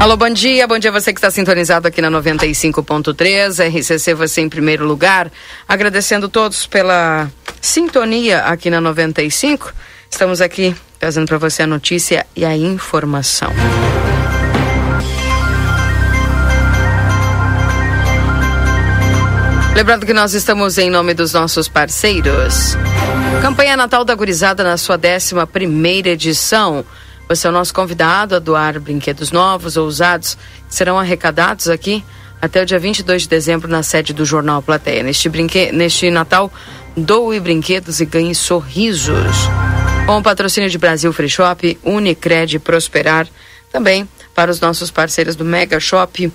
Alô, bom dia, bom dia você que está sintonizado aqui na 95.3, RCC você em primeiro lugar, agradecendo todos pela sintonia aqui na 95, estamos aqui trazendo para você a notícia e a informação. Lembrando que nós estamos em nome dos nossos parceiros. Campanha Natal da Gurizada na sua 11 primeira edição. Você é o nosso convidado a doar brinquedos novos ou usados que serão arrecadados aqui até o dia 22 de dezembro na sede do Jornal Plateia. Neste, brinque... Neste Natal, doe brinquedos e ganhe sorrisos. Com o patrocínio de Brasil Free Shop, Unicred Prosperar, também para os nossos parceiros do Mega Shop,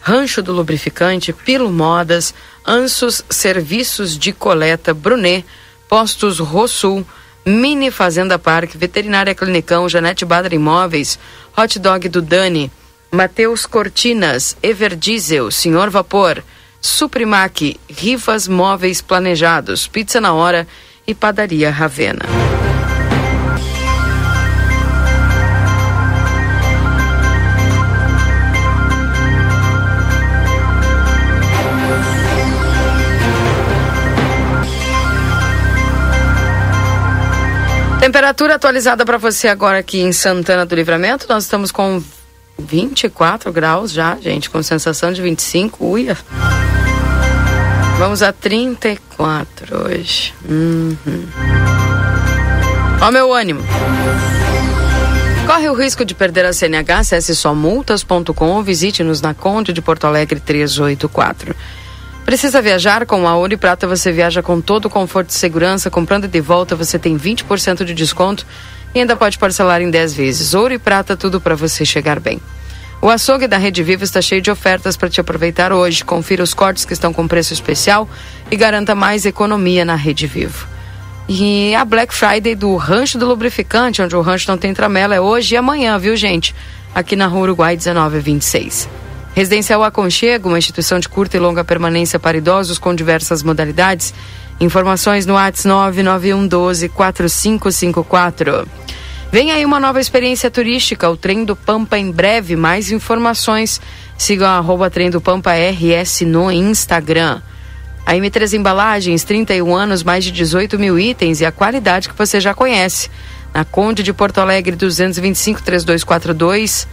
Rancho do Lubrificante, Pilo Modas, Ansos Serviços de Coleta, Brunet, Postos Rosul, Mini Fazenda Parque, Veterinária Clinicão, Janete Badra Imóveis, Hot Dog do Dani, Matheus Cortinas, Everdiesel, Senhor Vapor, Suprimac, Rifas Móveis Planejados, Pizza na Hora e Padaria Ravena. Temperatura atualizada para você agora aqui em Santana do Livramento. Nós estamos com 24 graus já, gente, com sensação de 25. Uia. Vamos a 34 hoje. Uhum. Ó, meu ânimo. Corre o risco de perder a CNH? Acesse somultas.com ou visite-nos na Conde de Porto Alegre 384. Precisa viajar? Com a Ouro e Prata você viaja com todo o conforto e segurança. Comprando de volta você tem 20% de desconto e ainda pode parcelar em 10 vezes. Ouro e Prata, tudo para você chegar bem. O açougue da Rede Viva está cheio de ofertas para te aproveitar hoje. Confira os cortes que estão com preço especial e garanta mais economia na Rede Vivo. E a Black Friday do Rancho do Lubrificante, onde o rancho não tem tramela, é hoje e amanhã, viu, gente? Aqui na Rua Uruguai 1926. Residencial Aconchego, uma instituição de curta e longa permanência para idosos com diversas modalidades. Informações no ATS 99112 4554. Vem aí uma nova experiência turística, o Trem do Pampa em breve. Mais informações, sigam arroba Trem do Pampa RS no Instagram. A M3 Embalagens, 31 anos, mais de 18 mil itens e a qualidade que você já conhece. Na Conde de Porto Alegre, 225 3242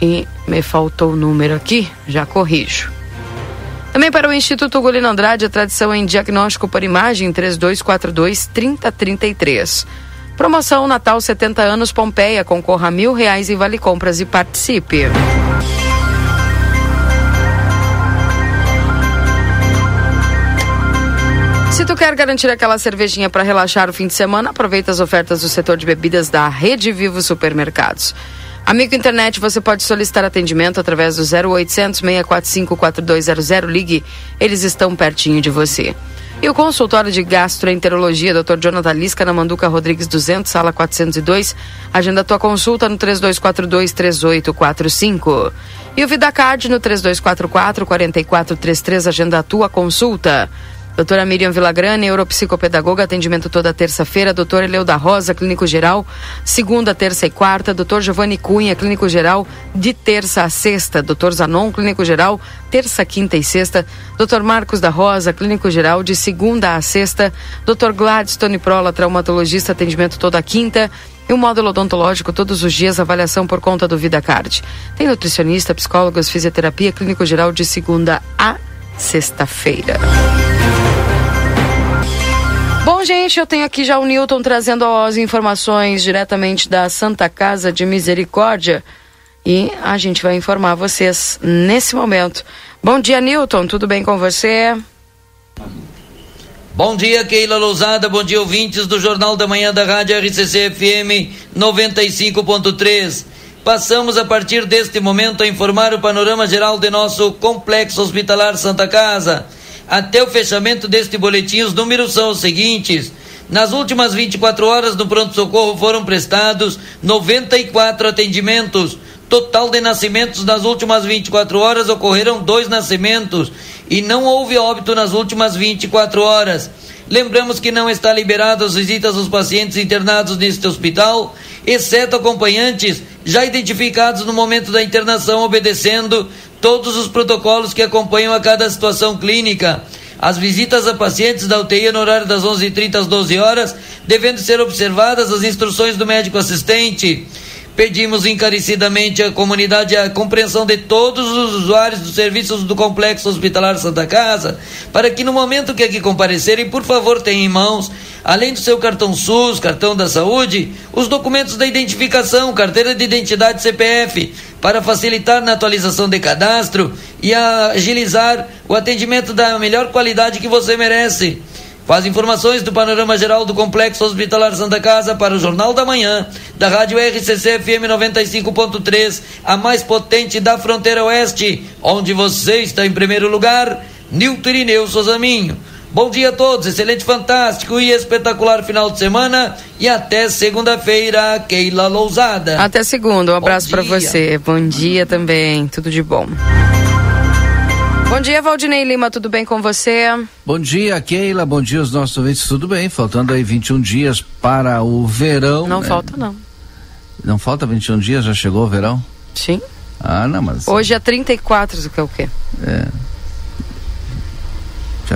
e me faltou o número aqui, já corrijo. Também para o Instituto Golino Andrade, a tradição em diagnóstico por imagem 3242 3033. Promoção Natal 70 anos Pompeia, concorra a mil reais em vale compras e participe. Se tu quer garantir aquela cervejinha para relaxar o fim de semana, aproveita as ofertas do setor de bebidas da Rede Vivo Supermercados. Amigo internet, você pode solicitar atendimento através do 0800 645 4200. Ligue, eles estão pertinho de você. E o consultório de gastroenterologia, Dr. Jonathan Lisca, na Manduca Rodrigues 200, sala 402. Agenda tua consulta no 3242-3845. E o VidaCard no 3244-4433. Agenda tua consulta. Doutora Miriam Villagrana, neuropsicopedagoga, atendimento toda terça-feira. Doutor Eleu da Rosa, clínico geral, segunda, terça e quarta. Doutor Giovanni Cunha, clínico geral, de terça a sexta. Doutor Zanon, clínico geral, terça, quinta e sexta. Doutor Marcos da Rosa, clínico geral, de segunda a sexta. Doutor Gladstone Prola, traumatologista, atendimento toda quinta. E o módulo odontológico todos os dias, avaliação por conta do VidaCard. Tem nutricionista, psicólogos, fisioterapia, clínico geral de segunda a sexta-feira. Bom, gente, eu tenho aqui já o Newton trazendo as informações diretamente da Santa Casa de Misericórdia e a gente vai informar vocês nesse momento. Bom dia, Newton, tudo bem com você? Bom dia, Keila Lousada, bom dia, ouvintes do Jornal da Manhã da Rádio RCC FM 95.3. passamos a partir deste momento a informar o panorama geral de nosso complexo hospitalar Santa Casa. Até o fechamento deste boletim, os números são os seguintes. Nas últimas 24 horas no pronto-socorro foram prestados 94 atendimentos. Total de nascimentos nas últimas 24 horas ocorreram dois nascimentos e não houve óbito nas últimas 24 horas. Lembramos que não está liberado as visitas aos pacientes internados neste hospital, exceto acompanhantes já identificados no momento da internação, obedecendo todos os protocolos que acompanham a cada situação clínica. As visitas a pacientes da UTI no horário das 11h30 às 12 horas, devendo ser observadas as instruções do médico assistente. Pedimos encarecidamente à comunidade a compreensão de todos os usuários dos serviços do Complexo Hospitalar Santa Casa, para que no momento que aqui comparecerem, por favor, tenham em mãos, além do seu cartão SUS, cartão da saúde, os documentos da identificação, carteira de identidade CPF, para facilitar na atualização de cadastro e agilizar o atendimento da melhor qualidade que você merece. Faz informações do panorama geral do Complexo Hospitalar Santa Casa para o Jornal da Manhã, da Rádio RCC FM 95.3, a mais potente da fronteira oeste, onde você está em primeiro lugar, Nilton Irineu Sozaminho. Bom dia a todos, excelente, fantástico e espetacular final de semana e até segunda-feira, Keila Lousada. Até segunda, um abraço para você. Bom dia também, tudo de bom. Bom dia, Valdinei Lima, tudo bem com você? Bom dia, Keila, bom dia aos nossos ouvintes, tudo bem? Faltando aí 21 dias para o verão. Não né? falta, não. Não falta 21 dias, já chegou o verão? Sim. Ah, não, mas. Hoje é 34, que é o quê? É.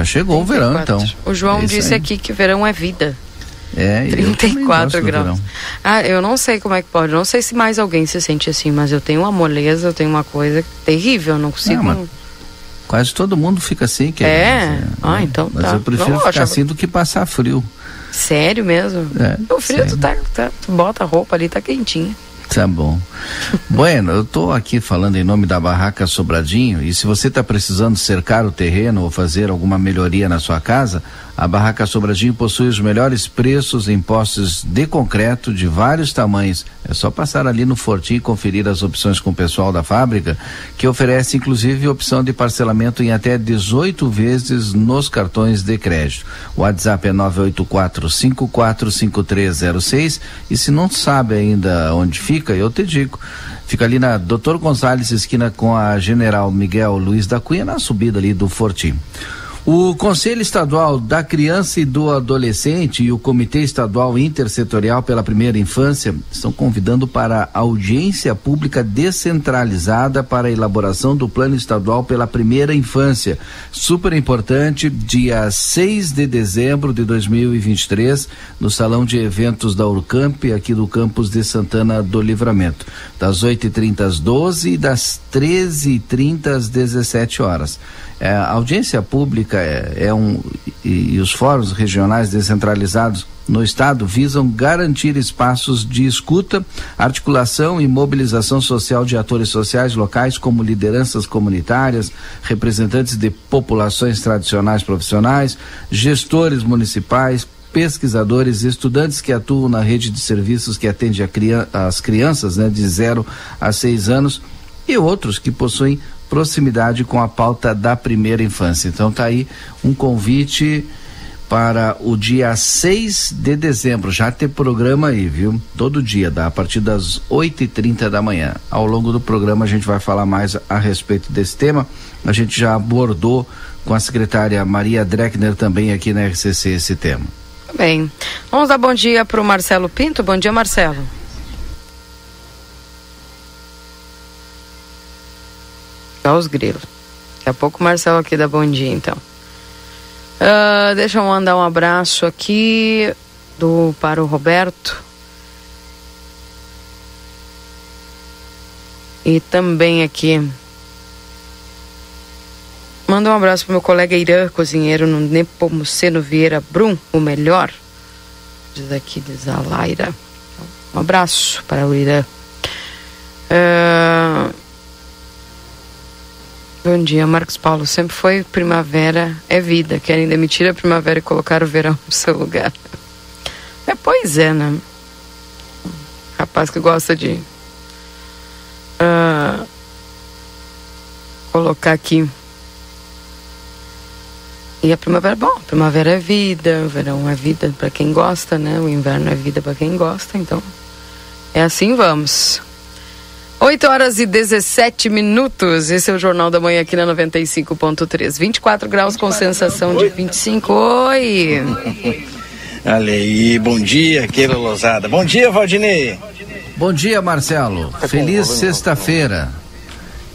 Já chegou 34. o verão, então. O João é disse aí. aqui que verão é vida. É, 34 graus. Ah, eu não sei como é que pode. Não sei se mais alguém se sente assim, mas eu tenho uma moleza, eu tenho uma coisa terrível, eu não consigo. Não, Quase todo mundo fica assim. Que é? é ah, então Mas tá. eu prefiro não, ficar assim do que passar frio. Sério mesmo? É, o frio tu, tá, tá, tu bota a roupa ali, tá quentinha. Tá bom. bueno, eu estou aqui falando em nome da Barraca Sobradinho e se você está precisando cercar o terreno ou fazer alguma melhoria na sua casa, a Barraca Sobradinho possui os melhores preços em postes de concreto de vários tamanhos. É só passar ali no Fortim e conferir as opções com o pessoal da fábrica, que oferece inclusive opção de parcelamento em até 18 vezes nos cartões de crédito. O WhatsApp é 984-545306 e se não sabe ainda onde fica, eu te digo. Fica ali na Doutor Gonçalves, esquina com a General Miguel Luiz da Cunha, na subida ali do Fortim. O Conselho Estadual da Criança e do Adolescente e o Comitê Estadual Intersetorial pela Primeira Infância estão convidando para audiência pública descentralizada para a elaboração do Plano Estadual pela Primeira Infância. Super importante, dia 6 de dezembro de 2023, no Salão de Eventos da Urcamp, aqui do campus de Santana do Livramento, das 8h30 às 12 e das 13h30 às 17 horas. É, a audiência pública é, é um e, e, os fóruns regionais descentralizados no estado visam garantir espaços de escuta, articulação e mobilização social de atores sociais locais como lideranças comunitárias, representantes de populações tradicionais profissionais, gestores municipais, pesquisadores, estudantes que atuam na rede de serviços que atende criança, as crianças né, de 0 a 6 anos e outros que possuem proximidade com a pauta da primeira infância. Então tá aí um convite para o dia 6 de dezembro. Já tem programa aí, viu? Todo dia, dá a partir das 8 e 30 da manhã. Ao longo do programa a gente vai falar mais a respeito desse tema. A gente já abordou com a secretária Maria Dreckner também aqui na RCC esse tema. Bem, vamos dar bom dia para o Marcelo Pinto. Bom dia, Marcelo. Só os grilos. Daqui a pouco o Marcelo aqui dá bom dia, então. Uh, deixa eu mandar um abraço aqui do, para o Roberto. E também aqui. Manda um abraço para meu colega Irã, cozinheiro no Nepomuceno Vieira Brum, o melhor. Diz aqui, diz a Laira. Um abraço para o Irã. Uh, Bom dia, Marcos Paulo. Sempre foi primavera é vida. Querem demitir a primavera e colocar o verão no seu lugar. É, pois é, né? Rapaz que gosta de uh, colocar aqui. E a primavera, bom, a primavera é vida, o verão é vida para quem gosta, né? O inverno é vida para quem gosta, então é assim vamos. 8 horas e 17 minutos. Esse é o Jornal da Manhã aqui na 95.3. 24 graus 24 com sensação graus. de 25. Oi! Olha aí, bom dia, Keila Lozada. Bom dia, Valdinei. Bom dia, Marcelo. Tá Feliz sexta-feira.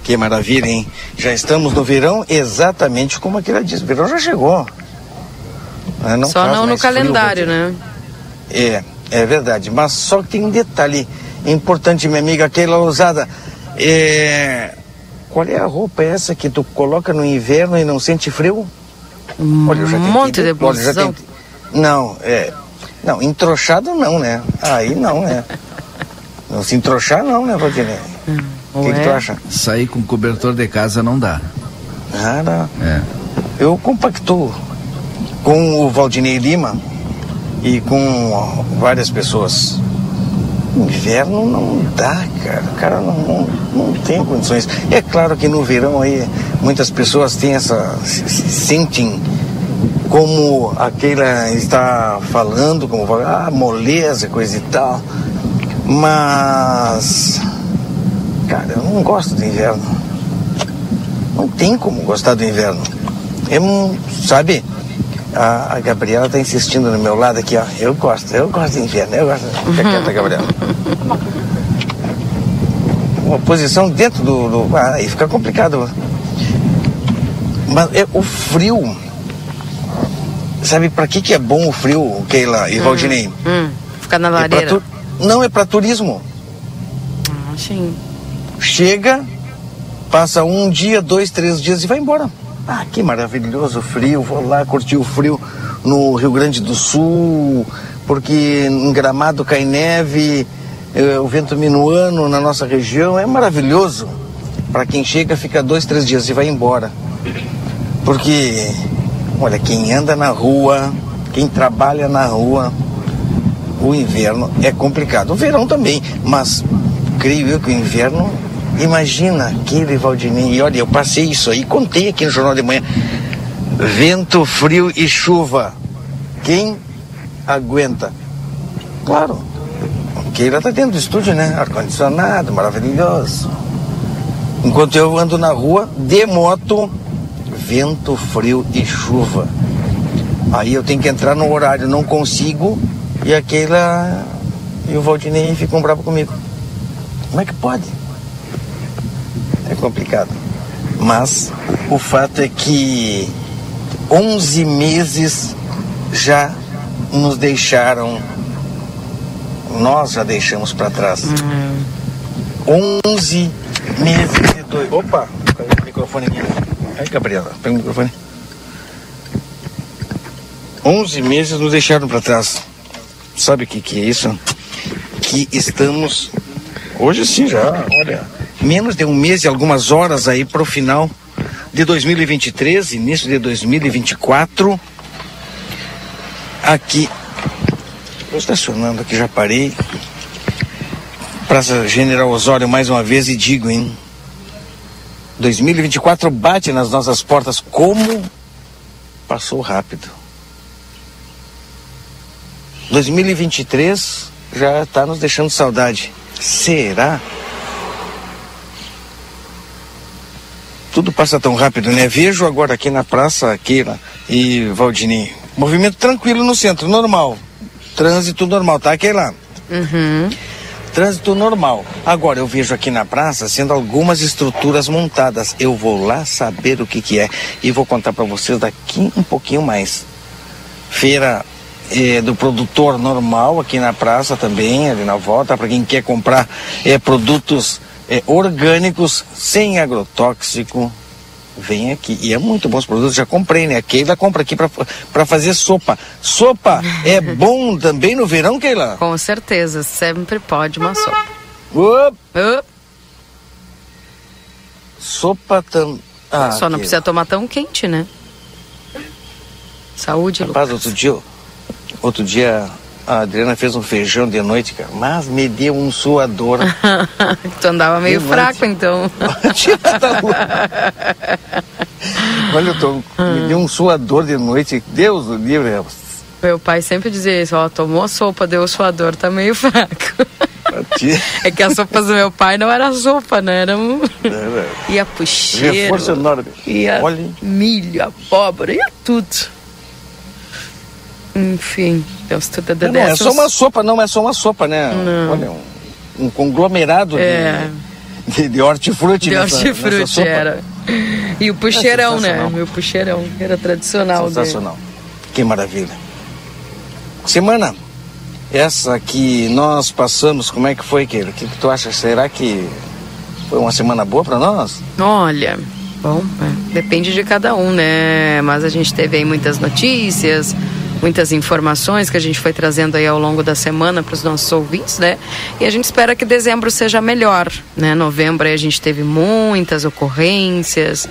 Que maravilha, hein? Já estamos no verão exatamente como aquele diz. O verão já chegou. Não só não no calendário, frio, né? É, é verdade. Mas só que tem um detalhe importante, minha amiga Keila Lousada. É... Qual é a roupa essa que tu coloca no inverno e não sente frio? Olha, eu já um monte de blusão. Não, é. Não, entrochado não, né? Aí não, né? Não se entrochar não, né, Valdinei? O que, que, tu acha? Sair com cobertor de casa não dá. Ah, não. É. Eu compacto com o Valdinei Lima e com várias pessoas. Inverno não dá, cara. O cara não, não, não tem condições. É claro que no verão aí muitas pessoas têm essa. se, se sentem como aquela está falando, como ah, moleza, coisa e tal. Mas, cara, eu não gosto do inverno. Não tem como gostar do inverno. É sabe, a, a Gabriela está insistindo no meu lado aqui, ó. Eu gosto, eu gosto do inverno, eu gosto. Fica quieta, Gabriela. Uma posição dentro do. do ah, aí fica complicado. Mas é o frio Sabe para que, que é bom o frio, Keila e hum, Valdinei? Hum, ficar na lareira. É tu... Não, é para turismo. Ah, sim. Chega, passa um dia, dois, três dias e vai embora. Ah, que maravilhoso frio, vou lá curtir o frio no Rio Grande do Sul, porque em Gramado cai neve, eh, o vento minuano na nossa região é maravilhoso. Para quem chega, fica dois, três dias e vai embora. Porque Olha, quem anda na rua, quem trabalha na rua, o inverno é complicado. O verão também, mas creio eu que o inverno, imagina aquele Valdinei, e olha, eu passei isso aí, contei aqui no Jornal de Manhã. Vento, frio e chuva. Quem aguenta? Claro. Keila está dentro do estúdio, né? Ar-condicionado, maravilhoso. Enquanto eu ando na rua, de moto, vento, frio e chuva. Aí eu tenho que entrar no horário, não consigo, e aquela. E o Valdinei ficam bravo comigo. Como é que pode? É complicado. Mas o fato é que 11 meses já nos deixaram, nós já deixamos para trás. Uhum. 11 meses e dois. Opa, caiu o microfone aqui. Aí, Gabriela, pega o microfone. 11 meses nos deixaram para trás. Sabe o que, que é isso? Que estamos, hoje sim já, olha, menos de um mês e algumas horas aí para o final de 2023, início de 2024. Aqui, estou estacionando aqui, já parei. Praça General Osório mais uma vez e digo, hein? 2024 bate nas nossas portas. Como passou rápido. 2023 já está nos deixando saudade. Será? Tudo passa tão rápido, né? Vejo agora aqui na praça, Keila e Valdini. Movimento tranquilo no centro, normal. Trânsito normal, tá, Keila? Uhum trânsito normal. Agora eu vejo aqui na praça sendo algumas estruturas montadas. Eu vou lá saber o que, que é e vou contar para vocês daqui um pouquinho mais. Feira eh, do produtor normal aqui na praça também, ali na volta, para quem quer comprar eh, produtos eh, orgânicos sem agrotóxico, vem aqui. E é muito bons produtos, já comprei, né? A Keila compra aqui para fazer sopa. Sopa é bom também no verão, Keila? Com certeza, sempre pode uma sopa. Up. Sopa também. Ah, Só não precisa tomar tão quente, né? Saúde, Rapaz, Lucas. outro dia, outro dia a Adriana fez um feijão de noite, cara, mas me deu um suador. tu andava meio de fraco, noite. então. Olha, eu tô, me deu um suador de noite. Deus do livre. Meu pai sempre dizia isso, ó, tomou sopa, deu suador, tá meio fraco. é que as sopas do meu pai não era sopa, né? Era um... É, ia puxeiro. Reforço enorme. Ia Olha. milho, abóbora, ia tudo. Enfim, Deus é não, não, é só uma sopa, não é só uma sopa, né? Não. Olha, um, um conglomerado é. de, de, hortifruti. De nessa, hortifruti nessa era. E o puxeirão, é né? O puxeirão, era tradicional. Sensacional. Dele. Que maravilha. Semana, essa que nós passamos, como é que foi? O que, que tu acha? Será que foi uma semana boa para nós? Olha, bom, é, depende de cada um, né? Mas a gente teve aí muitas notícias, muitas informações que a gente foi trazendo aí ao longo da semana para os nossos ouvintes, né? E a gente espera que dezembro seja melhor, né? Novembro aí a gente teve muitas ocorrências,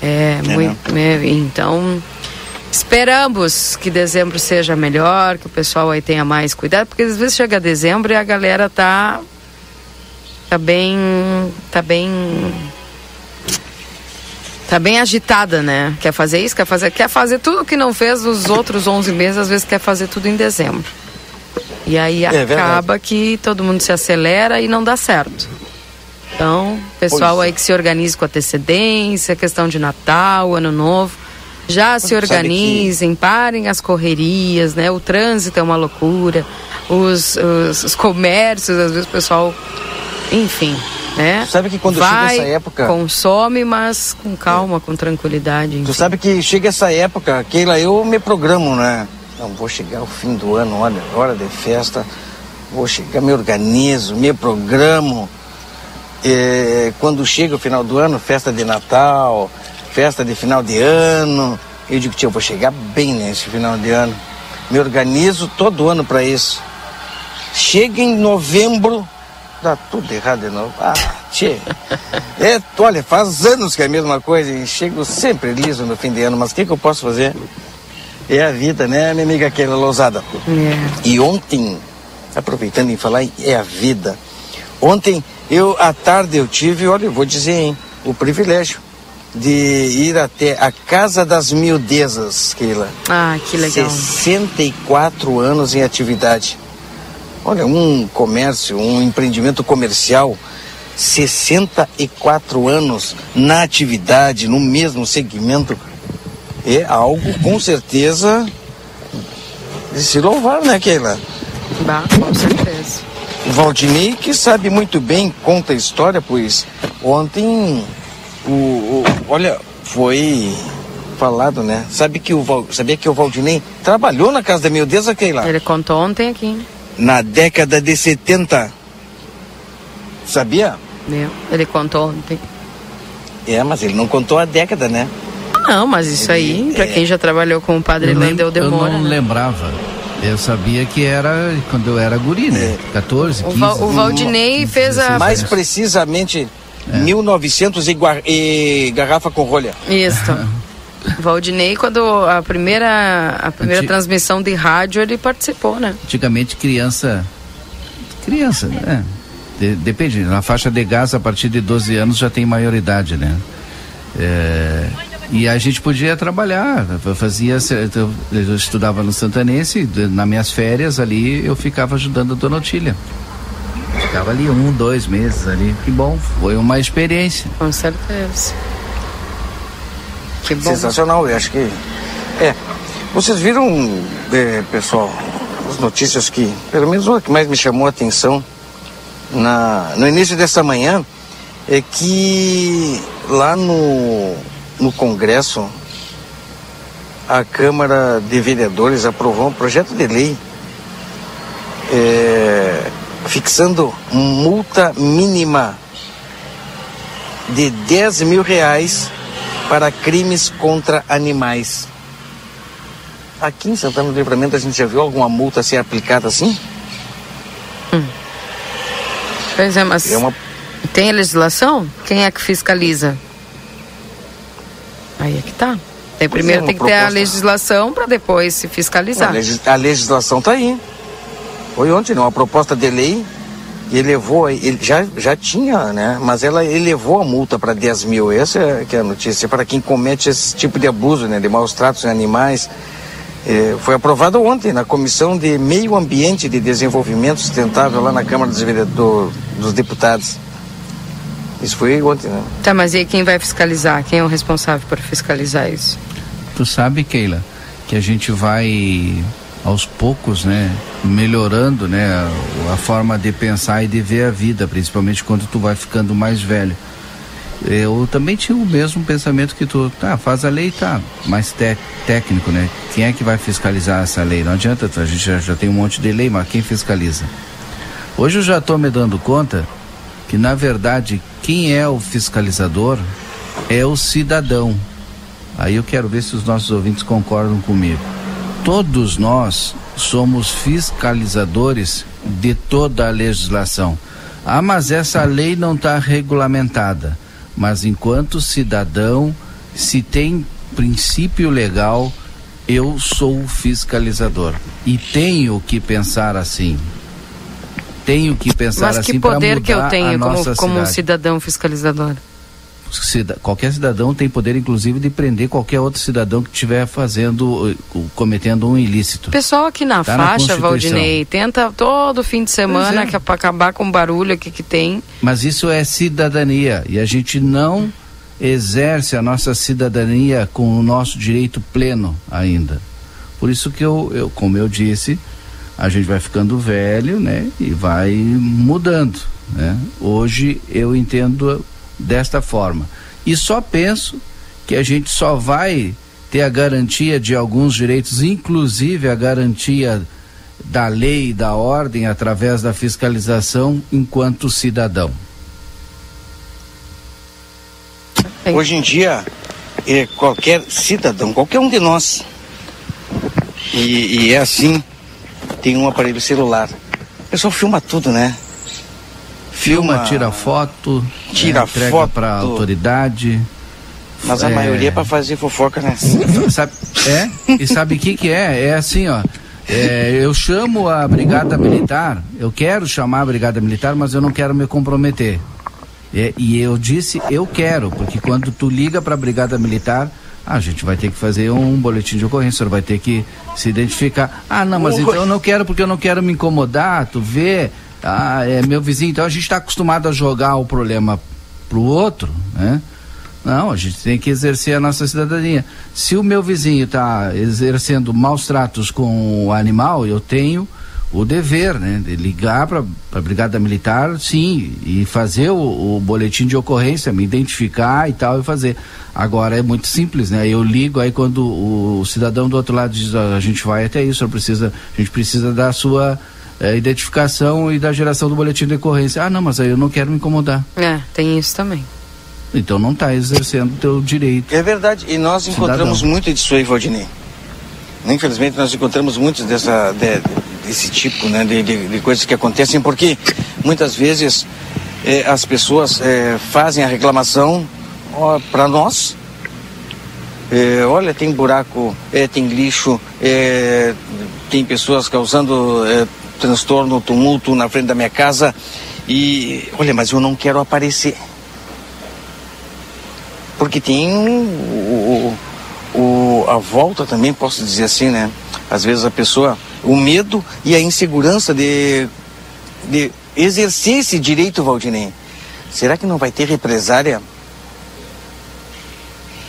é, é muito, né? então esperamos que dezembro seja melhor, que o pessoal aí tenha mais cuidado, porque às vezes chega dezembro e a galera tá tá bem tá bem Tá bem agitada, né? Quer fazer isso, quer fazer, quer fazer tudo que não fez os outros 11 meses, às vezes quer fazer tudo em dezembro. E aí é acaba verdade. que todo mundo se acelera e não dá certo. Então, pessoal pois. aí que se organize com antecedência, questão de Natal, Ano Novo, já se organizem, que... parem as correrias, né? O trânsito é uma loucura, os, os, os comércios, às vezes o pessoal, enfim, né? Tu sabe que quando Vai, chega essa época. Consome, mas com calma, com tranquilidade. Enfim. Tu sabe que chega essa época, Keila, eu me programo, né? Não, vou chegar ao fim do ano, olha, hora de festa, vou chegar, me organizo, me programo. É, quando chega o final do ano, festa de Natal, festa de final de ano, eu digo, tio, eu vou chegar bem nesse final de ano. Me organizo todo ano para isso. Chega em novembro, dá tudo errado de novo. Ah, tchê. É, olha, faz anos que é a mesma coisa e chego sempre liso no fim de ano, mas o que, que eu posso fazer? É a vida, né, minha amiga Keila Lousada? É. E ontem, aproveitando em falar, é a vida. Ontem, eu, à tarde, eu tive, olha, eu vou dizer, hein, o privilégio de ir até a Casa das Miudezas, Keila. Ah, que legal. 64 anos em atividade. Olha, um comércio, um empreendimento comercial, 64 anos na atividade, no mesmo segmento, é algo com certeza de se louvar, né, Keila? Bah, com certeza. Valdinei, que sabe muito bem, conta a história, pois ontem, o, o olha, foi falado, né? Sabe que o, sabia que o Valdinei trabalhou na Casa da Miudeza, Keila? Ele contou ontem aqui na década de 70. Sabia? Meu, ele contou ontem. É, mas ele não contou a década, né? Não, mas isso ele, aí, para é... quem já trabalhou com o padre eu Lendel demora. Eu não né? lembrava. Eu sabia que era quando eu era guri, né? 14, 15. O, Val, o Valdinei fez a. Mais precisamente, é. 1900 e, e garrafa com rolha. Isso. Valdinei, quando a primeira, a primeira Antig... transmissão de rádio, ele participou, né? Antigamente, criança. Criança, né? De, depende, na faixa de gás, a partir de 12 anos já tem maioridade, né? É, e a gente podia trabalhar, eu fazia, eu estudava no Santanense, nas minhas férias ali eu ficava ajudando a Dona Otília. Ficava ali um, dois meses ali, que bom, foi uma experiência. Com certeza. Que bom. Sensacional, eu acho que. É. Vocês viram, é, pessoal, as notícias que, pelo menos uma que mais me chamou a atenção na, no início dessa manhã é que lá no, no Congresso a Câmara de Vereadores aprovou um projeto de lei é, fixando multa mínima de 10 mil reais para crimes contra animais. Aqui em Santana do Livramento a gente já viu alguma multa ser aplicada assim? Hum. Pois é, mas é uma... tem legislação? Quem é que fiscaliza? Aí é que tá. Tem, primeiro é, tem que proposta. ter a legislação para depois se fiscalizar. A, legis... a legislação está aí. Foi ontem, uma proposta de lei elevou, ele já, já tinha, né? Mas ela elevou a multa para 10 mil. Essa é, que é a notícia, para quem comete esse tipo de abuso, né? De maus tratos em animais. É, foi aprovado ontem na Comissão de Meio Ambiente e de Desenvolvimento Sustentável lá na Câmara dos, do, dos Deputados. Isso foi ontem, né? Tá, mas e quem vai fiscalizar? Quem é o responsável por fiscalizar isso? Tu sabe, Keila, que a gente vai aos poucos, né, melhorando, né, a, a, forma de pensar e de ver a vida, principalmente quando tu vai ficando mais velho. Eu também tinha o mesmo pensamento que tu, tá, faz a lei, tá, mais técnico, né? Quem é que vai fiscalizar essa lei? Não adianta, a gente já, já tem um monte de lei, mas quem fiscaliza? Hoje eu já estou me dando conta que na verdade quem é o fiscalizador é o cidadão. Aí eu quero ver se os nossos ouvintes concordam comigo todos nós somos fiscalizadores de toda a legislação. Ah, mas essa lei não está regulamentada. Mas enquanto cidadão, se tem princípio legal, eu sou fiscalizador. E tenho que pensar assim. Tenho que pensar assim para mudar Mas que poder que eu tenho como, como um cidadão fiscalizador? Qualquer cidadão tem poder, inclusive, de prender qualquer outro cidadão que estiver fazendo, cometendo um ilícito. Pessoal aqui na tá faixa, na Valdinei, tenta todo fim de semana é. que é para acabar com o barulho aqui que tem. Mas isso é cidadania e a gente não exerce a nossa cidadania com o nosso direito pleno ainda. Por isso que eu, eu como eu disse, a gente vai ficando velho, né, e vai mudando, né? Hoje eu entendo desta forma. E só penso que a gente só vai ter a garantia de alguns direitos, inclusive a garantia da lei e da ordem através da fiscalização enquanto cidadão. Hoje em dia, é, qualquer cidadão, qualquer um de nós, e, e é assim, tem um aparelho celular. O pessoal filma tudo, né? Filma, tira foto, tira né, entrega foto para autoridade. Mas a é... maioria é para fazer fofoca, né? Sabe, é? E sabe o que que é? É assim, ó. É, eu chamo a brigada militar, eu quero chamar a brigada militar, mas eu não quero me comprometer. É, e eu disse, eu quero, porque quando tu liga para a brigada militar, a gente vai ter que fazer um boletim de ocorrência, vai ter que se identificar. Ah, não, mas então eu não quero porque eu não quero me incomodar, tu vê, ah, é meu vizinho. Então a gente está acostumado a jogar o problema para o outro, né? Não, a gente tem que exercer a nossa cidadania. Se o meu vizinho está exercendo maus tratos com o animal, eu tenho o dever, né, de ligar para a brigada militar, sim, e fazer o, o, boletim de ocorrência, me identificar e tal e fazer. Agora é muito simples, né? Eu ligo aí quando o, o cidadão do outro lado diz, a gente vai até isso, precisa, a gente precisa da sua é, identificação e da geração do boletim de ocorrência. Ah, não, mas aí eu não quero me incomodar. É, tem isso também. Então não está exercendo o teu direito. É verdade, e nós encontramos cidadão. muito disso aí, Valdinei. Infelizmente nós encontramos muitos dessa, de, desse tipo né, de, de, de, coisas que acontecem, porque muitas vezes é, as pessoas é, fazem a reclamação para nós. É, olha, tem buraco, é, tem lixo, é, tem pessoas causando é, transtorno, tumulto na frente da minha casa. E olha, mas eu não quero aparecer. Porque tem o, o, a volta também, posso dizer assim, né? Às vezes a pessoa, o medo e a insegurança de, de exercer esse direito, Valdinei. Será que não vai ter represária?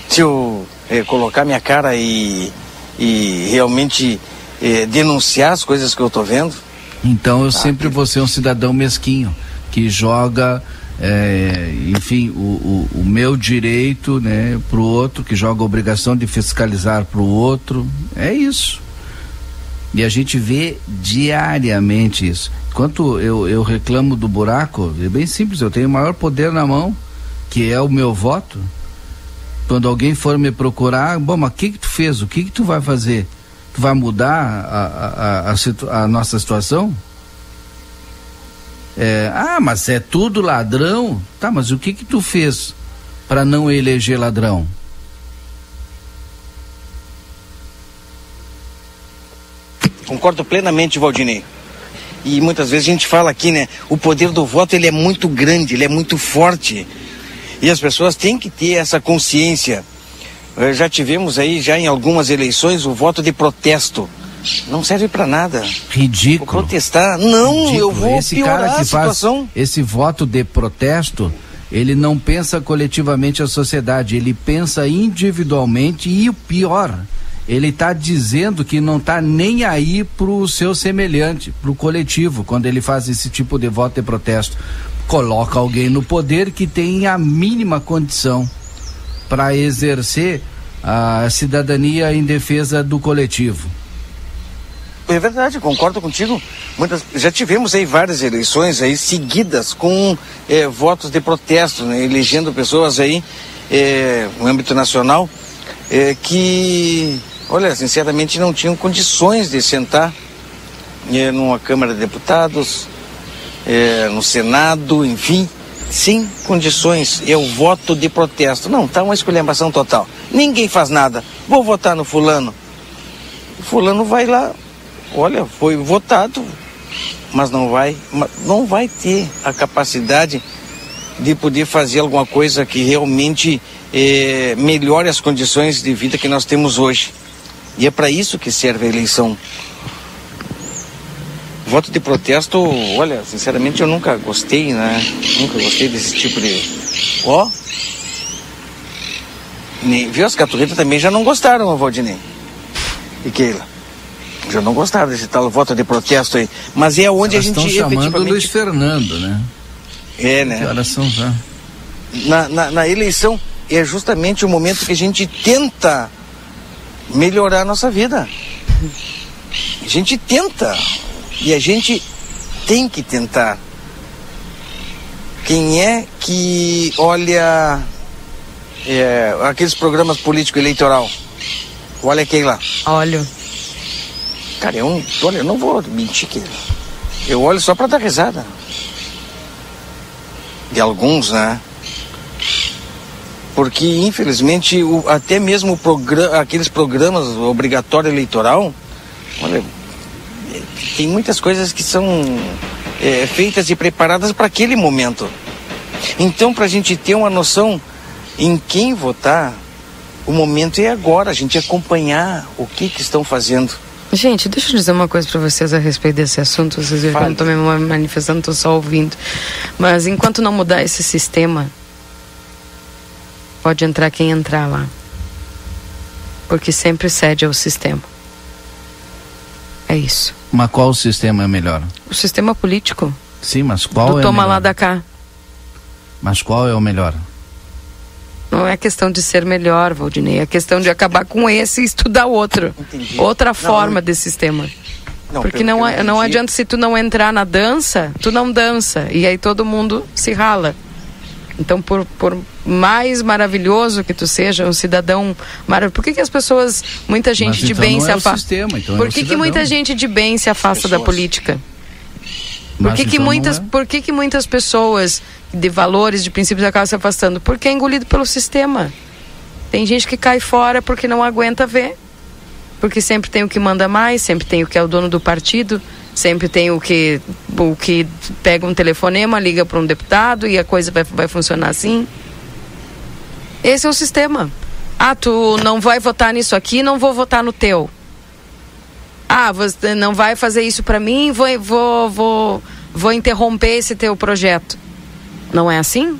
Se eu é, colocar minha cara e, e realmente é, denunciar as coisas que eu estou vendo? Então eu ah, sempre vou ser um cidadão mesquinho, que joga, é, enfim, o, o, o, meu direito né, para o outro, que joga a obrigação de fiscalizar para o outro. É isso. E a gente vê diariamente isso. Enquanto eu, eu reclamo do buraco, é bem simples, eu tenho o maior poder na mão, que é o meu voto. Quando alguém for me procurar, bom, mas o que, que tu fez? O que, que tu vai fazer? Vai mudar a, a, a, a nossa situação? É, ah, mas é tudo ladrão? Tá, mas o que que tu fez para não eleger ladrão? Concordo plenamente, Valdinei. E muitas vezes a gente fala aqui, né? O poder do voto ele é muito grande, ele é muito forte. E as pessoas têm que ter essa consciência. Eh, já tivemos aí, já em algumas eleições, o voto de protesto. Não serve para nada. Ridículo. Vou protestar? Não, Ridículo. eu vou esse piorar cara que a situação. Faz esse voto de protesto, ele não pensa coletivamente a sociedade, ele pensa individualmente e o pior, ele está dizendo que não está nem aí para o seu semelhante, para o coletivo, quando ele faz esse tipo de voto de protesto. Coloca alguém no poder que tem a mínima condição para exercer a cidadania em defesa do coletivo. É verdade, concordo contigo. Muitas, já tivemos aí várias eleições aí seguidas com é, votos de protesto, né, elegendo pessoas aí é, no âmbito nacional é, que, olha, sinceramente não tinham condições de sentar numa Câmara de Deputados, no Senado, enfim, sem condições. O voto de protesto. Não, tá uma esculhambação total. Ninguém faz nada. Vou votar no fulano. O fulano vai lá, olha, foi votado, mas não vai, não vai ter a capacidade de poder fazer alguma coisa que realmente eh, melhore as condições de vida que nós temos hoje. E é para isso que serve a eleição. Voto de protesto, olha, sinceramente eu nunca gostei, né? Nunca gostei desse tipo de. Ó. Nem... Viu? As caturretas também já não gostaram, Valdinei. E Keila já não gostaram desse tal voto de protesto aí. Mas é onde Elas a gente estão chamando efetivamente... Luiz Fernando, né? É, né? Que horas são já? Na, na, na, eleição é justamente o momento que a gente tenta melhorar a nossa vida. A gente tenta. E a gente tem que tentar. Quem é que olha é, aqueles programas político-eleitoral? Olha quem lá. Olha. Cara, eu, olha, eu não vou mentir que eu olho só para dar risada. De alguns, né? Porque, infelizmente, o, até mesmo programa, aqueles programas obrigatório eleitoral, olha, tem muitas coisas que são é, feitas e preparadas para aquele momento. Então, para a gente ter uma noção em quem votar, o momento é agora, a gente acompanhar o que, que estão fazendo. Gente, deixa eu dizer uma coisa para vocês a respeito desse assunto. Vocês viram que eu não estou me manifestando, estou só ouvindo. Mas enquanto não mudar esse sistema, pode entrar quem entrar lá. Porque sempre cede ao sistema. É isso. Mas qual sistema é melhor? O sistema político. Sim, mas qual Do é toma melhor? lá da cá. Mas qual é o melhor? Não é questão de ser melhor, Valdinei. É questão de acabar com esse e estudar outro. Entendi. Outra Não, forma eu- de sistema. Não, Porque não, a- não entendi, adianta se tu não entrar na dança, tu não dança. E aí todo mundo se rala. Então, por, por mais maravilhoso que tu seja, um cidadão maravilhoso. Por que, que as pessoas, muita gente Mas de então bem não se é afasta? sistema, então é por o que, que muita gente de bem se afasta da política? Por que, que, então muitas, é. por que, que muitas pessoas de valores, de princípios, acabam se afastando? Porque é engolido pelo sistema. Tem gente que cai fora porque não aguenta ver. Porque sempre tem o que manda mais, sempre tem o que é o dono do partido, sempre tem o que, o que pega um telefonema, liga para um deputado e a coisa vai, vai funcionar assim. Esse é o sistema. Ah, tu não vai votar nisso aqui, não vou votar no teu. Ah, você não vai fazer isso para mim, vou, vou, vou, vou interromper esse teu projeto. Não é assim?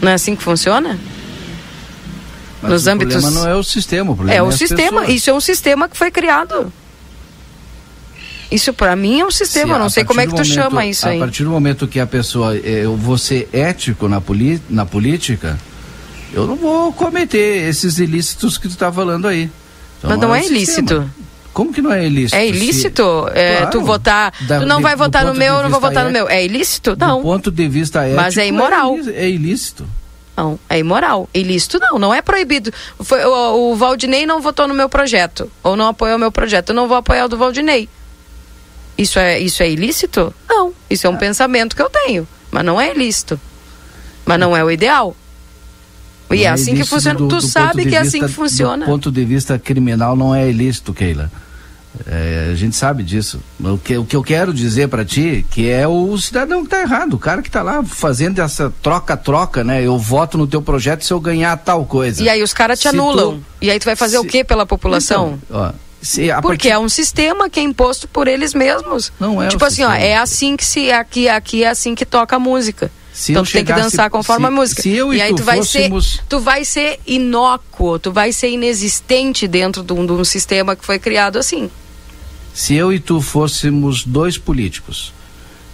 Não é assim que funciona? Mas nos o âmbitos- problema não é o sistema, o problema É o as sistema. pessoas. Isso é um sistema que foi criado. Isso para mim é um sistema. Se Eu não a sei como é que tu do momento- chama isso aí. A partir do momento que a pessoa, eu vou ser ético na, poli, na política, eu não vou cometer esses ilícitos que tu tá falando aí. Então, Mas não é sistema. ilícito. Como que não é ilícito? É Se- ilícito é, Claro. tu votar. Da- tu não de- vai do votar no meu, eu não vou votar no é- meu. É ilícito? Do Não. ponto de vista ético, Mas é imoral. ilí- É ilícito. Não, é imoral. Ilícito não, não é proibido. Foi, o, o Valdinei não votou no meu projeto, ou não apoiou o meu projeto, eu não vou apoiar o do Valdinei. Isso é, isso é ilícito? Não. Isso é um pensamento que eu tenho, mas não é ilícito. Mas não é o ideal. E Não é assim que funciona. do- tu do sabe que é assim vista- que funciona. Do ponto de vista criminal não é ilícito, Keila. É, a gente sabe disso. O que, o que eu quero dizer para ti que é o cidadão que tá errado, o cara que tá lá fazendo essa troca-troca, né? Eu voto no teu projeto se eu ganhar tal coisa. E aí os caras te Se anulam. tu- E aí tu vai fazer se- o que pela população? Então, ó, se Porque partir- é um sistema que é imposto por eles mesmos. Não é Tipo assim, ó, é assim que se aqui aqui é assim que toca a música. Se então tu tem que chegasse- dançar conforme se- a música. se eu e aí tu tu vai fôssemos- ser tu vai ser inócuo, tu vai ser inexistente dentro de um, de um sistema que foi criado assim. se eu e tu fôssemos dois políticos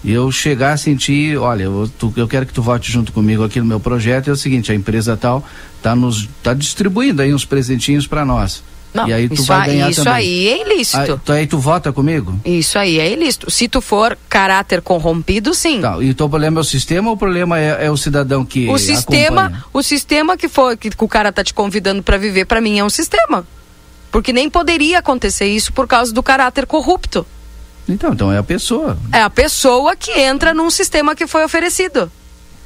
e eu chegasse em ti, olha, eu, tu- eu quero que tu vote junto comigo aqui no meu projeto, é o seguinte, a empresa tal tá nos tá distribuindo aí uns presentinhos para nós. Não, e aí tu isso, vai aí, ganhar isso também. aí é ilícito. Aí, tu, aí tu vota comigo? Isso aí é ilícito. Se tu for caráter corrompido, sim. Tá, e o problema é o sistema ou o problema é, é o cidadão que o sistema, acompanha? o sistema que que, que o cara tá te convidando para viver, para mim é um sistema. Porque nem poderia acontecer isso por causa do caráter corrupto. Então, então é a pessoa. É a pessoa que entra num sistema que foi oferecido.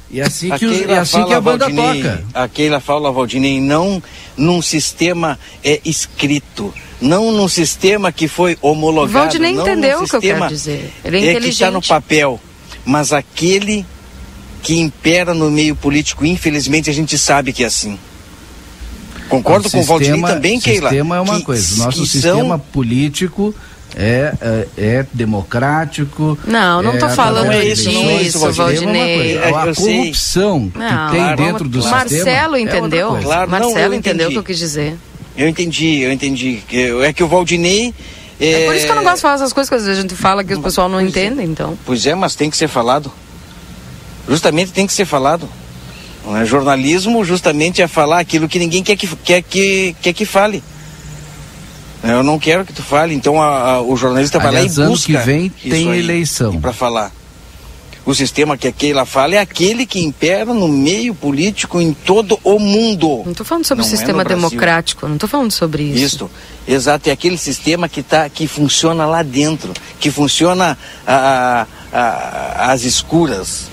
E assim A que, os- Keila é assim que a fala, banda Valdinei, toca. A Keila fala, Valdinei, não num sistema é, escrito, não num sistema que foi homologado. Valdinei não entendeu num o que eu sistema, quero dizer. Ele é é que está no papel, mas aquele que impera no meio político, infelizmente a gente sabe que é assim. Concordo O com o Valdinei sistema- também, Keila. sistema é uma que- coisa. O nosso sistema são- político é, é, é democrático. Não, não tô é falando isso, não é isso, é uma Valdinei. A corrupção Não, que tem claro, dentro do claro. sistema. Marcelo é entendeu. Claro, não, Marcelo eu entendeu o que eu quis dizer. Eu entendi, eu entendi. Que- É que o Valdinei. É por isso que eu não gosto de falar essas coisas, que às vezes a gente fala que o pessoal não é. entende, então. Pois é, mas tem que ser falado. Justamente tem que ser falado. Não é? Jornalismo justamente é falar aquilo que ninguém quer que, quer que, quer que fale. Eu não quero que tu fale, então a- a- o jornalista vai lá e ano busca que vem isso tem aí eleição. Para falar. O sistema que a Keila fala é aquele que impera no meio político em todo o mundo. Não tô falando sobre Não o é sistema no Brasil. democrático, não tô falando sobre isso. Isso, exato, é aquele sistema que, tá, que funciona lá dentro, que funciona a, a- a- às escuras.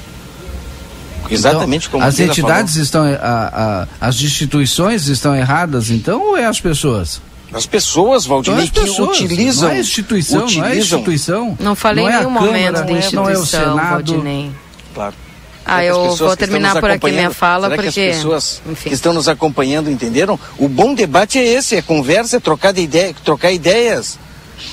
Exatamente Então, como as entidades estão a- a- as instituições estão erradas então ou é as pessoas falou. As pessoas, Então, Valdinei, as que pessoas utilizam. não é instituição não é utilizam, instituição Não falei não em é nenhum Câmara, momento de não é- não é o instituição, Senado Valdinei. Claro. Ah, que as eu pessoas vou que estão terminar nos por aqui minha acompanhando- fala, será porque. que as pessoas Enfim. que estão nos acompanhando entenderam? O bom debate é esse, é conversa, é trocar, de ideia, trocar ideias.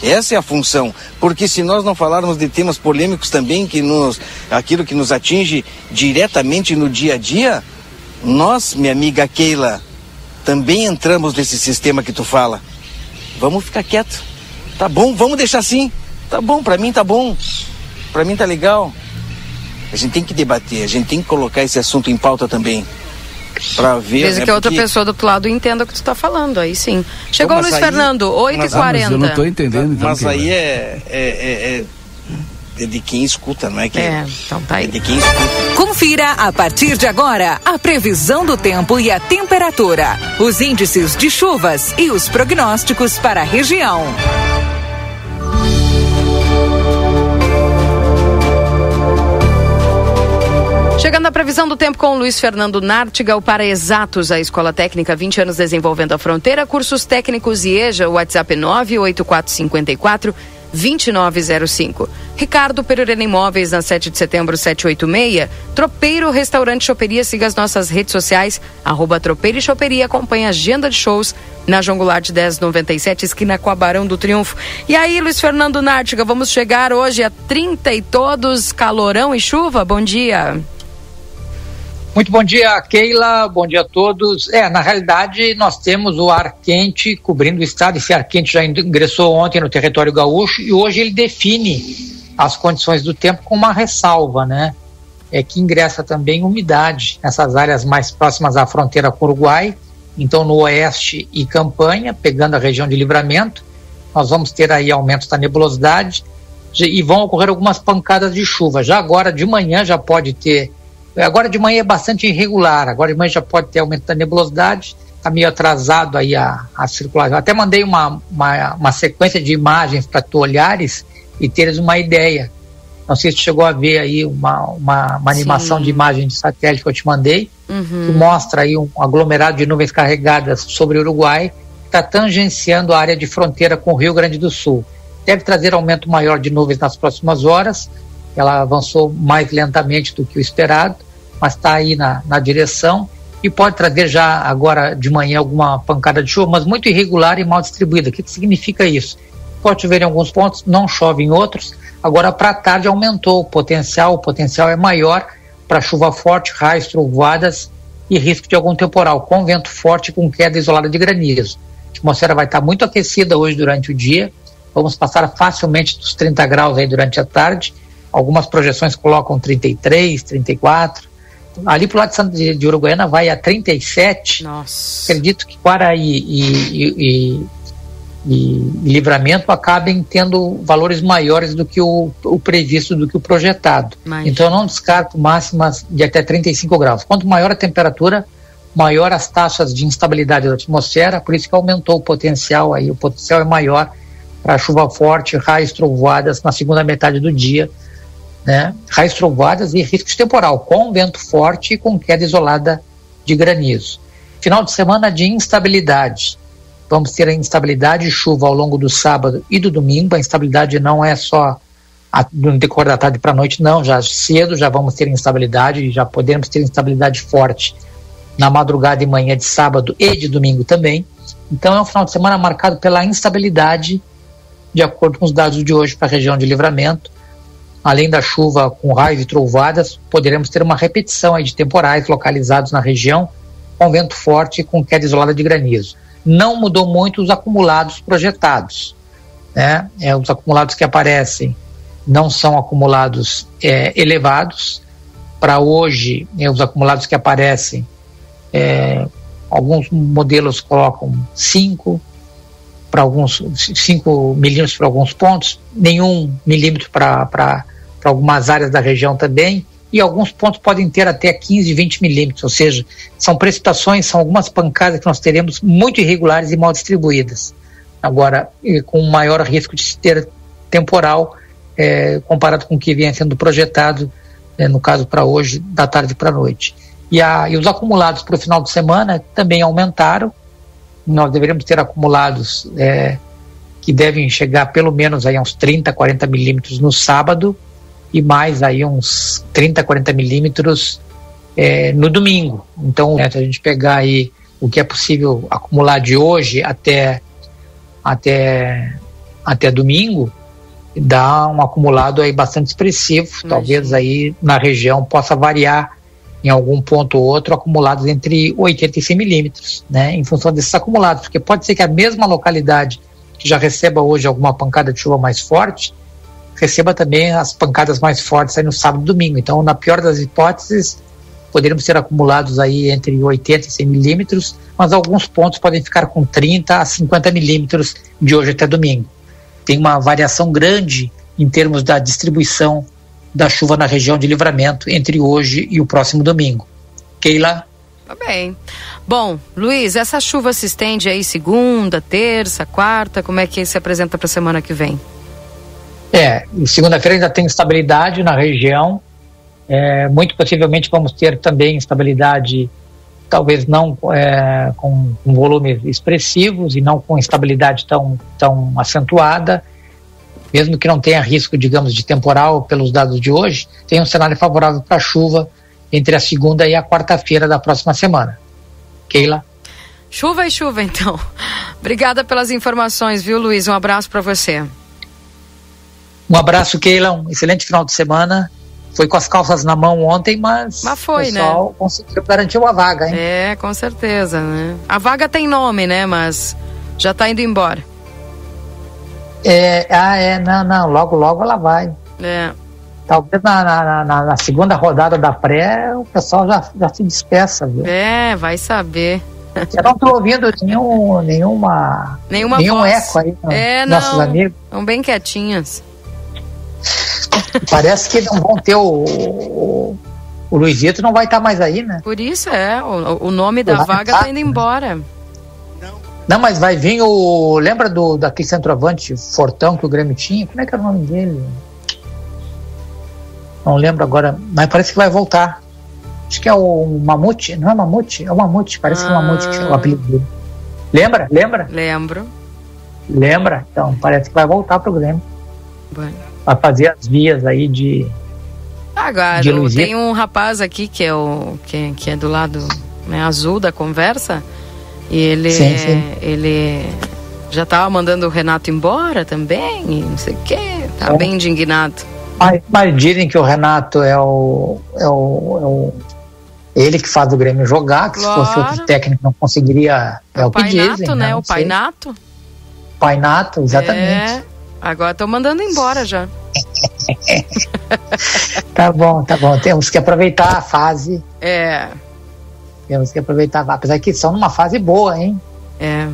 Essa é a função, porque se nós não falarmos de temas polêmicos também, que nos, aquilo que nos atinge diretamente no dia a dia, nós, minha amiga Keila, também entramos nesse sistema que tu fala. Vamos ficar quieto. Tá bom, vamos deixar assim. Tá bom, pra mim tá bom. Pra mim tá legal. A gente tem que debater, a gente tem que colocar esse assunto em pauta também. Pra ver. Desde né, que a outra porque- pessoa do outro lado entenda o que tu tá falando, aí sim. Chegou o Luiz aí- Fernando, mas- 8h40. Ah, mas eu não estou entendendo então Mas aí é, é, é, é- é de quem escuta, não é que É, então tá é aí. de quem escuta. Confira a partir de agora a previsão do tempo e a temperatura, os índices de chuvas e os prognósticos para a região. Chegando à previsão do tempo com o Luiz Fernando Nartigal para Exatos, a Escola Técnica 20 anos desenvolvendo a fronteira, cursos técnicos IEJA, WhatsApp 98454 2905. Ricardo Perurena Imóveis, na 7 de setembro, 786. Tropeiro Restaurante Choperia, siga as nossas redes sociais, arroba Tropeiro e Choperia, acompanhe a agenda de shows na João Goulart 1097, esquina com a Barão do Triunfo. E aí, Luiz Fernando Nartiga, vamos chegar hoje a 30 e todos, calorão e chuva? Bom dia. Muito bom dia, Keila. Bom dia a todos. É, na realidade, nós temos o ar quente cobrindo o estado. Esse ar quente já ingressou ontem no território gaúcho e hoje ele define as condições do tempo com uma ressalva, né? É que ingressa também umidade nessas áreas mais próximas à fronteira com o Uruguai. Então, no oeste e Campanha, pegando a região de livramento, nós vamos ter aí aumentos da nebulosidade e vão ocorrer algumas pancadas de chuva. Já agora de manhã já pode ter Agora de manhã é bastante irregular, agora de manhã já pode ter aumento da nebulosidade, está meio atrasado aí a, a circulação. Até mandei uma, uma, uma sequência de imagens para tu olhares e teres uma ideia. Não sei se tu chegou a ver aí uma, uma, uma animação Sim. de imagem de satélite que eu te mandei, que Uhum. mostra aí um aglomerado de nuvens carregadas sobre o Uruguai, que está tangenciando a área de fronteira com o Rio Grande do Sul. deve trazer aumento maior de nuvens nas próximas horas. Ela avançou mais lentamente do que o esperado, mas está aí na, na direção e pode trazer já agora de manhã alguma pancada de chuva, mas muito irregular e mal distribuída. O que, que significa isso? Pode chover em alguns pontos, não chove em outros. Agora, para tarde, aumentou o potencial, o potencial é maior para chuva forte, raios, trovoadas e risco de algum temporal, com vento forte com queda isolada de granizo. A atmosfera vai estar muito aquecida hoje durante o dia, vamos passar facilmente dos 30 graus aí durante a tarde. Algumas projeções colocam 33, 34 ali pro lado de, Santa, de, de Uruguaiana vai a 37. Nossa. Acredito que Quaraí e, e, e, e, Livramento acabem tendo valores maiores do que o, o previsto, do que o projetado. Então eu não descarto máximas de até 35 graus. Quanto maior a temperatura, maior as taxas de instabilidade da atmosfera, por isso que aumentou o potencial aí, o potencial é maior para chuva forte, raios trovoadas na segunda metade do dia né, raios trovoadas e risco de temporal, com vento forte e com queda isolada de granizo. Final de semana de instabilidade. Vamos ter a instabilidade e chuva ao longo do sábado e do domingo. A instabilidade não é só no decorrer da tarde para a noite, não. Já cedo já vamos ter instabilidade, já podemos ter instabilidade forte na madrugada e manhã de sábado e de domingo também. Então é um final de semana marcado pela instabilidade, de acordo com os dados de hoje para a região de livramento além da chuva com raios e trovoadas, poderemos ter uma repetição de temporais localizados na região, com vento forte e com queda isolada de granizo. Não mudou muito os acumulados projetados. Né? É, os acumulados que aparecem não são acumulados é, elevados. Para hoje, é, os acumulados que aparecem, é, alguns modelos colocam 5, para alguns 5 milímetros para alguns pontos, nenhum milímetro para algumas áreas da região também, e alguns pontos podem ter até 15, 20 milímetros, ou seja, são precipitações, são algumas pancadas que nós teremos muito irregulares e mal distribuídas. Agora, com maior risco de ter temporal, é, comparado com o que vinha sendo projetado, é, no caso para hoje, da tarde para a noite. E, a, e os acumulados para o final de semana também aumentaram, nós deveríamos ter acumulados é, que devem chegar pelo menos aí uns 30, 40 milímetros no sábado e mais aí uns 30, 40 milímetros é, no domingo. Então, né, se a gente pegar aí o que é possível acumular de hoje até, até, até domingo, dá um acumulado aí bastante expressivo. Imagina. Talvez aí na região possa variar em algum ponto ou outro, acumulados entre 80 e 100 milímetros, né, em função desses acumulados, porque pode ser que a mesma localidade que já receba hoje alguma pancada de chuva mais forte, receba também as pancadas mais fortes aí no sábado e domingo. Então, na pior das hipóteses, poderíamos ser acumulados aí entre 80 e 100 milímetros, mas alguns pontos podem ficar com 30 a 50 milímetros de hoje até domingo. Tem uma variação grande em termos da distribuição da chuva na região de livramento entre hoje e o próximo domingo. Keila? Tá bem. Bom, Luiz, essa chuva se estende aí segunda, terça, quarta, como é que se apresenta para a semana que vem? É, segunda-feira ainda tem estabilidade na região, é, muito possivelmente vamos ter também estabilidade, talvez não é, com, com volumes expressivos e não com estabilidade tão, tão acentuada, mesmo que não tenha risco, digamos, de temporal pelos dados de hoje, tem um cenário favorável para chuva entre a segunda e a quarta-feira da próxima semana. Keila? Chuva e chuva, então. Obrigada pelas informações, viu, Luiz? Um abraço para você. Um abraço, Keila. Um excelente final de semana. Foi com as calças na mão ontem, mas, mas foi, o pessoal né? conseguiu garantir uma vaga, hein? É, com certeza, né? A vaga tem nome, né? Mas já está indo embora. É, ah, é, não, não, logo, logo ela vai. É. Talvez na, na, na, na segunda rodada da pré o pessoal já, já se despeça, viu? É, vai saber. Eu não estou ouvindo nenhum, nenhuma, nenhuma nenhum voz. eco aí é, nossos não, amigos. Estão bem quietinhas. Parece que não vão ter o, o, o Luizito não vai estar mais aí, né? Por isso é, o, o nome da vaga está indo embora. Não, mas vai vir o. Lembra do daquele centroavante Fortão que o Grêmio tinha? Como é que era o nome dele? Não lembro agora, mas parece que vai voltar. Acho que é o Mamute, não é Mamute? É o Mamute, parece ah. que é o Mamute que é o apelido dele. Lembra? Lembra? Lembro. Lembra? Então parece que vai voltar pro Grêmio. Bueno. Vai fazer as vias aí de. Agora, De tem um rapaz aqui que é o que, que é do lado né, azul da conversa e ele Sim, sim. ele já tava mandando o Renato embora também, e não sei o quê, tá É. bem indignado. Mas, mas dizem que o Renato é o, é o, é o- ele que faz o Grêmio jogar, que se fosse Claro. outro técnico não conseguiria. É, o que Pai dizem. Nato, né? Não O Pai. Nato. Pai Nato, exatamente. É, agora estão mandando embora já. Tá bom, tá bom. Temos que aproveitar a fase. É, Temos que aproveitar. Apesar que são numa fase boa, hein? é.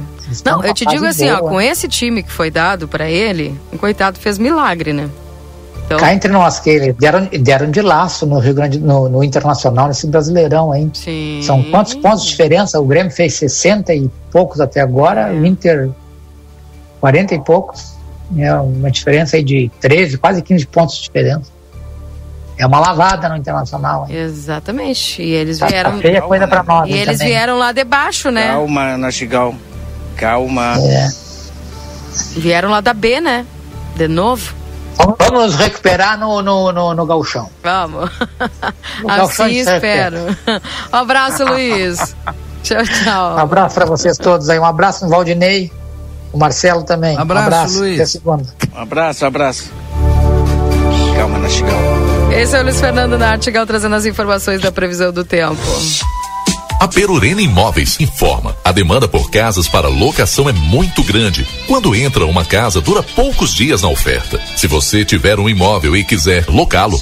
Não, eu te digo assim, ó, boa. com esse time que foi dado pra ele, o coitado fez milagre, né? Então, Cá entre nós, que eles deram, deram de laço no Rio Grande, no, no Internacional, nesse Brasileirão, hein? sim. São quantos pontos de diferença? O Grêmio fez 60 e poucos até agora, o Inter 40 e poucos. É uma diferença aí de 13, quase 15 pontos de diferença. É uma lavada no Internacional. hein? Exatamente. E eles Tá, vieram. tá feia coisa pra nós. E eles também. vieram lá de baixo, né? Calma, Nastigal. Calma. É. Vieram lá da B, né? De novo. Vamos- nos recuperar no, no, no, no gauchão. Vamos. No Galchão Assim espero. Um abraço, Luiz. Tchau, Um tchau. abraço para vocês todos aí. Um abraço no Valdinei, o Marcelo também. Um Abraço, Luiz. Até segunda. Um abraço, um abraço. Calma, Nastigal. Esse é o Luiz Fernando Nartigal trazendo as informações da previsão do tempo. A Perurena Imóveis informa. A demanda por casas para locação é muito grande. Quando entra uma casa, dura poucos dias na oferta. Se você tiver um imóvel e quiser locá-lo,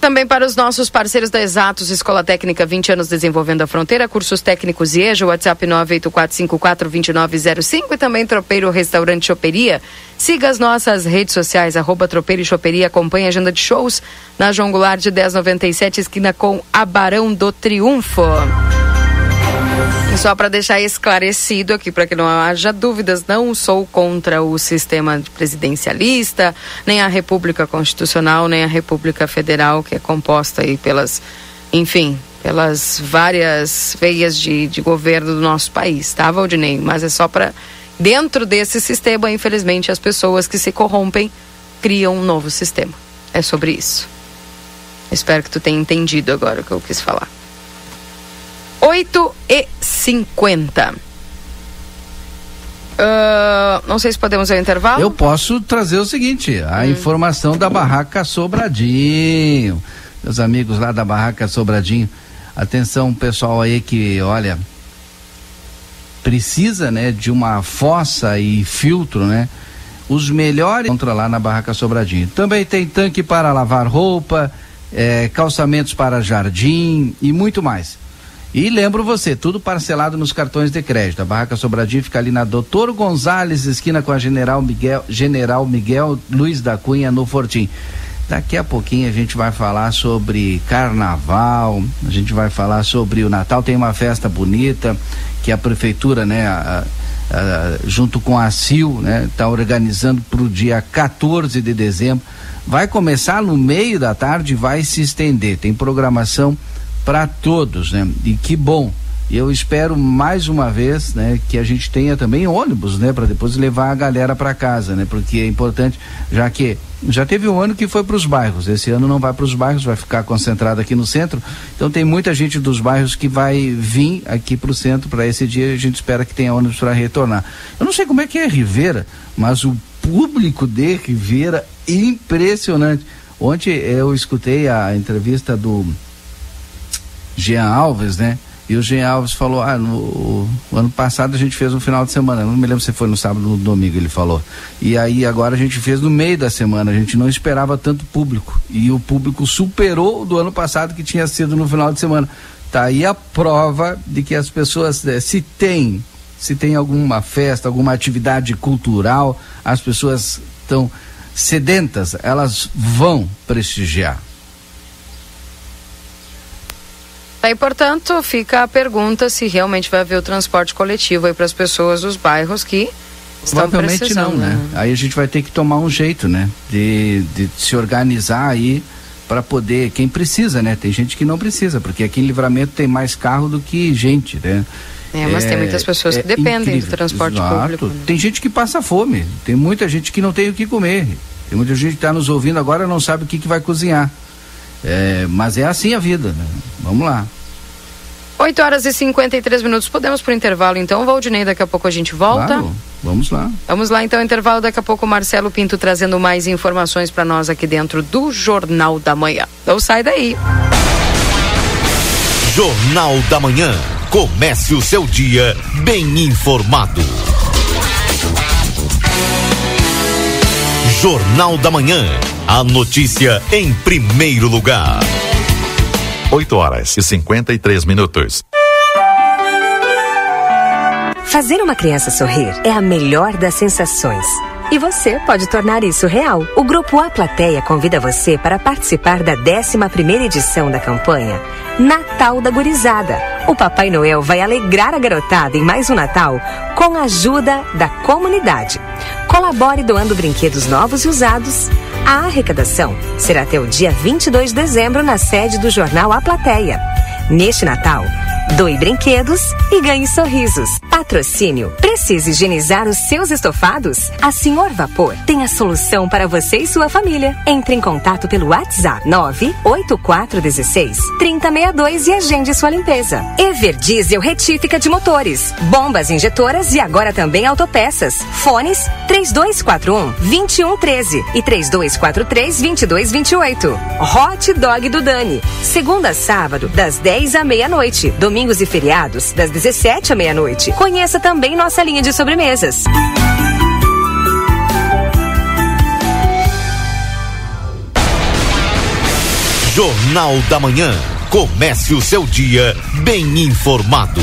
Também para os nossos parceiros da Exatos, Escola Técnica 20 anos desenvolvendo a fronteira, cursos técnicos e EJA, WhatsApp 984542905 e também Tropeiro Restaurante Choperia. Siga as nossas redes sociais, arroba Tropeiro e Choperia, acompanhe a agenda de shows na João Goulart de 1097, esquina com a Barão do Triunfo. Só para deixar esclarecido aqui, para que não haja dúvidas, não sou contra o sistema presidencialista, nem a República Constitucional, nem a República Federal, que é composta aí pelas, enfim, pelas várias veias de, de governo do nosso país, tá, Valdinei? Mas é só para. Dentro desse sistema, infelizmente, as pessoas que se corrompem criam um novo sistema. É sobre isso. Espero que tu tenha entendido agora o que eu quis falar. 8 e 50. Ah, não sei se podemos ir ao intervalo. Eu posso trazer o seguinte: a informação da Barraca Sobradinho. Meus amigos lá da Barraca Sobradinho, atenção pessoal aí que, olha, precisa, né, de uma fossa e filtro, né? Os melhores encontram lá na Barraca Sobradinho. Também tem tanque para lavar roupa, eh, calçamentos para jardim e muito mais. E lembro você, tudo parcelado nos cartões de crédito. A Barraca Sobradinho fica ali na Doutor Gonzales, esquina com a General Miguel, General Miguel Luiz da Cunha, no Fortim. Daqui a pouquinho a gente vai falar sobre carnaval, a gente vai falar sobre o Natal. Tem uma festa bonita que a prefeitura, né, a- a- junto com a CIL, né, está organizando para o dia 14 de dezembro. Vai começar no meio da tarde e vai se estender. Tem programação para todos, né? E que bom. Eu espero mais uma vez, né, que a gente tenha também ônibus, né, para depois levar a galera para casa, né? Porque é importante, já que já teve um ano que foi para os bairros, esse ano não vai para os bairros, vai ficar concentrado aqui no centro. Então tem muita gente dos bairros que vai vir aqui para o centro para esse dia. A gente espera que tenha ônibus para retornar. Eu não sei como é que é Rivera, mas o público de Rivera impressionante. Ontem eu escutei a entrevista do Jean Alves, né? E o Jean Alves falou: Ah, no ano passado a gente fez um final de semana. Não me lembro se foi no sábado ou no domingo, ele falou. E aí agora a gente fez no meio da semana. A gente não esperava tanto público. E o público superou o do ano passado, que tinha sido no final de semana. Tá aí a prova de que as pessoas, eh, se tem, se tem alguma festa, alguma atividade cultural, as pessoas estão sedentas, elas vão prestigiar. Daí, portanto, fica a pergunta se realmente vai haver o transporte coletivo aí para as pessoas dos bairros que estão Provavelmente precisando. não, né? Aí a gente vai ter que tomar um jeito, né? De, de se organizar aí para poder, quem precisa, né? Tem gente que não precisa, porque aqui em Livramento tem mais carro do que gente, né? É, mas tem muitas pessoas que dependem do incrível. transporte Exato. público. né? Tem gente que passa fome, tem muita gente que não tem o que comer. Tem muita gente que está nos ouvindo agora e não sabe o que, que vai cozinhar. É, mas é assim a vida, né? Vamos lá. 8 horas e 53 minutos. Podemos pro intervalo então, Valdinei? Daqui a pouco a gente volta. Claro, vamos lá. Vamos lá então, intervalo. Daqui a pouco o Marcelo Pinto trazendo mais informações para nós aqui dentro do Jornal da Manhã. Então sai daí. Jornal da Manhã. Comece o seu dia bem informado. Jornal da Manhã. A notícia em primeiro lugar. 8 horas e 53 minutos. Fazer uma criança sorrir é a melhor das sensações. E você pode tornar isso real. O Grupo A Plateia convida você para participar da 11ª edição da campanha Natal da Gurizada. O Papai Noel vai alegrar a garotada em mais um Natal com a ajuda da comunidade. Colabore doando brinquedos novos e usados. A arrecadação será até o dia 22 de dezembro na sede do jornal A Plateia. Neste Natal, doe brinquedos e ganhe sorrisos. Patrocínio. Precisa higienizar os seus estofados? A Senhor Vapor tem a solução para você e sua família. Entre em contato pelo WhatsApp 98416 3062 e agende sua limpeza. Ever Diesel Retífica de Motores, bombas injetoras e agora também autopeças. Fones 3241 2113 e 3243 2228. Hot Dog do Dani. Segunda a sábado, das 10 à meia-noite. Domingos e feriados, das 17 à meia-noite. Conheça também nossa linha de sobremesas. Jornal da Manhã. Comece o seu dia bem informado.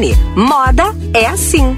Moda é assim.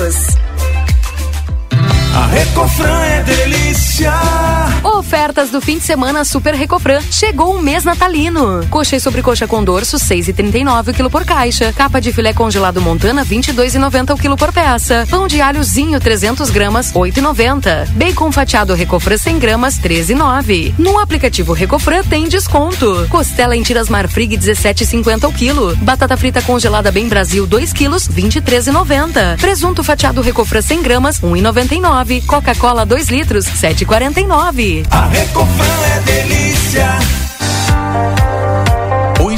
News. A Recofran é delícia. Ofertas do fim de semana Super Recofran. Chegou o mês natalino. Coxa e sobrecoxa com dorso 6,39 o quilo por caixa. Capa de filé congelado Montana 22,90 o quilo por peça. Pão de alhozinho 300 gramas 8,90. Bacon fatiado Recofran 100 gramas 13,9. No aplicativo Recofran tem desconto. Costela em tiras Marfrig 17,50 o quilo. Batata frita congelada Bem Brasil 2 quilos 23,90. Presunto fatiado Recofran 100 gramas 1,99. Coca-Cola 2 litros 7,49. A Recofran é delícia.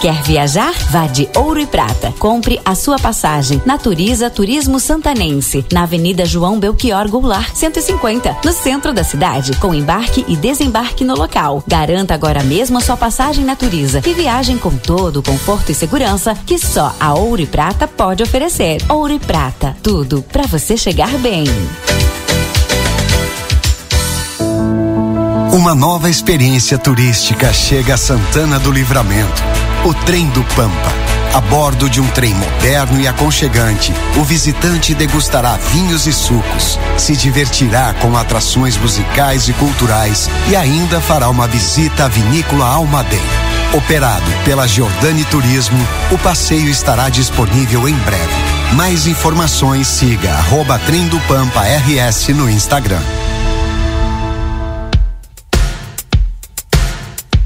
Quer viajar? Vá de Ouro e Prata. Compre a sua passagem. Naturiza Turismo Santanense, na Avenida João Belchior Goulart, 150, no centro da cidade, com embarque e desembarque no local. Garanta agora mesmo a sua passagem Naturiza e viagem com todo o conforto e segurança que só a Ouro e Prata pode oferecer. Ouro e Prata, tudo para você chegar bem. Uma nova experiência turística chega a Santana do Livramento. O Trem do Pampa. A bordo de um trem moderno e aconchegante, o visitante degustará vinhos e sucos, se divertirá com atrações musicais e culturais e ainda fará uma visita à vinícola Almaden. Operado pela Giordani Turismo, o passeio estará disponível em breve. Mais informações siga arroba Trem do Pampa RS no Instagram.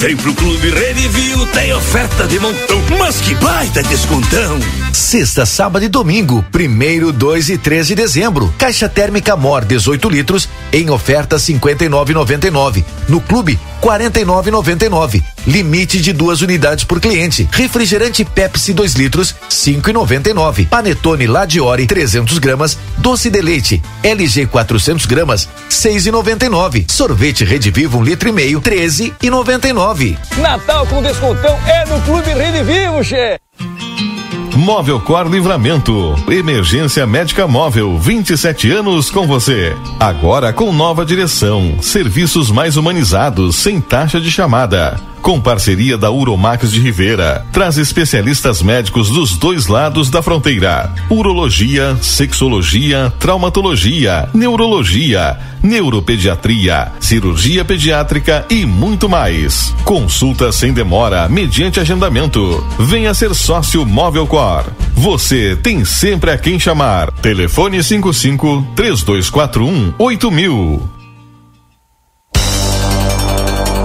Vem pro Clube Redivio, tem oferta de montão, mas que baita descontão! Sexta, sábado e domingo, primeiro, 2 e 3 de dezembro. Caixa térmica Mor 18 litros em oferta 59,99. No clube 49,99. Limite de duas unidades por cliente. Refrigerante Pepsi 2 litros 5,99. Panetone Ladiore 300 gramas. Doce de leite LG 400 gramas 6,99. Sorvete Rede Vivo 1 um litro e meio 13,99. Natal com descontão é no Clube Rede Vivo, che. Móvel Cor Livramento. Emergência médica móvel, 27 anos com você. Agora com nova direção. Serviços mais humanizados, sem taxa de chamada com parceria da Uromax de Rivera. Traz especialistas médicos dos dois lados da fronteira: urologia, sexologia, traumatologia, neurologia, neuropediatria, cirurgia pediátrica e muito mais. Consulta sem demora, mediante agendamento. Venha ser sócio Móvel Cor. Você tem sempre a quem chamar. Telefone 55 3241 8000.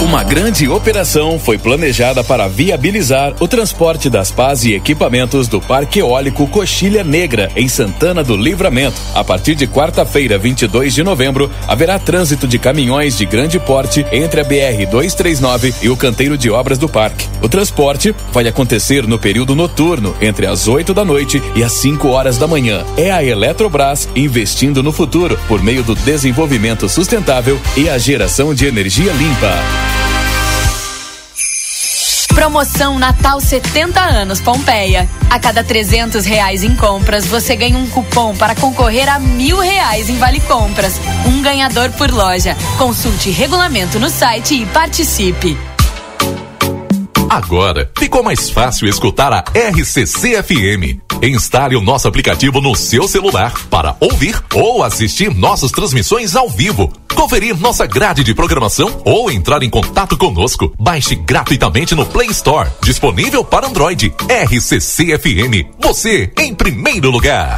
Uma grande operação foi planejada para viabilizar o transporte das pás e equipamentos do Parque Eólico Coxilha Negra, em Santana do Livramento. A partir de quarta-feira, 22 de novembro, haverá trânsito de caminhões de grande porte entre a BR-239 e o canteiro de obras do parque. O transporte vai acontecer no período noturno, entre as 8 da noite e as 5 horas da manhã. É a Eletrobras investindo no futuro por meio do desenvolvimento sustentável e a geração de energia limpa. Promoção Natal 70 anos Pompeia. A cada 300 reais em compras, você ganha um cupom para concorrer a mil reais em vale compras. Um ganhador por loja. Consulte regulamento no site e participe. Agora ficou mais fácil escutar a RCC FM. Instale o nosso aplicativo no seu celular para ouvir ou assistir nossas transmissões ao vivo. Conferir nossa grade de programação ou entrar em contato conosco. Baixe gratuitamente no Play Store. Disponível para Android. RCC FM. Você em primeiro lugar.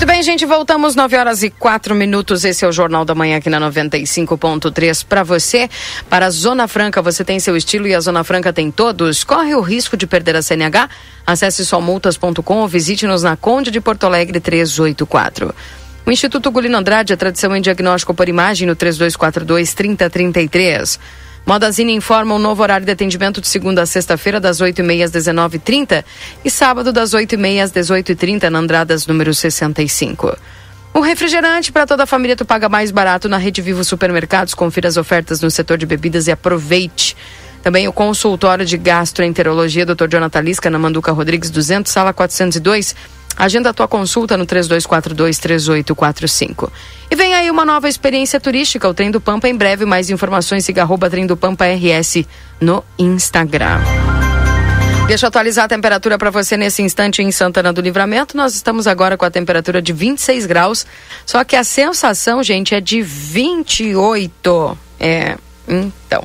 Muito bem, gente, voltamos 9 horas e 4 minutos. Esse é o Jornal da Manhã aqui na 95.3 para você. Para a Zona Franca, você tem seu estilo e a Zona Franca tem todos. Corre o risco de perder a CNH? Acesse somultas.com ou visite-nos na Conde de Porto Alegre 384. O Instituto Gulino Andrade, a tradição em diagnóstico por imagem no 3242 3033. Modazine informa um novo horário de atendimento de segunda a sexta-feira, das 8h30 às 19h30 e sábado, das 8h30 às 18h30, na Andradas, número 65. O refrigerante para toda a família tu paga mais barato na Rede Vivo Supermercados. Confira as ofertas no setor de bebidas e aproveite. Também o consultório de gastroenterologia, Dr. Jonathan Lisca, na Manduca Rodrigues 200, sala 402. Agenda a tua consulta no 3242-3845. E vem aí uma nova experiência turística, o Trem do Pampa. Em breve, mais informações, siga arroba Trem do Pampa RS no Instagram. Deixa eu atualizar a temperatura para você nesse instante em Santana do Livramento. Nós estamos agora com a temperatura de 26 graus, só que a sensação, gente, é de 28. É, então,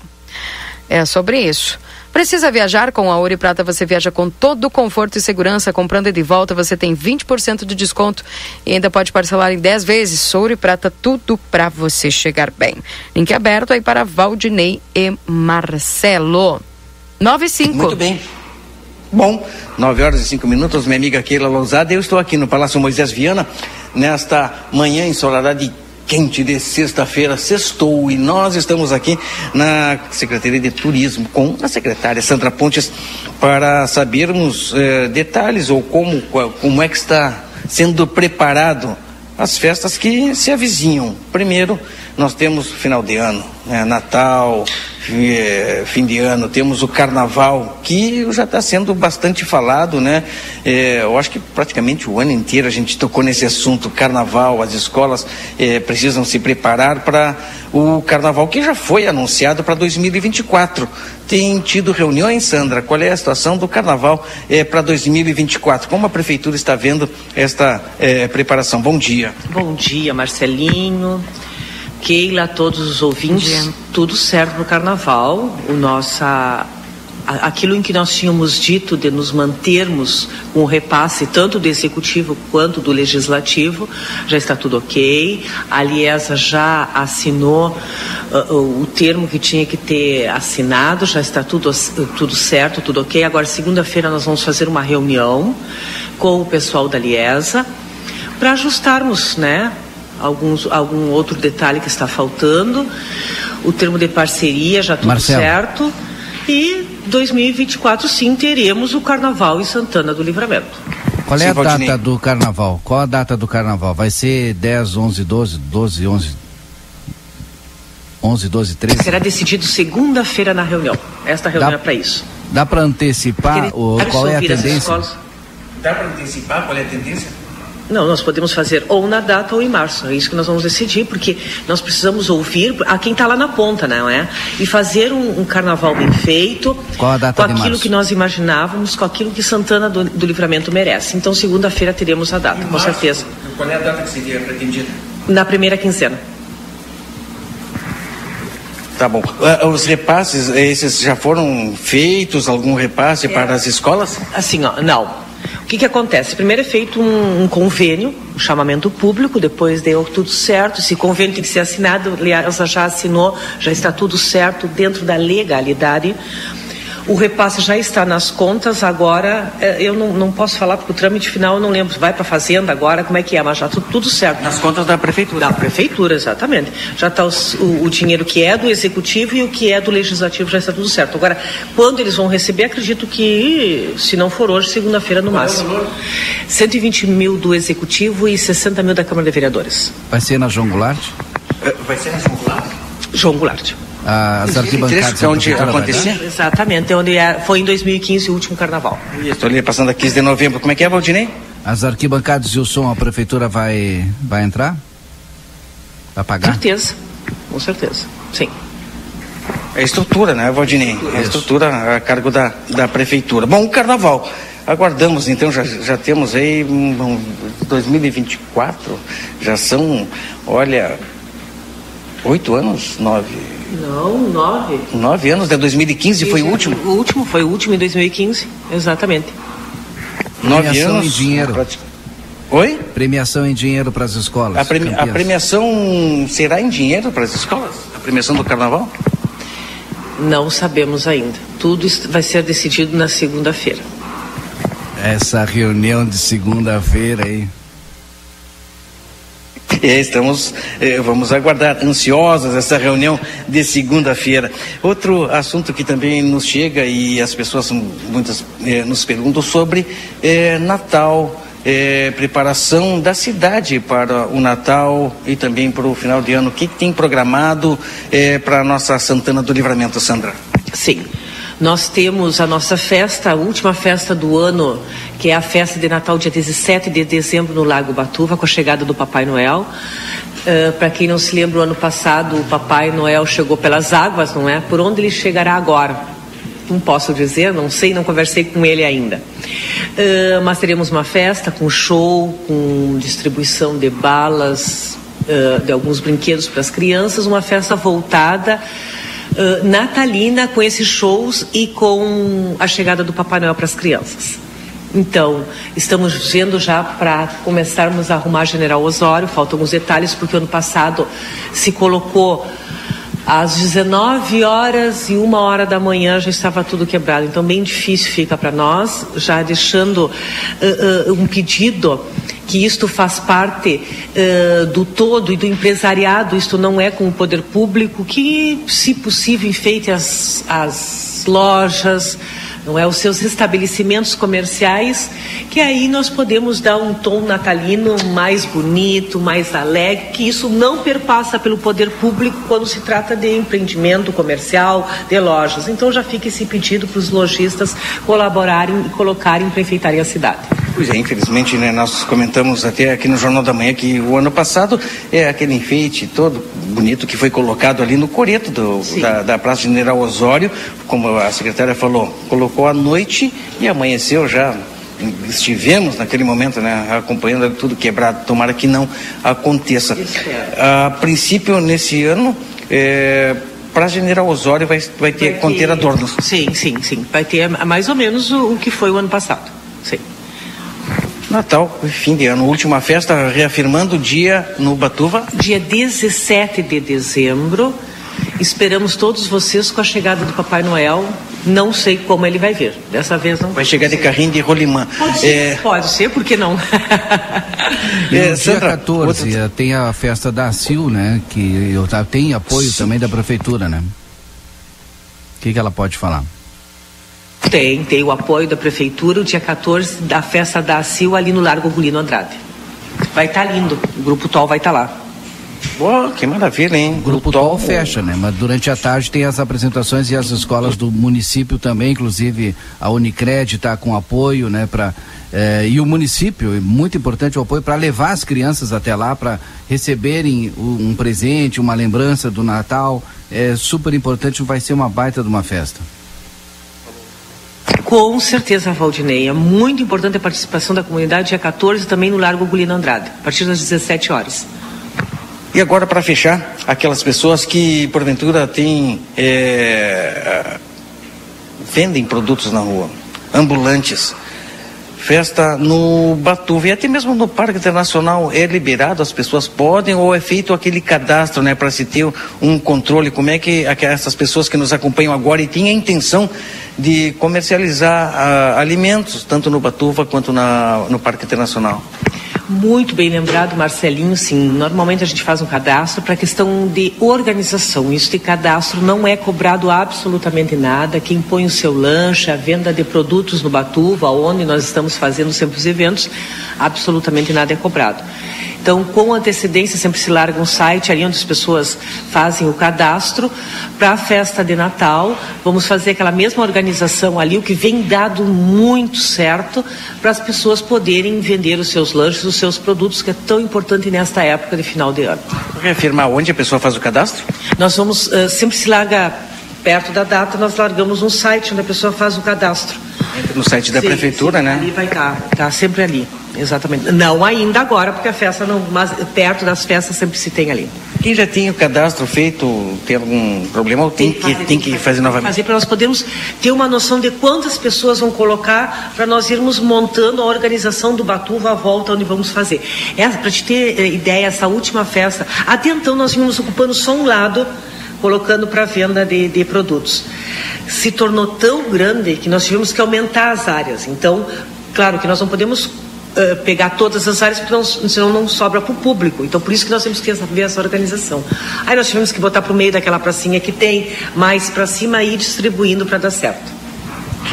é sobre isso. Precisa viajar com a Ouro e Prata? Você viaja com todo o conforto e segurança. Comprando e de volta, você tem 20% de desconto e ainda pode parcelar em 10 vezes. Ouro e Prata, tudo para você chegar bem. Link aberto aí para Valdinei e Marcelo. 9 e 5. Muito bem. Bom, 9 horas e 5 minutos, minha amiga Keila Lousada. Eu estou aqui no Palácio Moisés Viana, nesta manhã ensolarada de quente de sexta-feira, sextou, e nós estamos aqui na Secretaria de Turismo com a secretária Sandra Pontes para sabermos eh, detalhes ou como, como é que está sendo preparado as festas que se avizinham. Primeiro, nós temos final de ano, né, Natal, é, fim de ano, temos o carnaval, que já está sendo bastante falado, né? É, eu acho que praticamente o ano inteiro a gente tocou nesse assunto, carnaval, as escolas é, precisam se preparar para o carnaval que já foi anunciado para 2024. Tem tido reuniões, Sandra? Qual é a situação do carnaval para 2024? Como a prefeitura está vendo esta preparação? Bom dia. Bom dia, Marcelinho. Keila, todos os ouvintes, tudo certo para o carnaval. O nossa, aquilo em que nós tínhamos dito de nos mantermos com o repasse tanto do executivo quanto do legislativo, já está tudo ok. A Liesa já assinou uh, o termo que tinha que ter assinado, já está tudo, tudo certo, tudo ok. Agora, segunda-feira, nós vamos fazer uma reunião com o pessoal da Liesa para ajustarmos, né? Alguns, algum outro detalhe que está faltando. O termo de parceria já tudo Marcelo. certo. E 2024 sim teremos o carnaval em Santana do Livramento. Qual é sim, a data do carnaval? Qual a data do carnaval? Vai ser 10, 11, 12, 12, 11, 11, 12, 13. Será decidido segunda-feira na reunião. Esta reunião Dá- é para isso. Dá para antecipar o, qual é a tendência? Dá para antecipar qual é a tendência? Não, nós podemos fazer ou na data ou em março. É isso que nós vamos decidir, porque nós precisamos ouvir a quem está lá na ponta, não é? E fazer um, um carnaval bem feito, Qual a data com de aquilo março? que nós imaginávamos, com aquilo que Santana do, do Livramento merece. Então, segunda-feira teremos a data, com certeza. Qual é a data que seria pretendida? Na primeira quinzena. Tá bom. Ah, Os repasses, esses já foram feitos? Algum repasse para as escolas? Assim, ó, não. O que, que acontece? Primeiro é feito um, um convênio, um chamamento público, depois deu tudo certo. Esse convênio tem que ser assinado, aliás, já assinou, já está tudo certo dentro da legalidade. O repasse já está nas contas, agora eh, eu não, não posso falar porque o trâmite final eu não lembro. Vai para a Fazenda agora, como é que é? Mas já tudo, tudo certo. Nas contas da Prefeitura? Da Prefeitura, exatamente. Já está o, o dinheiro que é do Executivo e o que é do Legislativo, já está tudo certo. Agora, quando eles vão receber, acredito que, se não for hoje, segunda-feira no máximo. 120 mil do Executivo e 60 mil da Câmara de Vereadores. Vai ser na João Goulart? Vai ser na João Goulart? João Goulart. As arquibancadas. é onde dar? Exatamente, é onde é, foi em 2015 o último carnaval. Estou ali passando a 15 de novembro. Como é que é, Valdinei? As arquibancadas e o som, a prefeitura vai, vai entrar? Vai pagar? Certeza, com certeza. Sim. É a estrutura, né, Valdinei? É a estrutura a cargo da, da prefeitura. Bom, o carnaval. Aguardamos, então, já, já temos aí hum, 2024, já são, olha, oito anos, nove, Não, nove. nove anos, de 2015 foi o último? O último, foi o último em 2015, exatamente. Nove Premiação anos. em dinheiro. Oi? Premiação em dinheiro para as escolas. A, premi- a campeãs. premiação será em dinheiro para as escolas? A premiação do carnaval? Não sabemos ainda. Tudo vai ser decidido na segunda-feira. Essa reunião de segunda-feira aí. É, estamos, eh, vamos aguardar ansiosos essa reunião de segunda-feira. Outro assunto que também nos chega e as pessoas muitas eh, nos perguntam sobre eh, Natal, eh, preparação da cidade para o Natal e também para o final de ano. O que, tem programado eh, para a nossa Santana do Livramento, Sandra? Sim. Nós temos a nossa festa, a última festa do ano, que é a festa de Natal, dia 17 de dezembro, no Lago Batuva, com a chegada do Papai Noel. Para quem não se lembra, o ano passado o Papai Noel chegou pelas águas, não é? Por onde ele chegará agora? Não posso dizer, não sei, não conversei com ele ainda. Ah, mas teremos uma festa com show, com distribuição de balas, ah, de alguns brinquedos para as crianças, uma festa voltada ah, natalina com esses shows e com a chegada do Papai Noel para as crianças. Então, estamos vendo já para começarmos a arrumar General Osório, faltam alguns detalhes, porque ano passado se colocou às 19 horas e uma hora da manhã já estava tudo quebrado. Então, bem difícil fica para nós, já deixando ah, ah, um pedido que isto faz parte ah, do todo e do empresariado, isto não é com o poder público, que, se possível, enfeite as, as lojas, não é os seus estabelecimentos comerciais, que aí nós podemos dar um tom natalino mais bonito, mais alegre, que isso não perpassa pelo poder público quando se trata de empreendimento comercial, de lojas. Então já fica esse pedido para os lojistas colaborarem e colocarem para enfeitarem a cidade. Pois é, infelizmente, né, nós comentamos até aqui no Jornal da Manhã que o ano passado é aquele enfeite todo bonito que foi colocado ali no coreto do- da, da Praça General Osório, como a secretária falou, colocou à noite e amanheceu já. Estivemos naquele momento, né, acompanhando tudo quebrado. Tomara que não aconteça. A princípio, nesse ano, é, Praça General Osório vai, vai ter conter adornos. Sim, sim, sim. Vai ter mais ou menos o, o que foi o ano passado. Sim. Natal, fim de ano, última festa, reafirmando o dia no Batuva. Dia 17 de dezembro. Esperamos todos vocês com a chegada do Papai Noel. Não sei como ele vai vir. Dessa vez não. Vai chegar de carrinho de rolimã. Pode ser, É, pode ser, por que não? E É, no dia Sandra, 14 eh, tem a festa da CIL, né? Que eu, tem apoio também da prefeitura, né? O que, que ela pode falar? Tem, tem o apoio da prefeitura, o dia 14 da festa da ACIL ali no Largo Gulino Andrade. Vai estar lindo, o Grupo TOL vai estar lá. Oh, que maravilha, hein? O grupo TOL fecha, né? Mas durante a tarde tem as apresentações e as escolas do município também, inclusive a Unicred está com apoio, né? Pra, eh, e o município, é muito importante o apoio para levar as crianças até lá, para receberem um presente, uma lembrança do Natal. É super importante, vai ser uma baita de uma festa. Com certeza, Valdinei. É muito importante a participação da comunidade dia 14 também no Largo Gulino Andrade, a partir das 17 horas. E agora, para fechar, aquelas pessoas que, porventura, têm. é, vendem produtos na rua, ambulantes. Festa no Batuva e até mesmo no Parque Internacional é liberado, as pessoas podem ou é feito aquele cadastro, né, para se ter um controle, como é que essas pessoas que nos acompanham agora e têm a intenção de comercializar ah, alimentos, tanto no Batuva quanto na, no Parque Internacional. Muito bem lembrado, Marcelinho. Sim, normalmente a gente faz um cadastro para questão de organização. Isso de cadastro não é cobrado absolutamente nada. Quem põe o seu lanche, a venda de produtos no Batuva, onde nós estamos fazendo sempre os eventos, absolutamente nada é cobrado. Então, com antecedência, sempre se larga um site ali onde as pessoas fazem o cadastro para a festa de Natal. Vamos fazer aquela mesma organização ali, o que vem dado muito certo para as pessoas poderem vender os seus lanches, os seus produtos, que é tão importante nesta época de final de ano. Reafirmar onde a pessoa faz o cadastro? Nós vamos, eh, sempre se larga perto da data, nós largamos um site onde a pessoa faz o cadastro. Entra no site da Sim, prefeitura, sim, né? Ali vai estar, tá sempre ali, exatamente. Não ainda agora, porque a festa não, mas perto das festas sempre se tem ali. Quem já tem o cadastro feito, tem algum problema ou tem, que, tem que fazer novamente? Fazer para nós podermos ter uma noção de quantas pessoas vão colocar para nós irmos montando a organização do Batuva à volta onde vamos fazer. Para te ter eh, ideia, essa última festa, até então nós vínhamos ocupando só um lado, colocando para venda de, de produtos. Se tornou tão grande que nós tivemos que aumentar as áreas. Então, claro que nós não podemos eh, pegar todas as áreas, porque não, senão não sobra para o público. Então, por isso que nós temos que ver essa organização. Aí nós tivemos que botar para o meio daquela pracinha que tem, mais para cima e ir distribuindo para dar certo.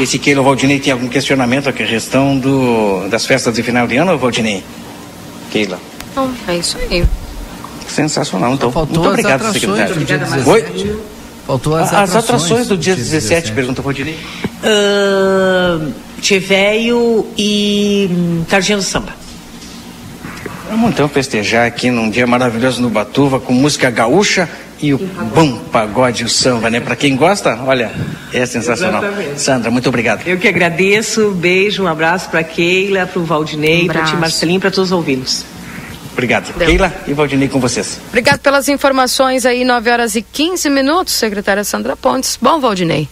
Esse Keila Valdinei tem algum questionamento a questão do, das festas de final de ano, Valdinei? Keila. Então, é isso aí. Sensacional, então. faltou Muito as obrigado, atrações secretário. do dia Oi? 17. Faltou as Ah, as atrações atrações do dia 17, 17. pergunta Valdinei. Uh, Tiveio e hum, Tardinha do Samba. Vamos então festejar aqui num dia maravilhoso no Batuva com música gaúcha e o bom pagode o samba, né? Pra quem gosta, olha, é sensacional. Exatamente. Sandra, muito obrigado. Eu que agradeço, beijo, um abraço para Keila, para o Valdinei, Um para ti. Marcelinho, para todos os ouvintes. Obrigado. Keila e Valdinei com vocês. Obrigado pelas informações aí, 9 horas e 15 minutos, secretária Sandra Pontes. Bom, Valdinei,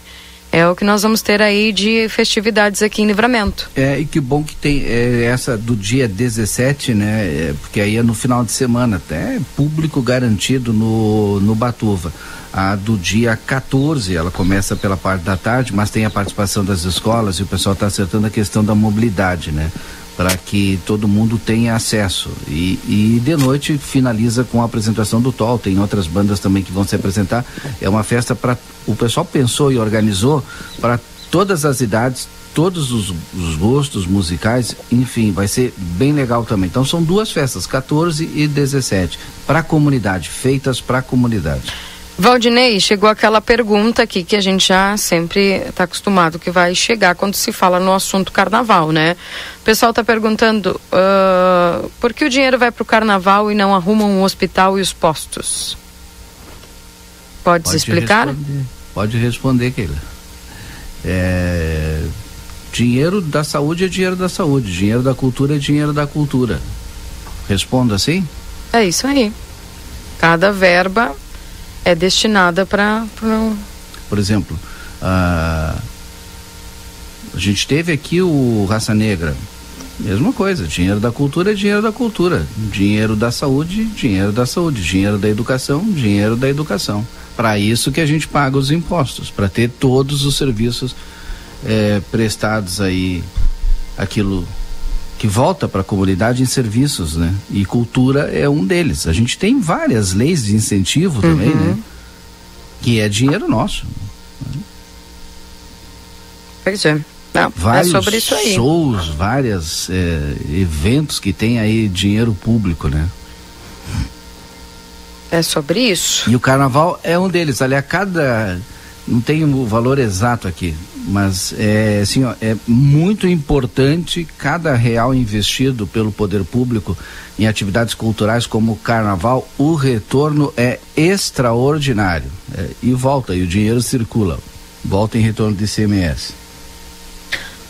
é o que nós vamos ter aí de festividades aqui em Livramento. É, e que bom que tem é, essa do dia 17, né? é, porque aí é no final de semana, até público garantido no, no Batuva. A do dia 14, ela começa pela parte da tarde, mas tem a participação das escolas e o pessoal está acertando a questão da mobilidade, né? Para que todo mundo tenha acesso. E, e de noite finaliza com a apresentação do TOL. Tem outras bandas também que vão se apresentar. É uma festa para. O pessoal pensou e organizou para todas as idades, todos os, os gostos musicais, enfim, vai ser bem legal também. Então são duas festas, 14 e 17, para a comunidade, feitas para a comunidade. Valdinei, chegou aquela pergunta aqui que a gente já sempre está acostumado que vai chegar quando se fala no assunto carnaval, né? O pessoal está perguntando ah, por que o dinheiro vai para o carnaval e não arrumam um hospital e os postos? Pode, se explicar? Responder, pode responder, Keila. É, dinheiro da saúde é dinheiro da saúde, dinheiro da cultura é dinheiro da cultura. Responda assim? É isso aí. Cada verba é destinada para. Por exemplo, a, a gente teve aqui o Raça Negra. Mesma coisa, dinheiro da cultura é dinheiro da cultura. Dinheiro da saúde, dinheiro da saúde. Dinheiro da educação, dinheiro da educação. Para isso que a gente paga os impostos, para ter todos os serviços eh, prestados aí, aquilo que volta para a comunidade em serviços, né? E cultura é um deles. A gente tem várias leis de incentivo também, Uhum. né? Que é dinheiro nosso. Pois é. Não, Vários é sobre isso aí. shows, vários eventos que tem aí dinheiro público, né? É sobre isso. E o carnaval é um deles. Ali a cada. Não tem o valor exato aqui, mas é assim, ó, é muito importante cada real investido pelo poder público em atividades culturais como o carnaval, o retorno é extraordinário. É, e volta, e o dinheiro circula. Volta em retorno de ICMS.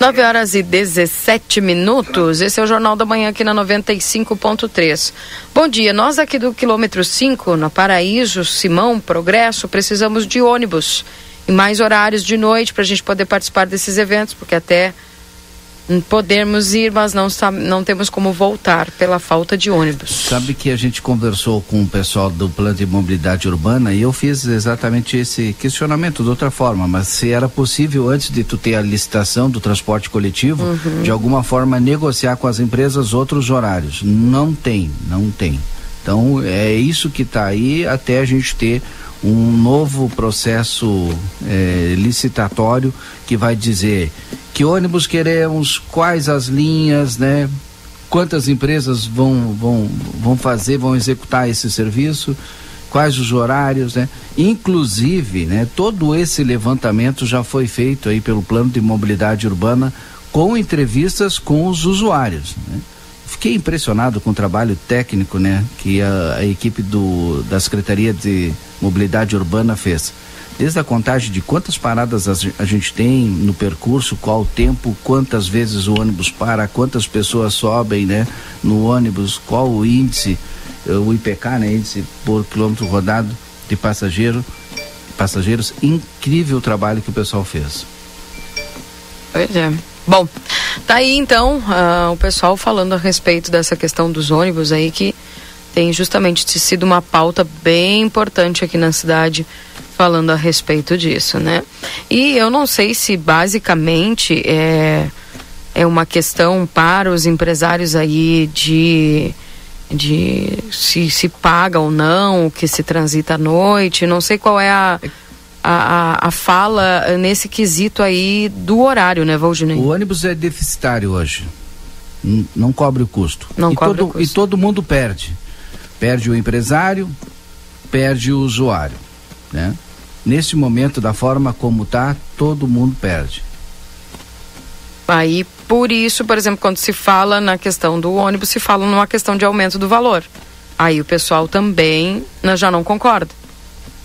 9 horas e 17 minutos. Esse é o Jornal da Manhã aqui na 95.3. Bom dia. Nós aqui do quilômetro 5, na Paraíso, Simão, Progresso, precisamos de ônibus e mais horários de noite para a gente poder participar desses eventos, porque até Podemos ir, mas não, não temos como voltar pela falta de ônibus. Sabe que a gente conversou com o pessoal do plano de mobilidade urbana e eu fiz exatamente esse questionamento de outra forma, mas se era possível antes de tu ter a licitação do transporte coletivo, uhum. de alguma forma negociar com as empresas outros horários. Não tem, não tem. Então é isso que está aí até a gente ter um novo processo é, licitatório que vai dizer que ônibus queremos, quais as linhas, né? Quantas empresas vão, vão, vão fazer, vão executar esse serviço, quais os horários, né? Inclusive, né, todo esse levantamento já foi feito aí pelo plano de mobilidade urbana com entrevistas com os usuários. Né? Fiquei impressionado com o trabalho técnico, né, que a, a equipe do, da Secretaria de Mobilidade Urbana fez desde a contagem de quantas paradas a gente tem no percurso, qual o tempo, quantas vezes o ônibus para, quantas pessoas sobem, né, no ônibus, qual o índice, eh, o IPK, né, índice por quilômetro rodado de passageiro, passageiros, incrível o trabalho que o pessoal fez. Pois é. Bom, tá aí então uh, o pessoal falando a respeito dessa questão dos ônibus aí que tem justamente sido uma pauta bem importante aqui na cidade falando a respeito disso, né? E eu não sei se basicamente é, é uma questão para os empresários aí de de se se paga ou não, que se transita à noite, não sei qual é a, a, a fala nesse quesito aí do horário, né, Valdinei? O ônibus é deficitário hoje. Não cobre o custo. Não e cobre todo, o custo. E todo mundo perde. Perde o empresário, perde o usuário, né? Nesse momento, da forma como está, todo mundo perde. Aí, por isso, por exemplo, quando se fala na questão do ônibus, se fala numa questão de aumento do valor. Aí o pessoal também né, já não concorda.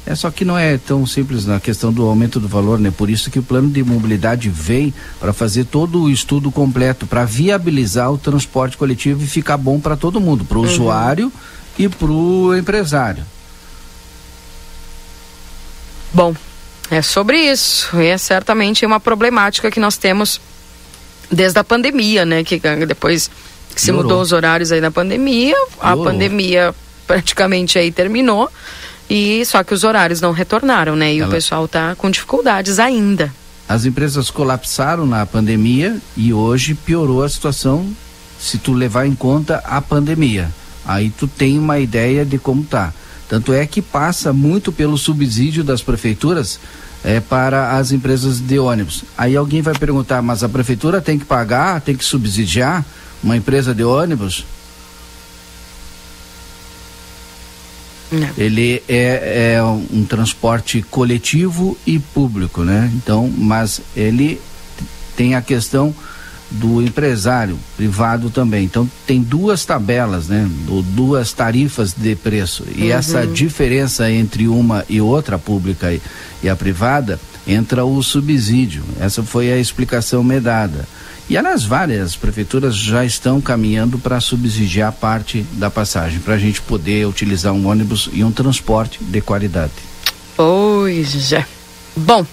É só que não é tão simples na questão do aumento do valor, né? Por isso que o plano de mobilidade vem para fazer todo o estudo completo, para viabilizar o transporte coletivo e ficar bom para todo mundo, para o uhum. usuário e para o empresário. Bom, é sobre isso. E é certamente uma problemática que nós temos desde a pandemia, né? Que depois que se mudou os horários aí na pandemia, a pandemia praticamente aí terminou. E só que os horários não retornaram, né? E Ela... o pessoal tá com dificuldades ainda. As empresas colapsaram na pandemia e hoje piorou a situação se tu levar em conta a pandemia. Aí tu tem uma ideia de como tá. Tanto é que passa muito pelo subsídio das prefeituras é, para as empresas de ônibus. Aí alguém vai perguntar, mas a prefeitura tem que pagar, tem que subsidiar uma empresa de ônibus? Não. Ele é, é um transporte coletivo e público, né? Então, mas ele tem a questão do empresário privado também. Então tem duas tabelas, né? duas tarifas de preço. E uhum. essa diferença entre uma e outra, a pública e, e, a privada, entra o subsídio. Essa foi a explicação me dada. E nas várias prefeituras já estão caminhando para subsidiar parte da passagem, para a gente poder utilizar um ônibus e um transporte de qualidade. Pois é. Bom,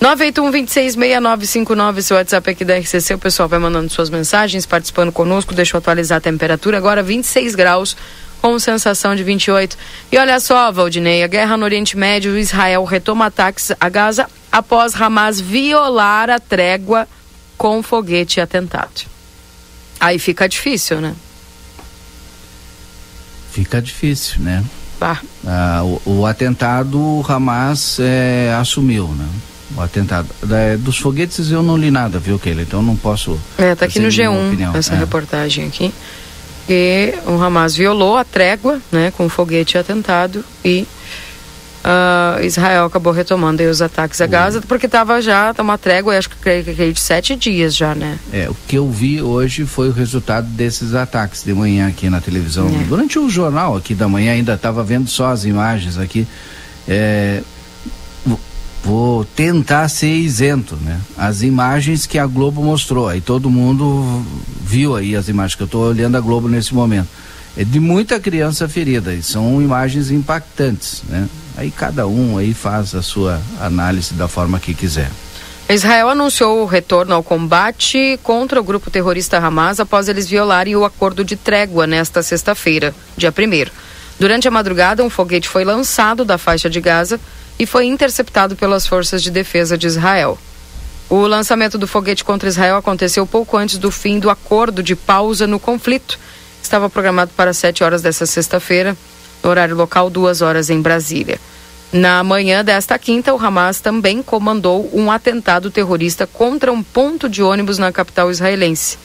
981-266959, seu WhatsApp aqui da RCC, o pessoal vai mandando suas mensagens, participando conosco, deixa eu atualizar a temperatura, agora 26 graus, com sensação de 28. E olha só, Valdinei, a guerra no Oriente Médio, Israel retoma ataques a Gaza após Hamas violar a trégua com foguete e atentado. Aí fica difícil, né? Fica difícil, né? Ah, o, o, atentado o Hamas é, assumiu, né? O atentado. Da, dos foguetes eu não li nada, viu, Keila? Então não posso. É, tá aqui no G1 essa é. reportagem aqui. E o Hamas violou a trégua, né, com foguete atentado e uh, Israel acabou retomando os ataques a Gaza, porque estava já uma trégua, acho que creio de sete dias já, né? É, o que eu vi hoje foi o resultado desses ataques de manhã aqui na televisão. É. Durante o jornal aqui da manhã ainda estava vendo só as imagens aqui. É, vou tentar ser isento, né? As imagens que a Globo mostrou, aí todo mundo viu aí as imagens que eu estou olhando a Globo nesse momento. É de muita criança ferida, e são imagens impactantes, né? Aí cada um aí faz a sua análise da forma que quiser. Israel anunciou o retorno ao combate contra o grupo terrorista Hamas após eles violarem o acordo de trégua nesta sexta-feira, dia 1 Durante a madrugada, um foguete foi lançado da faixa de Gaza e foi interceptado pelas forças de defesa de Israel. O lançamento do foguete contra Israel aconteceu pouco antes do fim do acordo de pausa no conflito. Estava programado para 7 horas dessa sexta-feira, no horário local, 2 horas em Brasília. Na manhã desta quinta, o Hamas também comandou um atentado terrorista contra um ponto de ônibus na capital israelense.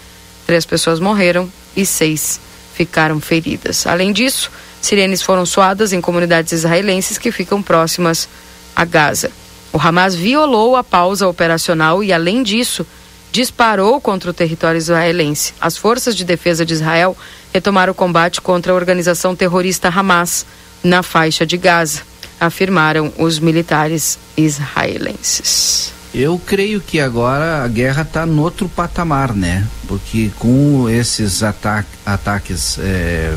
Três pessoas morreram e seis ficaram feridas. Além disso, Sirenes foram soadas em comunidades israelenses que ficam próximas a Gaza. O Hamas violou a pausa operacional e, além disso, disparou contra o território israelense. As forças de defesa de Israel retomaram o combate contra a organização terrorista Hamas na faixa de Gaza, afirmaram os militares israelenses. Eu creio que agora a guerra está no outro patamar, né? Porque com esses ataque, ataques é,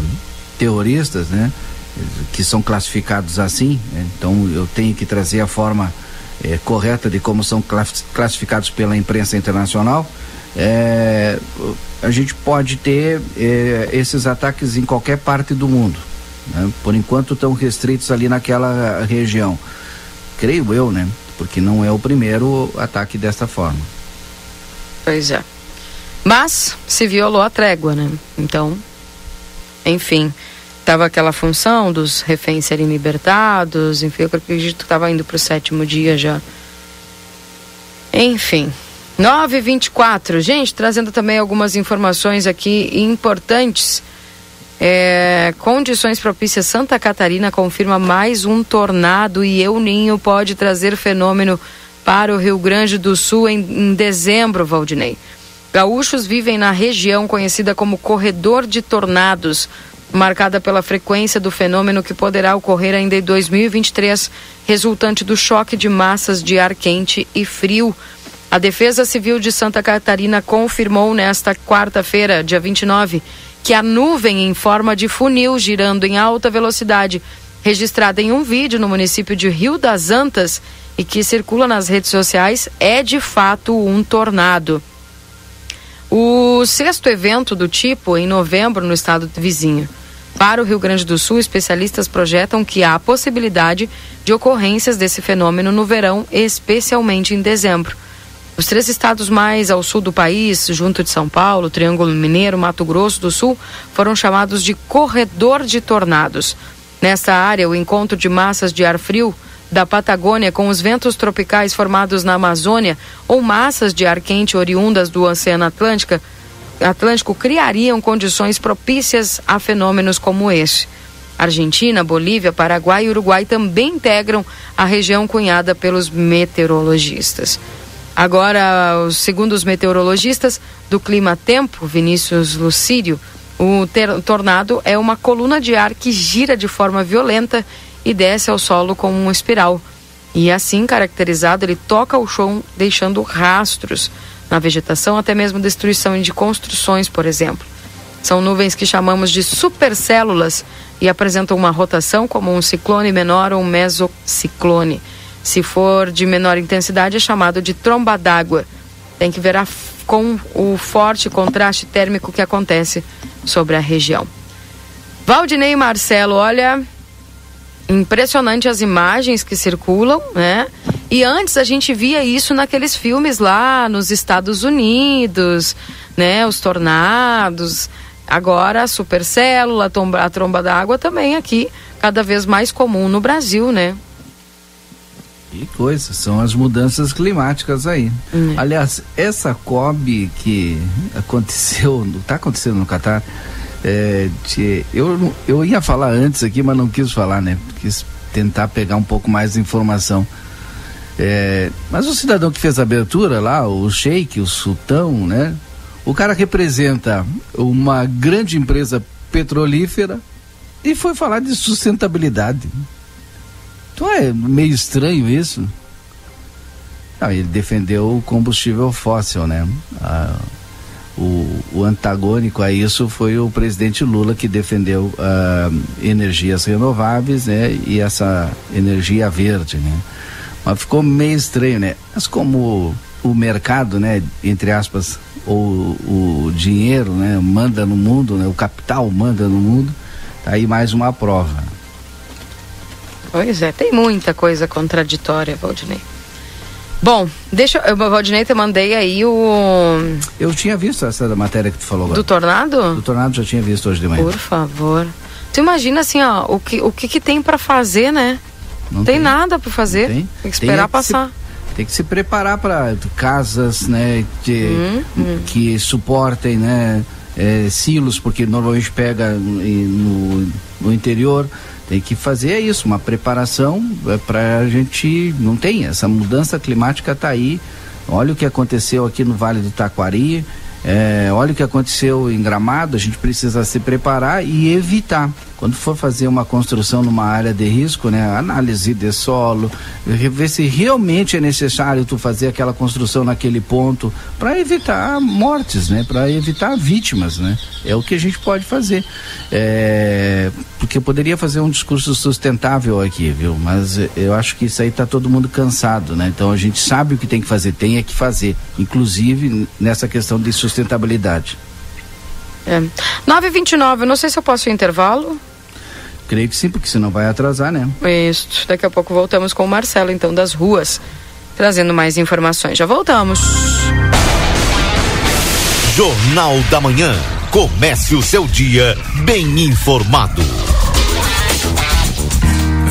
terroristas, né? Que são classificados assim, né? então eu tenho que trazer a forma é, correta de como são classificados pela imprensa internacional. É, a gente pode ter é, esses ataques em qualquer parte do mundo. Né? Por enquanto estão restritos ali naquela região. Creio eu, né? Porque não é o primeiro ataque desta forma. Pois é. Mas se violou a trégua, né? Então, enfim, tava aquela função dos reféns serem libertados, enfim, eu acredito que estava indo para o sétimo dia já. Enfim, 924. Gente, trazendo também algumas informações aqui importantes. É, condições propícias Santa Catarina confirma mais um tornado e El Ninho pode trazer fenômeno para o Rio Grande do Sul em, em dezembro, Valdinei. Gaúchos vivem na região conhecida como Corredor de Tornados, marcada pela frequência do fenômeno que poderá ocorrer ainda em 2023, resultante do choque de massas de ar quente e frio. A Defesa Civil de Santa Catarina confirmou nesta quarta-feira, dia 29, que a nuvem em forma de funil girando em alta velocidade, registrada em um vídeo no município de Rio das Antas e que circula nas redes sociais, é de fato um tornado. O sexto evento do tipo em novembro no estado vizinho. Para o Rio Grande do Sul, especialistas projetam que há possibilidade de ocorrências desse fenômeno no verão, especialmente em dezembro. Os três estados mais ao sul do país, junto de São Paulo, Triângulo Mineiro, Mato Grosso do Sul, foram chamados de corredor de tornados. Nesta área, o encontro de massas de ar frio da Patagônia com os ventos tropicais formados na Amazônia ou massas de ar quente oriundas do Oceano Atlântico, Atlântico criariam condições propícias a fenômenos como este. Argentina, Bolívia, Paraguai e Uruguai também integram a região cunhada pelos meteorologistas. Agora, segundo os meteorologistas do Clima Tempo, Vinícius Lucídio, o tornado é uma coluna de ar que gira de forma violenta e desce ao solo como uma espiral. E assim caracterizado, ele toca o chão, deixando rastros na vegetação, até mesmo destruição de construções, por exemplo. São nuvens que chamamos de supercélulas e apresentam uma rotação como um ciclone menor ou um mesociclone. Se for de menor intensidade, é chamado de tromba d'água. Tem que ver a, com o forte contraste térmico que acontece sobre a região. Valdinei Marcelo, olha, impressionante as imagens que circulam, né? E antes a gente via isso naqueles filmes lá nos Estados Unidos, né? Os tornados. Agora a supercélula, a tromba d'água também aqui, cada vez mais comum no Brasil, né? Que coisa, são as mudanças climáticas aí. Hum. Aliás, essa COB que aconteceu, está acontecendo no Catar, É, eu, eu ia falar antes aqui, mas não quis falar, né? Quis tentar pegar um pouco mais de informação. É, mas o cidadão que fez a abertura lá, o Sheik, o Sultão, né? O cara representa uma grande empresa petrolífera e foi falar de sustentabilidade. Então é meio estranho isso. Não, ele defendeu o combustível fóssil, né? Ah, o, o, antagônico a isso foi o presidente Lula que defendeu ah, energias renováveis, né? E essa energia verde, né? Mas ficou meio estranho, né? Mas como o mercado, né, entre aspas, ou o dinheiro, né, manda no mundo, né, o capital manda no mundo, tá aí mais uma prova. Pois é, tem muita coisa contraditória, Valdinei. Bom, deixa eu, Valdinei, te mandei aí o. Eu tinha visto essa matéria que tu falou agora. Do tornado? Do tornado já tinha visto hoje de manhã. Por favor. Tu imagina assim, ó, o que, o que, que tem para fazer, né? Não tem, tem nada para fazer. Tem. tem. que esperar tem passar. Se, tem que se preparar para casas, né, de, hum, hum. que suportem, né, é, silos, porque normalmente pega no, no interior. Tem que fazer isso, uma preparação é, para a gente. Não tem, essa mudança climática está aí. Olha o que aconteceu aqui no Vale do Taquari. É, olha o que aconteceu em Gramado, a gente precisa se preparar e evitar quando for fazer uma construção numa área de risco, né, análise de solo, ver se realmente é necessário tu fazer aquela construção naquele ponto para evitar mortes, né, para evitar vítimas, né. É o que a gente pode fazer. É, porque eu poderia fazer um discurso sustentável aqui, viu? Mas eu acho que isso aí tá todo mundo cansado, né? Então a gente sabe o que tem que fazer, tem é que fazer, inclusive nessa questão de sustentabilidade. É. 9h29, não sei se eu posso ir intervalo. Creio que sim, porque senão vai atrasar, né? Isso. Daqui a pouco voltamos com o Marcelo, então, das ruas, trazendo mais informações. Já voltamos. Jornal da Manhã. Comece o seu dia bem informado.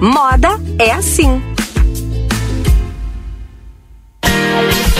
Moda é assim.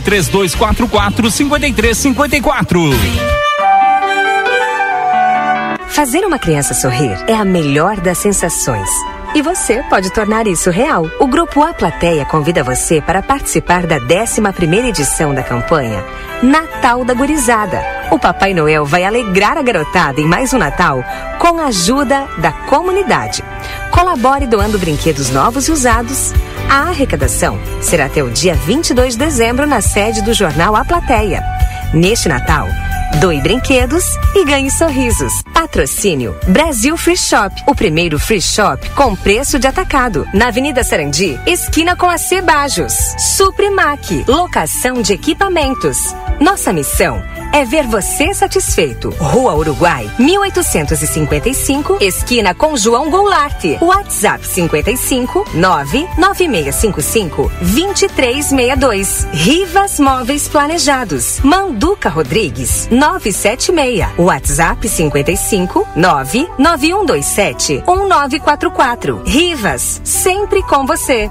3244 5354. Fazer uma criança sorrir é a melhor das sensações. E você pode tornar isso real. O Grupo A Plateia convida você para participar da 11 edição da campanha Natal da Gurizada. O Papai Noel vai alegrar a garotada em mais um Natal com a ajuda da comunidade. Colabore doando brinquedos novos e usados. A arrecadação será até o dia 22 de dezembro na sede do jornal A Plateia. Neste Natal, doe brinquedos e ganhe sorrisos. Patrocínio Brasil Free Shop, o primeiro free shop com preço de atacado. Na Avenida Sarandi, esquina com a Cebajos. Suprimac, locação de equipamentos. Nossa missão é ver você satisfeito. Rua Uruguai, 1855, esquina com João Goulart. WhatsApp 55 99655 2362. Rivas Móveis Planejados. Manduca Rodrigues, 976. WhatsApp 55 99127 1944. Rivas, sempre com você.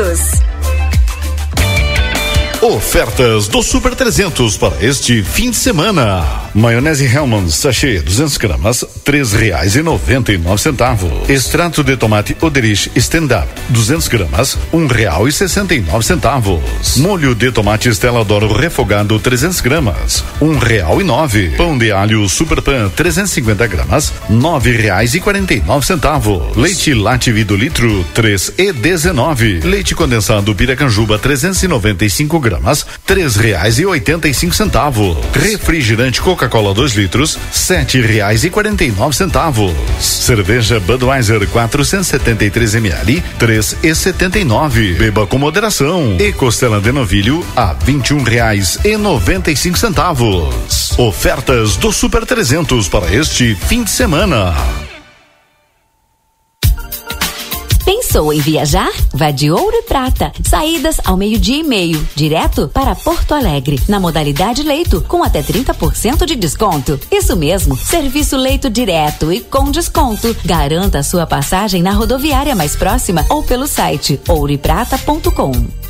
Unidos. Ofertas do Super 300 para este fim de semana. Maionese Hellmann's sachê 200 gramas, três reais e noventa e nove centavos. Extrato de tomate Oderich Stand Up 200 gramas, um real e sessenta e nove centavos. Molho de tomate Stella Doro refogado 300 gramas, um real e nove. Pão de alho Super Pan 350 gramas, nove reais e quarenta e nove centavos. Leite Lativi do litro três e dezenove. Leite condensado Piracanjuba 395 gramas gramas, três reais e oitenta e cinco centavos. Refrigerante Coca-Cola 2 litros, sete reais e quarenta e nove centavos. Cerveja Budweiser 473 ml, três e setenta e nove. Beba com moderação. E costela de novilho a vinte e um reais e noventa e cinco centavos. Ofertas do Super 300 para este fim de semana. Pensou em viajar? Vá de Ouro e Prata. Saídas ao meio-dia e meio, direto para Porto Alegre, na modalidade leito, com até 30% de desconto. Isso mesmo, serviço leito direto e com desconto. Garanta sua passagem na rodoviária mais próxima ou pelo site ouroeprata.com.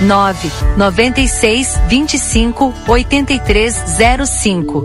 9 96 25 8305.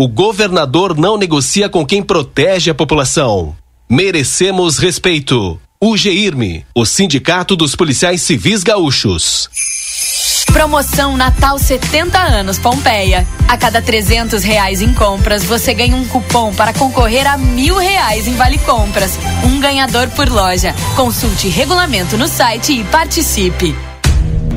O governador não negocia com quem protege a população. Merecemos respeito. O GIRME, o Sindicato dos Policiais Civis Gaúchos. Promoção Natal 70 anos Pompeia. A cada 300 reais em compras, você ganha um cupom para concorrer a mil reais em Vale Compras. Um ganhador por loja. Consulte regulamento no site e participe.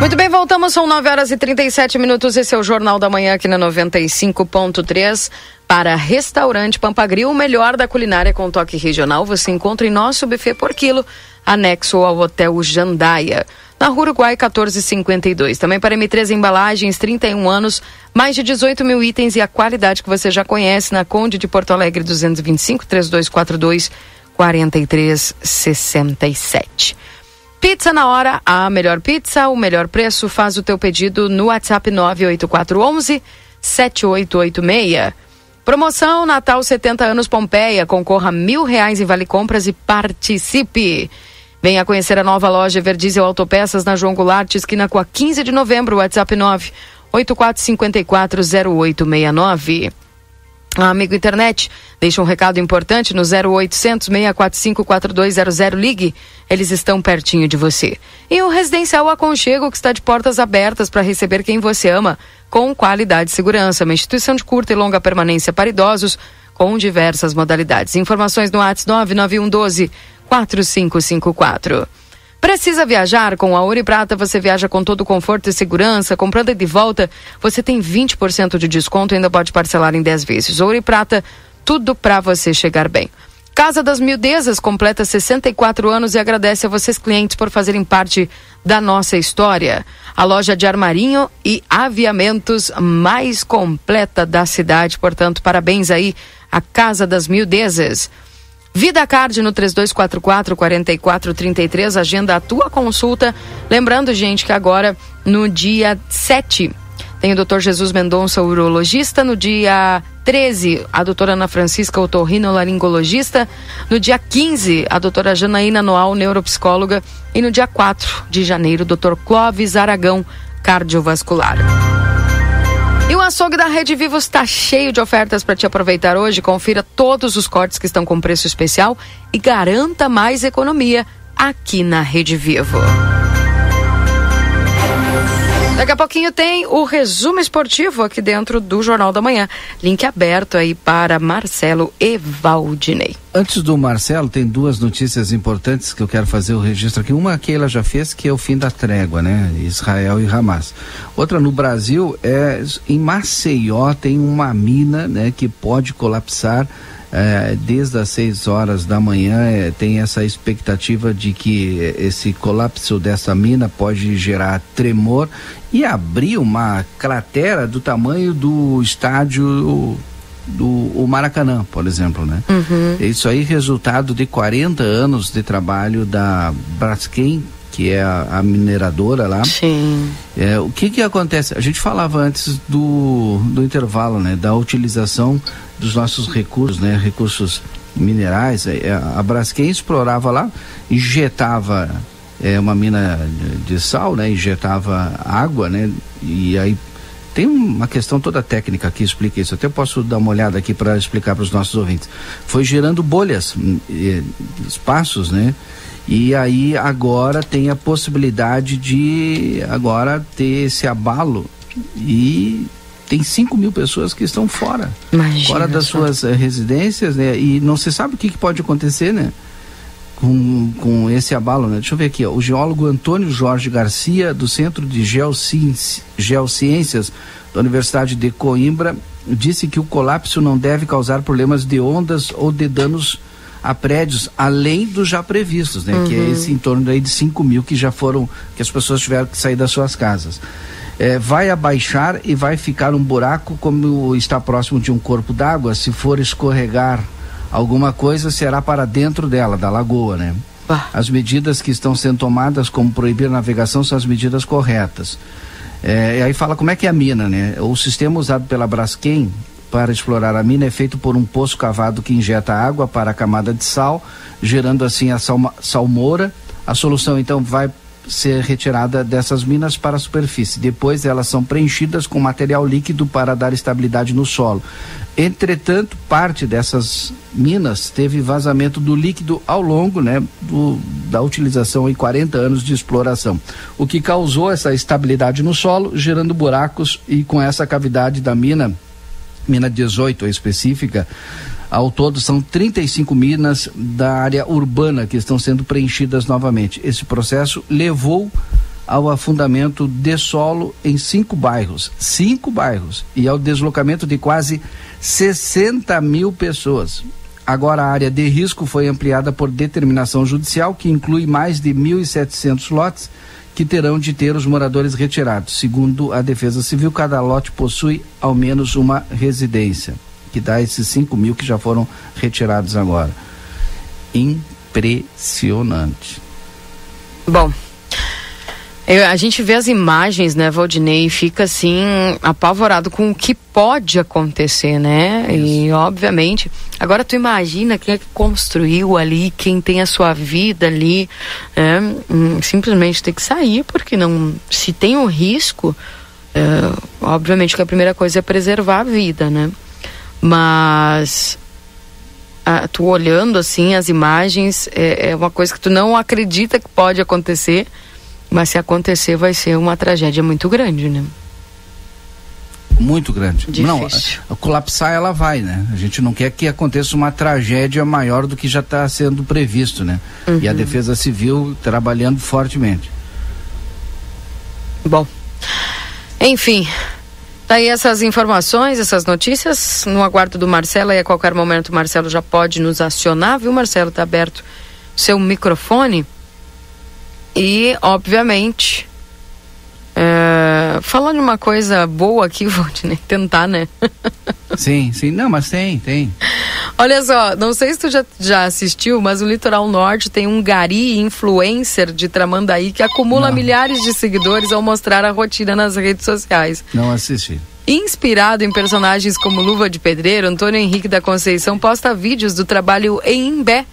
Muito bem, voltamos, são 9 horas e 37 minutos. Esse é o Jornal da Manhã aqui na 95.3. Para Restaurante Pampagril, o melhor da culinária com toque regional, você encontra em nosso buffet por quilo, anexo ao Hotel Jandaia. Na Rua Uruguai 1452. Também para M3 Embalagens, 31 anos, mais de 18 mil itens e a qualidade que você já conhece na Conde de Porto Alegre 225 3242 4367. Pizza na hora, a melhor pizza, o melhor preço. Faz o teu pedido no WhatsApp 98411 7886. Promoção Natal 70 anos Pompeia. Concorra mil reais em Vale Compras e participe. Venha conhecer a nova loja Verdiesel Autopeças na João Goulart, esquina com a 15 de novembro. WhatsApp 9 84540869. Amigo internet, deixa um recado importante no 0800 645 4200. Ligue, eles estão pertinho de você. E o Residencial Aconchego, que está de portas abertas para receber quem você ama, com qualidade e segurança. Uma instituição de curta e longa permanência para idosos, com diversas modalidades. Informações no WhatsApp 99112 4554. Precisa viajar? Com a Ouro e Prata você viaja com todo conforto e segurança. Comprando de volta, você tem 20% de desconto e ainda pode parcelar em 10 vezes. Ouro e Prata, tudo para você chegar bem. Casa das Mildezas completa 64 anos e agradece a vocês clientes por fazerem parte da nossa história. A loja de armarinho e aviamentos mais completa da cidade. Portanto, parabéns aí à Casa das Mildezas. Vida Card no 3244-4433, agenda a tua consulta. Lembrando, gente, que agora no dia 7 tem o doutor Jesus Mendonça, urologista. No dia 13, a doutora Ana Francisca, otorrinolaringologista. No dia 15, a doutora Janaína Noal, neuropsicóloga. E no dia 4 de janeiro, o doutor Clóvis Aragão, cardiovascular. E o açougue da Rede Vivo está cheio de ofertas para te aproveitar hoje. Confira todos os cortes que estão com preço especial e garanta mais economia aqui na Rede Vivo. Daqui a pouquinho tem o resumo esportivo aqui dentro do Jornal da Manhã. Link aberto aí para Marcelo e Valdinei. Antes do Marcelo, tem duas notícias importantes que eu quero fazer o registro aqui. Uma que ela já fez, que é o fim da trégua, né? Israel e Hamas. Outra no Brasil, é em Maceió tem uma mina, né, que pode colapsar é, desde as 6 horas da manhã é, tem essa expectativa de que esse colapso dessa mina pode gerar tremor e abrir uma cratera do tamanho do estádio do Maracanã, por exemplo, né? Uhum. Isso aí resultado de 40 anos de trabalho da Braskem que é a, a, mineradora lá. Sim. É, o que que acontece? A gente falava antes do, do intervalo, né? Da utilização dos nossos recursos, né? Recursos minerais. É, a Braskem explorava lá, injetava é, uma mina de sal, né? Injetava água, né? E aí tem uma questão toda técnica que explica isso. Até posso dar uma olhada aqui para explicar para os nossos ouvintes. Foi gerando bolhas, espaços, né? E aí agora tem a possibilidade de agora ter esse abalo e tem 5 mil pessoas que estão fora. Imagina fora das só. suas uh, residências, né? E não se sabe o que, que pode acontecer, né? Com, com esse abalo, né? Deixa eu ver aqui, ó. o geólogo Antônio Jorge Garcia, do Centro de Geociências, Geociências da Universidade de Coimbra, disse que o colapso não deve causar problemas de ondas ou de danos a prédios além dos já previstos, né? Uhum. Que é esse em torno aí de 5 mil que já foram, que as pessoas tiveram que sair das suas casas. É, vai abaixar e vai ficar um buraco como está próximo de um corpo d'água. Se for escorregar alguma coisa, será para dentro dela, da lagoa, né? As medidas que estão sendo tomadas, como proibir a navegação, são as medidas corretas. É, e aí fala como é que é a mina, né? O sistema usado pela Braskem para explorar a mina é feito por um poço cavado que injeta água para a camada de sal, gerando assim a salma, salmoura. A solução então vai ser retirada dessas minas para a superfície. Depois elas são preenchidas com material líquido para dar estabilidade no solo. Entretanto, parte dessas minas teve vazamento do líquido ao longo né, do, da utilização em 40 anos de exploração, o que causou essa estabilidade no solo, gerando buracos e com essa cavidade da mina, mina 18 específica, ao todo são 35 minas da área urbana que estão sendo preenchidas novamente. Esse processo levou ao afundamento de solo em cinco bairros, cinco bairros, e ao deslocamento de quase 60 mil pessoas. Agora, a área de risco foi ampliada por determinação judicial, que inclui mais de 1.700 lotes que terão de ter os moradores retirados. Segundo a Defesa Civil, cada lote possui ao menos uma residência, que dá esses 5 mil que já foram retirados agora. Impressionante. Bom, eu- a gente vê as imagens, né, Valdinei, e fica assim, apavorado com o que pode acontecer, né? E obviamente. Agora tu imagina quem é que construiu ali, quem tem a sua vida ali, né? Hum, simplesmente tem que sair, porque não. Se tem um risco, é, obviamente que a primeira coisa é preservar a vida, né? Mas ah, tu olhando assim as imagens é, é uma coisa que tu não acredita que pode acontecer, mas se acontecer vai ser uma tragédia muito grande, né? Muito grande. Difícil. Não, a, a colapsar ela vai, né? A gente não quer que aconteça uma tragédia maior do que já está sendo previsto, né? E a Uhum. Defesa Civil trabalhando fortemente. Bom, enfim, tá aí essas informações, essas notícias, no aguardo do Marcelo, e a qualquer momento o Marcelo já pode nos acionar, viu, Marcelo? Tá aberto seu microfone. E, obviamente, é, falando uma coisa boa aqui, vou tentar, né? sim, sim, não, mas tem, tem. Olha só, não sei se tu já, já assistiu, mas o Litoral Norte tem um gari influencer de Tramandaí que acumula Não. milhares de seguidores ao mostrar a rotina nas redes sociais. Não assisti. Inspirado em personagens como Luva de Pedreiro, Antônio Henrique da Conceição posta vídeos do trabalho em Imbé,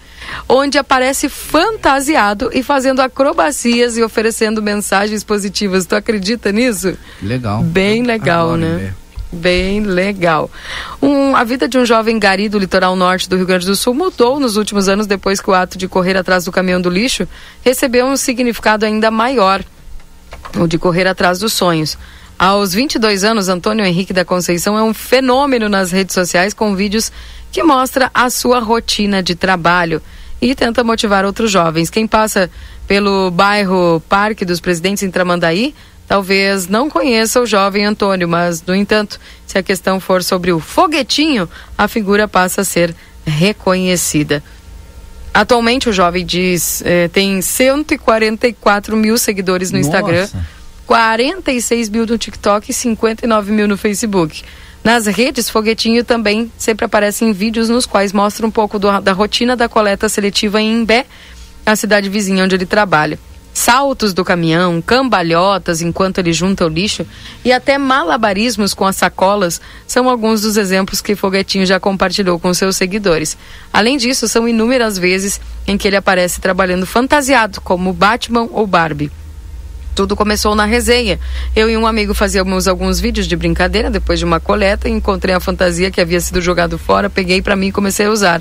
onde aparece fantasiado e fazendo acrobacias e oferecendo mensagens positivas. Tu acredita nisso? Legal. Bem legal, Adoro né? Bem legal. Um, a vida de um jovem gari do litoral norte do Rio Grande do Sul mudou nos últimos anos depois que o ato de correr atrás do caminhão do lixo recebeu um significado ainda maior, o de correr atrás dos sonhos. Aos 22 anos, Antônio Henrique da Conceição é um fenômeno nas redes sociais com vídeos que mostra a sua rotina de trabalho e tenta motivar outros jovens. Quem passa pelo bairro Parque dos Presidentes em Tramandaí talvez não conheça o jovem Antônio, mas, no entanto, se a questão for sobre o foguetinho, a figura passa a ser reconhecida. Atualmente, o jovem diz eh, tem 144 mil seguidores no Instagram, Nossa. 46 mil no TikTok e 59 mil no Facebook. Nas redes, Foguetinho também sempre aparece em vídeos nos quais mostra um pouco do- da rotina da coleta seletiva em Imbé, a cidade vizinha onde ele trabalha. Saltos do caminhão, cambalhotas enquanto ele junta o lixo e até malabarismos com as sacolas são alguns dos exemplos que Foguetinho já compartilhou com seus seguidores. Além disso, são inúmeras vezes em que ele aparece trabalhando fantasiado, como Batman ou Barbie. Tudo começou na resenha. Eu e um amigo fazíamos alguns vídeos de brincadeira depois de uma coleta e encontrei a fantasia que havia sido jogado fora, peguei para mim e comecei a usar.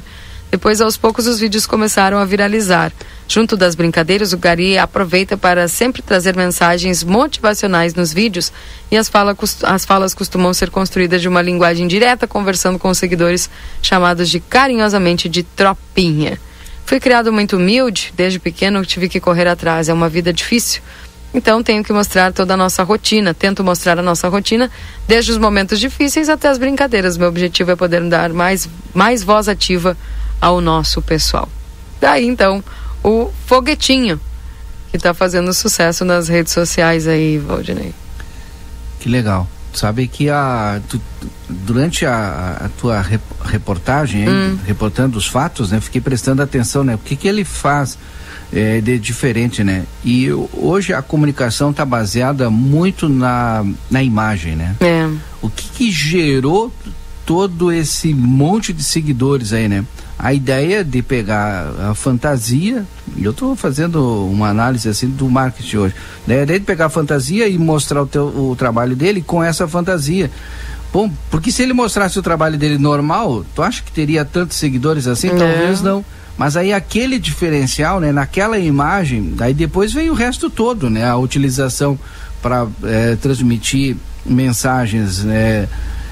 Depois, aos poucos, os vídeos começaram a viralizar. Junto das brincadeiras, o Gari aproveita para sempre trazer mensagens motivacionais nos vídeos e as, fala, as falas costumam ser construídas de uma linguagem direta, conversando com os seguidores, chamados de carinhosamente de tropinha. Fui criado muito humilde, desde pequeno tive que correr atrás, é uma vida difícil. Então tenho que mostrar toda a nossa rotina. Tento mostrar a nossa rotina desde os momentos difíceis até as brincadeiras. Meu objetivo é poder dar mais, mais voz ativa ao nosso pessoal. Daí então o foguetinho que está fazendo sucesso nas redes sociais aí, Valdinei. Que legal. Sabe que a, tu, durante a, a, tua reportagem, aí, hum. reportando os fatos, né, fiquei prestando atenção, né? O que, que ele faz é, de diferente, né? E hoje a comunicação está baseada muito na, na imagem, né? É. O que, que gerou todo esse monte de seguidores aí, né? A ideia de pegar a fantasia, eu estou fazendo uma análise assim do marketing hoje. A ideia de pegar a fantasia e mostrar o, teu, o trabalho dele com essa fantasia. Bom, porque se ele mostrasse o trabalho dele normal, tu acha que teria tantos seguidores assim? Não. Talvez não. Mas aí aquele diferencial, né, naquela imagem, aí depois vem o resto todo, né, a utilização para é, transmitir mensagens, né,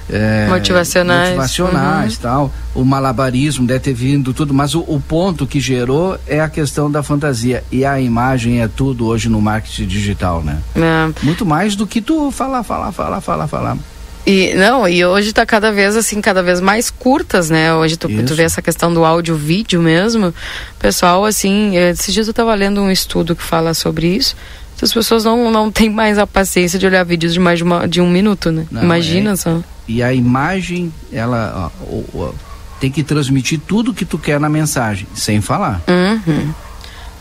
é, motivacionais, motivacionais uhum. tal. O malabarismo deve ter vindo tudo, mas o, o, ponto que gerou é a questão da fantasia e a imagem é tudo hoje no marketing digital, né? É. Muito mais do que tu falar, falar, falar, falar, falar. E não, e hoje está cada vez assim, cada vez mais curtas, né? Hoje tu, tu vê essa questão do áudio vídeo mesmo. Pessoal, assim, esses dias eu estava lendo um estudo que fala sobre isso. As pessoas não, não têm mais a paciência de olhar vídeos de mais de, uma, de um minuto, né? Não, Imagina é, só. E a imagem, ela ó, ó, tem que transmitir tudo que tu quer na mensagem, sem falar. Uhum.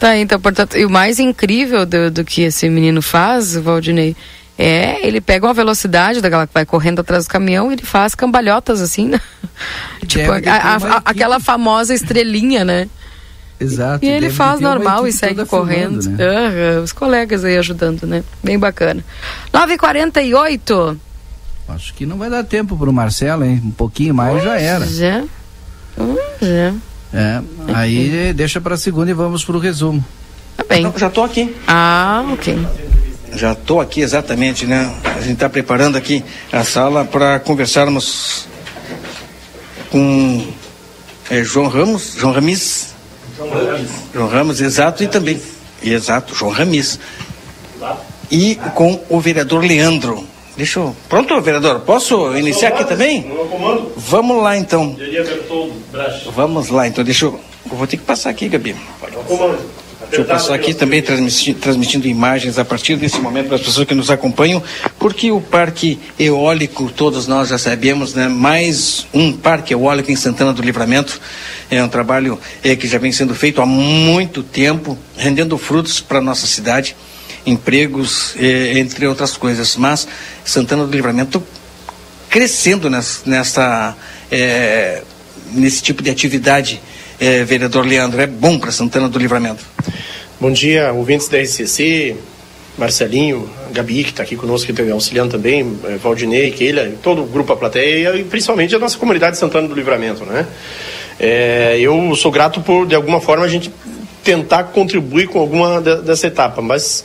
Tá, então, portanto, e o mais incrível do, do que esse menino faz, Valdinei, é, ele pega uma velocidade daquela que vai correndo atrás do caminhão e ele faz cambalhotas assim, né? tipo, a, a, aquela famosa estrelinha, né? Exato. E ele faz normal e segue correndo. Filmando, né? uhum, os colegas aí ajudando, né? Bem bacana. 9h48. Acho que não vai dar tempo para o Marcelo, hein? Um pouquinho mais já era. Já. Já. É, aí deixa para segunda e vamos para o resumo. Tá bem. já estou aqui. Ah, ok. Já estou aqui exatamente, né? A gente está preparando aqui a sala para conversarmos com é, João Ramos, João Ramis. João Ramos. João Ramos, exato, e também, exato, João Ramis. E com o vereador Leandro. Deixa eu. Pronto, vereador? Posso iniciar aqui também? Vamos lá então. Vamos lá então. Deixa eu. Eu vou ter que passar aqui, Gabi. Deixa eu passar aqui também transmitindo, transmitindo imagens a partir desse momento para as pessoas que nos acompanham, porque o parque eólico, todos nós já sabemos, né? Mais um parque eólico em Santana do Livramento. É um trabalho é, que já vem sendo feito há muito tempo, rendendo frutos para a nossa cidade, empregos, é, entre outras coisas. Mas Santana do Livramento crescendo nessa, nessa é, nesse tipo de atividade é, vereador Leandro, é bom para Santana do Livramento. Bom dia, ouvintes da RCC, Marcelinho, Gabi, que está aqui conosco, que está auxiliando também, é, Valdinei, Keila, todo o grupo A Plateia e principalmente a nossa comunidade de Santana do Livramento, né? É, eu sou grato por, de alguma forma, a gente tentar contribuir com alguma dessa etapa, mas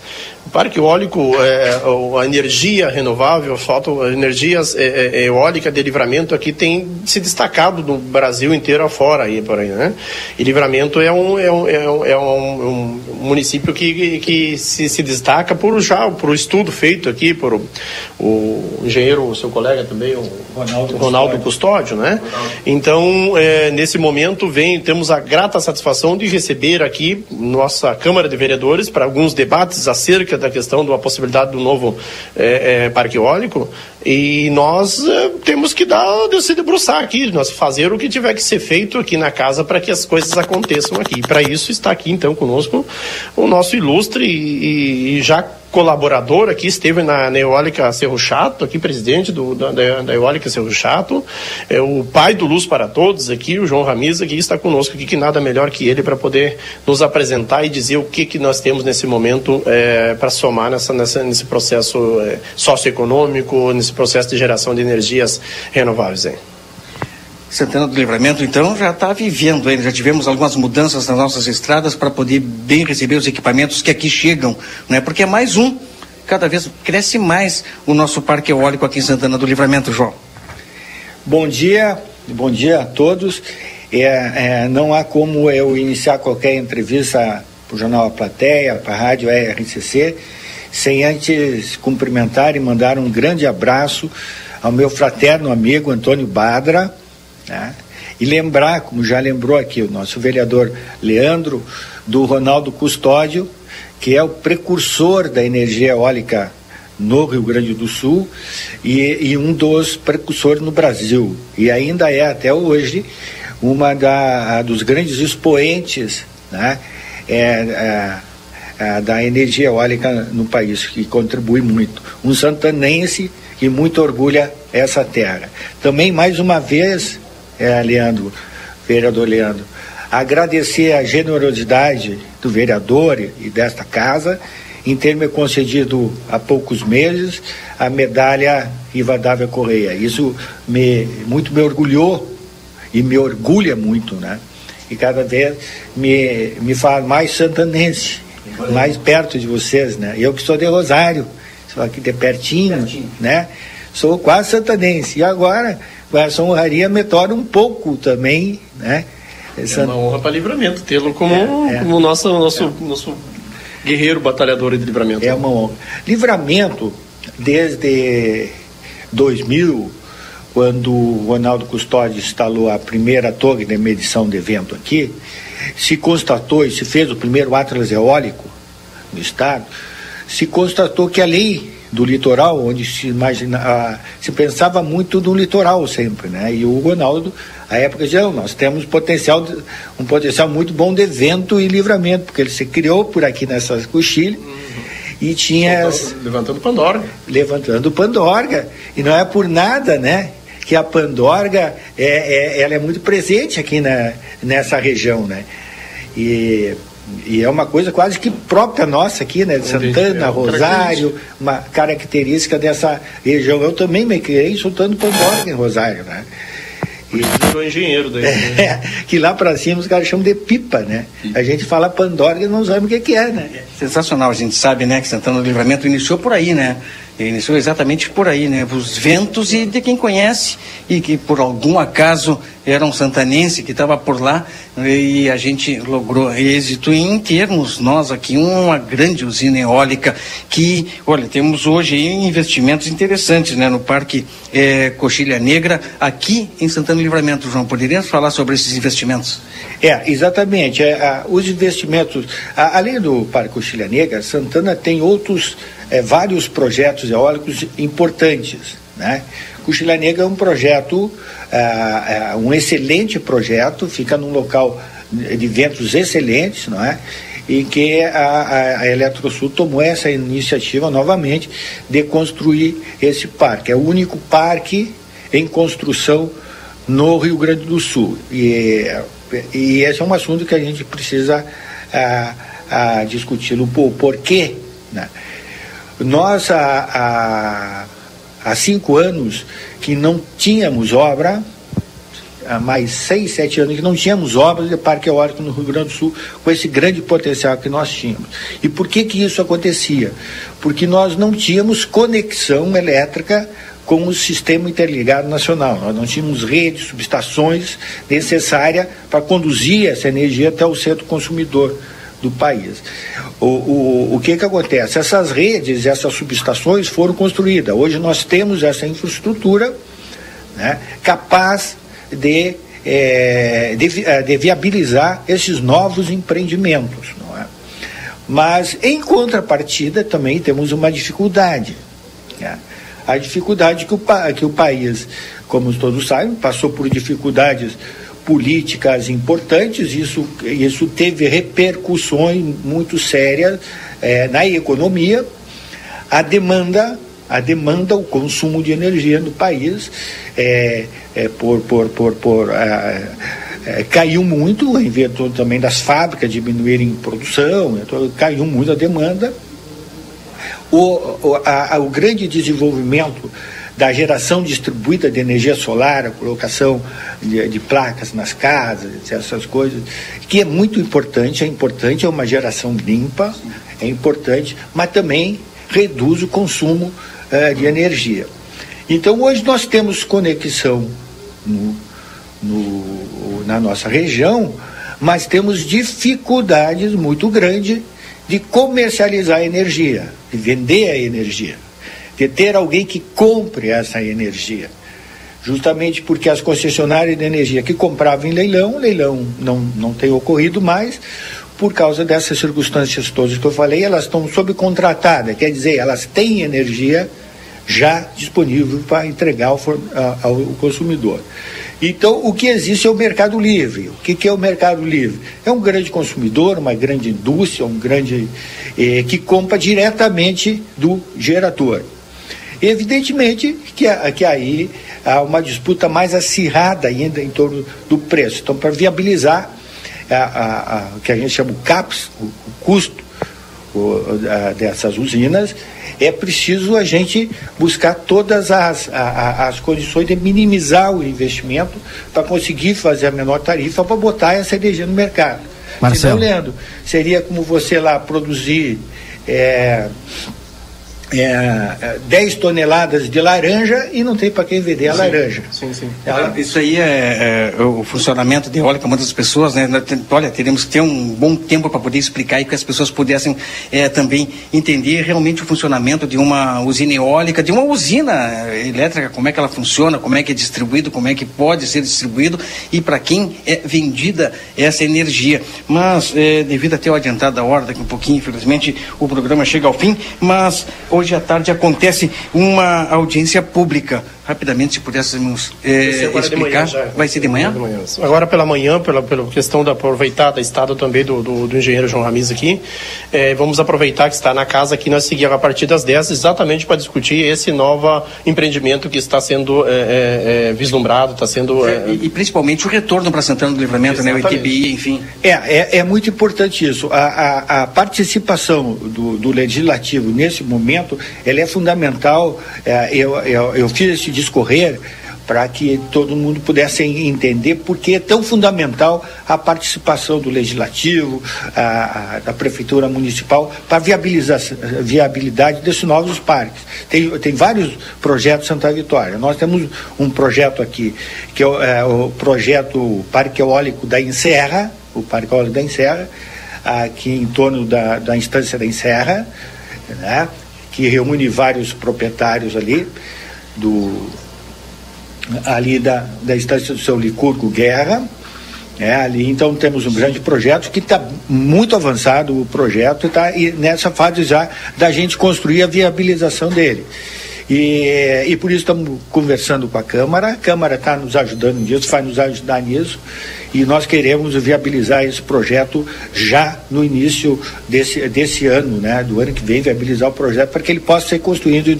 parque eólico, é, a energia renovável, a, a energia é, é, eólica de livramento aqui tem se destacado no Brasil inteiro afora aí por aí, né? E livramento é um, é um, é um, é um município que, que se, se destaca por já por o estudo feito aqui por o, engenheiro, o seu colega também, o Ronaldo, Ronaldo Custódio, né? Então, é, nesse momento vem temos a grata satisfação de receber aqui nossa Câmara de Vereadores para alguns debates acerca da questão da possibilidade do novo é, é, parque eólico e nós é, temos que dar, se debruçar aqui, nós fazer o que tiver que ser feito aqui na casa para que as coisas aconteçam aqui. Para isso está aqui então conosco o nosso ilustre e, e já colaborador aqui, esteve na, na Eólica Cerro Chato, aqui presidente do, da, da Eólica Cerro Chato, é o pai do Luz para Todos aqui, o João Ramiz, aqui está conosco aqui, que nada melhor que ele para poder nos apresentar e dizer o que, que nós temos nesse momento é, para somar nessa, nessa, nesse processo é, socioeconômico, nesse processo de geração de energias renováveis. Hein? Santana do Livramento, então, já está vivendo, já tivemos algumas mudanças nas nossas estradas para poder bem receber os equipamentos que aqui chegam, né? porque é mais um, cada vez cresce mais o nosso parque eólico aqui em Santana do Livramento, João. Bom dia, bom dia a todos. É, é, não há como eu iniciar qualquer entrevista para o Jornal A Plateia, para a Rádio RCC, sem antes cumprimentar e mandar um grande abraço ao meu fraterno amigo Antônio Badra, né? E lembrar, como já lembrou aqui o nosso vereador Leandro, do Ronaldo Custódio, que é o precursor da energia eólica no Rio Grande do Sul e, e, um dos precursores no Brasil. E ainda é até hoje uma da, dos grandes expoentes né, é, é, é, da energia eólica no país, que contribui muito. Um santanense que muito orgulha essa terra. Também, mais uma vez, é, Leandro, vereador Leandro, agradecer a generosidade do vereador e desta casa em ter me concedido há poucos meses a medalha Rivadavia Correia. Isso me, muito me orgulhou e me orgulha muito, né? E cada vez me, me faz mais santanense, mais perto de vocês, né? Eu que sou de Rosário, sou aqui de pertinho, pertinho. né? Sou quase santanense. E agora, essa honraria, me torna um pouco também, né? Essa... É uma honra para livramento tê-lo como, é, é. como nosso, nosso, é. nosso guerreiro batalhador de livramento. É uma honra. Livramento, desde 2000, quando o Ronaldo Custódio instalou a primeira torre de medição de vento aqui, se constatou e se fez o primeiro atlas eólico no estado, se constatou que a lei do litoral, onde se imagina, se pensava muito no litoral sempre, né? E o Ronaldo, à época, dizia, nós temos potencial, um potencial muito bom de vento e livramento, porque ele se criou por aqui nessas coxilhas uhum. e tinha... As, levantando Pandorga. Levantando Pandorga, e não é por nada, né? Que a Pandorga, é, é, ela é muito presente aqui na, nessa região, né? E e é uma coisa quase que própria nossa aqui, né? De Santana, é Rosário, uma característica dessa região. Eu também me criei soltando pandora em Rosário, né? E, virou engenheiro daí. Né? É, que lá para cima os caras chamam de pipa, né? A gente fala Pandora e não sabe o que, que é, né? Sensacional, a gente sabe, né, que Santana do Livramento iniciou por aí, né? Iniciou exatamente por aí, né? Os ventos e de quem conhece e que por algum acaso era um santanense que estava por lá e a gente logrou êxito em termos, nós aqui, uma grande usina eólica que, olha, temos hoje investimentos interessantes, né? No Parque é, Coxilha Negra, aqui em Santana do Livramento. João, poderíamos falar sobre esses investimentos? É, exatamente. É, a, os investimentos, a, além do Parque Coxilha Negra, Santana tem outros é, vários projetos eólicos importantes. Né? Cochila Negra é um projeto, é, é, um excelente projeto, fica num local de ventos excelentes, não é? em que a, a Eletrosul tomou essa iniciativa novamente de construir esse parque. É o único parque em construção no Rio Grande do Sul. E, e esse é um assunto que a gente precisa discutir. O porquê. Né? Nós, há, há, há cinco anos que não tínhamos obra, há mais seis, sete anos que não tínhamos obras de parque eólico no Rio Grande do Sul com esse grande potencial que nós tínhamos. E por que que isso acontecia? Porque nós não tínhamos conexão elétrica com o sistema interligado nacional. Nós não tínhamos redes, subestações necessárias para conduzir essa energia até o centro consumidor do país. O, o, o que que acontece? Essas redes, essas subestações foram construídas. Hoje nós temos essa infraestrutura né, capaz de, é, de, é, de, viabilizar esses novos empreendimentos. Não é? Mas, em contrapartida, também temos uma dificuldade. Né? A dificuldade que o, que o país, como todos sabem, passou por dificuldades políticas importantes, isso, isso teve repercussões muito sérias é, na economia, a demanda, a demanda, o consumo de energia no país é, é, por, por, por, por é, caiu muito, em virtude também das fábricas diminuírem produção, então, caiu muito a demanda. O, o, a, o grande desenvolvimento da geração distribuída de energia solar, a colocação de, de, placas nas casas, essas coisas, que é muito importante, é importante, é uma geração limpa, é importante, mas também reduz o consumo uh, de energia. Então hoje nós temos conexão no, no, na nossa região, mas temos dificuldades muito grandes de comercializar a energia, de vender a energia de ter alguém que compre essa energia. justamente porque as concessionárias de energia que compravam em leilão, leilão não, não tem ocorrido mais, por causa dessas circunstâncias todas que eu falei, elas estão subcontratadas, quer dizer, elas têm energia já disponível para entregar ao, ao, consumidor. Então, o que existe é o mercado livre. O que, que, é o mercado livre? É um grande consumidor, uma grande indústria, um grande eh, que compra diretamente do gerador. Evidentemente que, que aí há uma disputa mais acirrada ainda em torno do preço. Então, para viabilizar o que a gente chama o CAPS, o, o custo o, a, dessas usinas, é preciso a gente buscar todas as, a, as condições de minimizar o investimento para conseguir fazer a menor tarifa para botar essa energia no mercado. Marcelo. Senão, Leandro, seria como você lá produzir é, é, 10 toneladas de laranja e não tem para quem vender a sim, laranja. Sim, sim. Ela... Isso aí é, é, o funcionamento de eólica, muitas pessoas, né? Olha, teríamos que ter um bom tempo para poder explicar e que as pessoas pudessem é, também entender realmente o funcionamento de uma usina eólica, de uma usina elétrica, como é que ela funciona, como é que é distribuído, como é que pode ser distribuído e para quem é vendida essa energia. Mas, é, devido a ter adiantado a hora, daqui um pouquinho, infelizmente, o programa chega ao fim, mas hoje à tarde acontece uma audiência pública rapidamente, se pudéssemos é, explicar. Manhã, vai ser de manhã? de manhã? Agora pela manhã, pela, pela questão da aproveitar da estado também do, do, do engenheiro João Ramiz aqui, é, vamos aproveitar que está na casa aqui, nós seguimos a partir das 10, exatamente para discutir esse novo empreendimento que está sendo é, vislumbrado, está sendo... E, e, principalmente o retorno para Santana do Livramento, exatamente. né, o ITBI, enfim. É, é, é, muito importante isso. A, a, a participação do, do, Legislativo nesse momento, ela é fundamental. eu, eu, eu fiz esse discorrer para que todo mundo pudesse entender por que é tão fundamental a participação do legislativo, a, a da prefeitura municipal para a viabilidade desses novos parques. Tem, tem vários projetos Santa Vitória. Nós temos um projeto aqui que é o, é, o projeto Parque Eólico da Enserra, o Parque Eólico da Enserra, aqui em torno da, da instância da Enserra, né, que reúne vários proprietários ali do ali da, da estância do seu Licurgo Guerra. É, ali então temos um grande projeto que está muito avançado o projeto está nessa fase já da gente construir a viabilização dele. E, e por isso estamos conversando com a Câmara, a Câmara está nos ajudando nisso, vai nos ajudar nisso, e nós queremos viabilizar esse projeto já no início desse, desse ano, né, do ano que vem, viabilizar o projeto para que ele possa ser construído em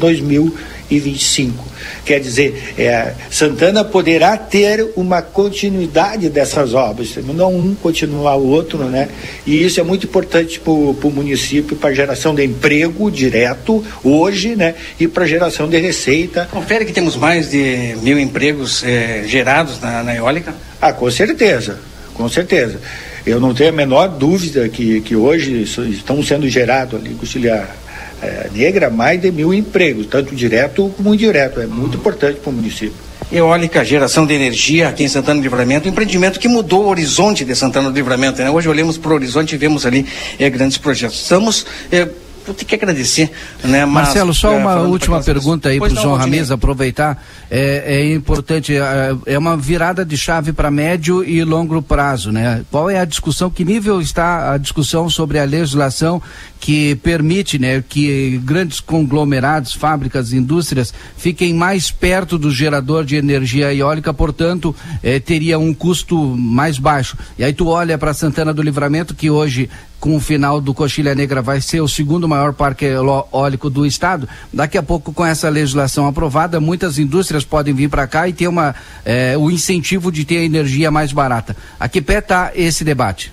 2025. Quer dizer, é, Santana poderá ter uma continuidade dessas obras, não um continuar o outro, né? E isso é muito importante para o município, para a geração de emprego direto hoje, né? E para a geração de receita. Confere que temos mais de mil empregos é, gerados na, na eólica? Ah, com certeza, com certeza. Eu não tenho a menor dúvida que, que hoje estão sendo gerados ali, Costilhar é, negra mais de mil empregos, tanto direto como indireto. É muito importante para o município. Eólica, geração de energia aqui em Santana do Livramento, um empreendimento que mudou o horizonte de Santana do Livramento. Né? Hoje olhamos para o horizonte e vemos ali é, grandes projetos. Estamos. É, vou ter que agradecer, né? Mas, Marcelo, só é, uma última pergunta aí para o João Ramiz aproveitar. É, é importante, é, é uma virada de chave para médio e longo prazo, né? Qual é a discussão, que nível está a discussão sobre a legislação que permite, né, que grandes conglomerados, fábricas, indústrias fiquem mais perto do gerador de energia eólica, portanto, eh, teria um custo mais baixo. E aí tu olha para Santana do Livramento, que hoje com o final do Coxilha Negra vai ser o segundo maior parque eólico do estado. Daqui a pouco, com essa legislação aprovada, muitas indústrias podem vir para cá e ter uma, eh, o incentivo de ter a energia mais barata. A que pé está esse debate?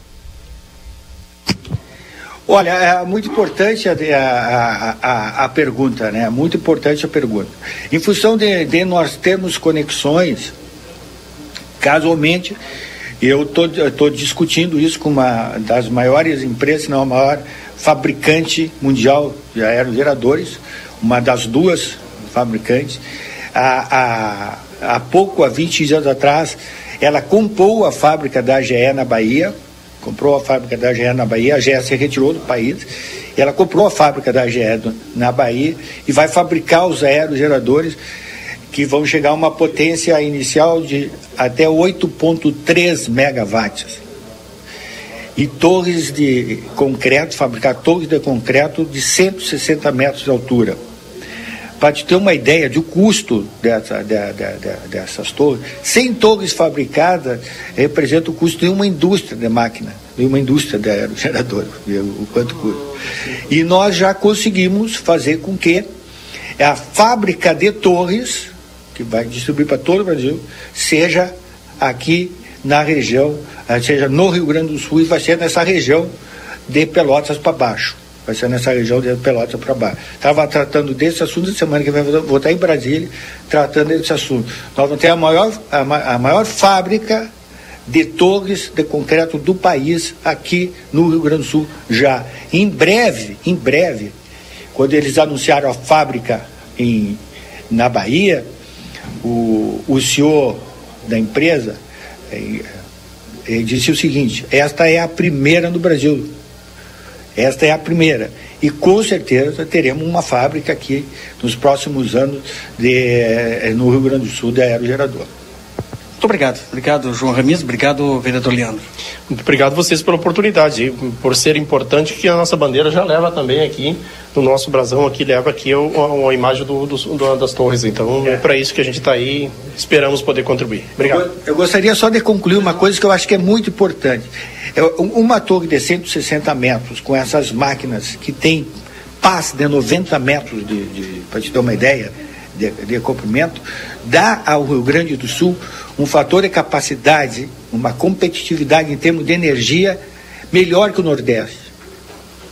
Olha, é muito importante a, a, a, a, pergunta, né? Muito importante a pergunta. Em função de, de nós termos conexões, casualmente, eu estou discutindo isso com uma das maiores empresas, não a maior fabricante mundial de aerogeradores, uma das duas fabricantes. Há, há, há pouco, há 20 anos atrás, ela comprou a fábrica da GE na Bahia, comprou a fábrica da GE na Bahia, a GE se retirou do país, ela comprou a fábrica da GE na Bahia e vai fabricar os aerogeradores que vão chegar a uma potência inicial de até 8,3 megawatts. E torres de concreto, fabricar torres de concreto de 160 metros de altura. Para te ter uma ideia do custo dessa, de, de, de, dessas torres, 100 torres fabricadas representa o custo de uma indústria de máquina, de uma indústria de aerogerador, o quanto custa. E nós já conseguimos fazer com que a fábrica de torres, que vai distribuir para todo o Brasil, seja aqui na região, seja no Rio Grande do Sul e vai ser nessa região de Pelotas para baixo vai ser nessa região de Pelotas para baixo. Estava tratando desse assunto, semana que vem vou estar em Brasília tratando desse assunto. Nós vamos ter a maior, a, a maior fábrica de torres de concreto do país aqui no Rio Grande do Sul já. Em breve, em breve, quando eles anunciaram a fábrica em, na Bahia, o, o senhor da empresa ele eh, disse o seguinte: esta é a primeira no Brasil. Esta é a primeira. E com certeza teremos uma fábrica aqui nos próximos anos de, eh, no Rio Grande do Sul de aerogerador. Muito obrigado. Obrigado, João Ramiz. Obrigado, vereador Leandro. Muito obrigado vocês pela oportunidade por ser importante que a nossa bandeira já leva também aqui no nosso brasão aqui leva aqui a, imagem do, do, do, das torres. Então é, é para isso que a gente está aí. Esperamos poder contribuir. Obrigado. Eu, eu, gostaria só de concluir uma coisa que eu acho que é muito importante. É, uma torre de 160 metros com essas máquinas que tem paz de 90 metros de, de para te ter uma ideia de, de comprimento, dá ao Rio Grande do Sul um fator de capacidade, uma competitividade em termos de energia melhor que o Nordeste.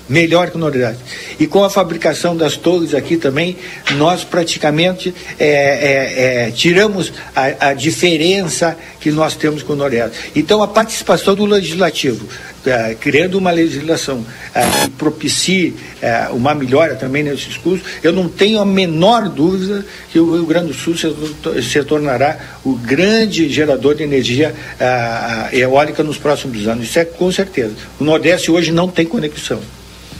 Melhor que o Nordeste. E com a fabricação das torres aqui também, nós praticamente é, é, é, tiramos a, a, diferença que nós temos com o Nordeste. Então, a participação do Legislativo, é, criando uma legislação é, que propicie é, uma melhora também nesses custos, eu não tenho a menor dúvida que o Rio Grande do Sul se, se tornará o grande gerador de energia eólica nos próximos anos. Isso é com certeza. O Nordeste hoje não tem conexão.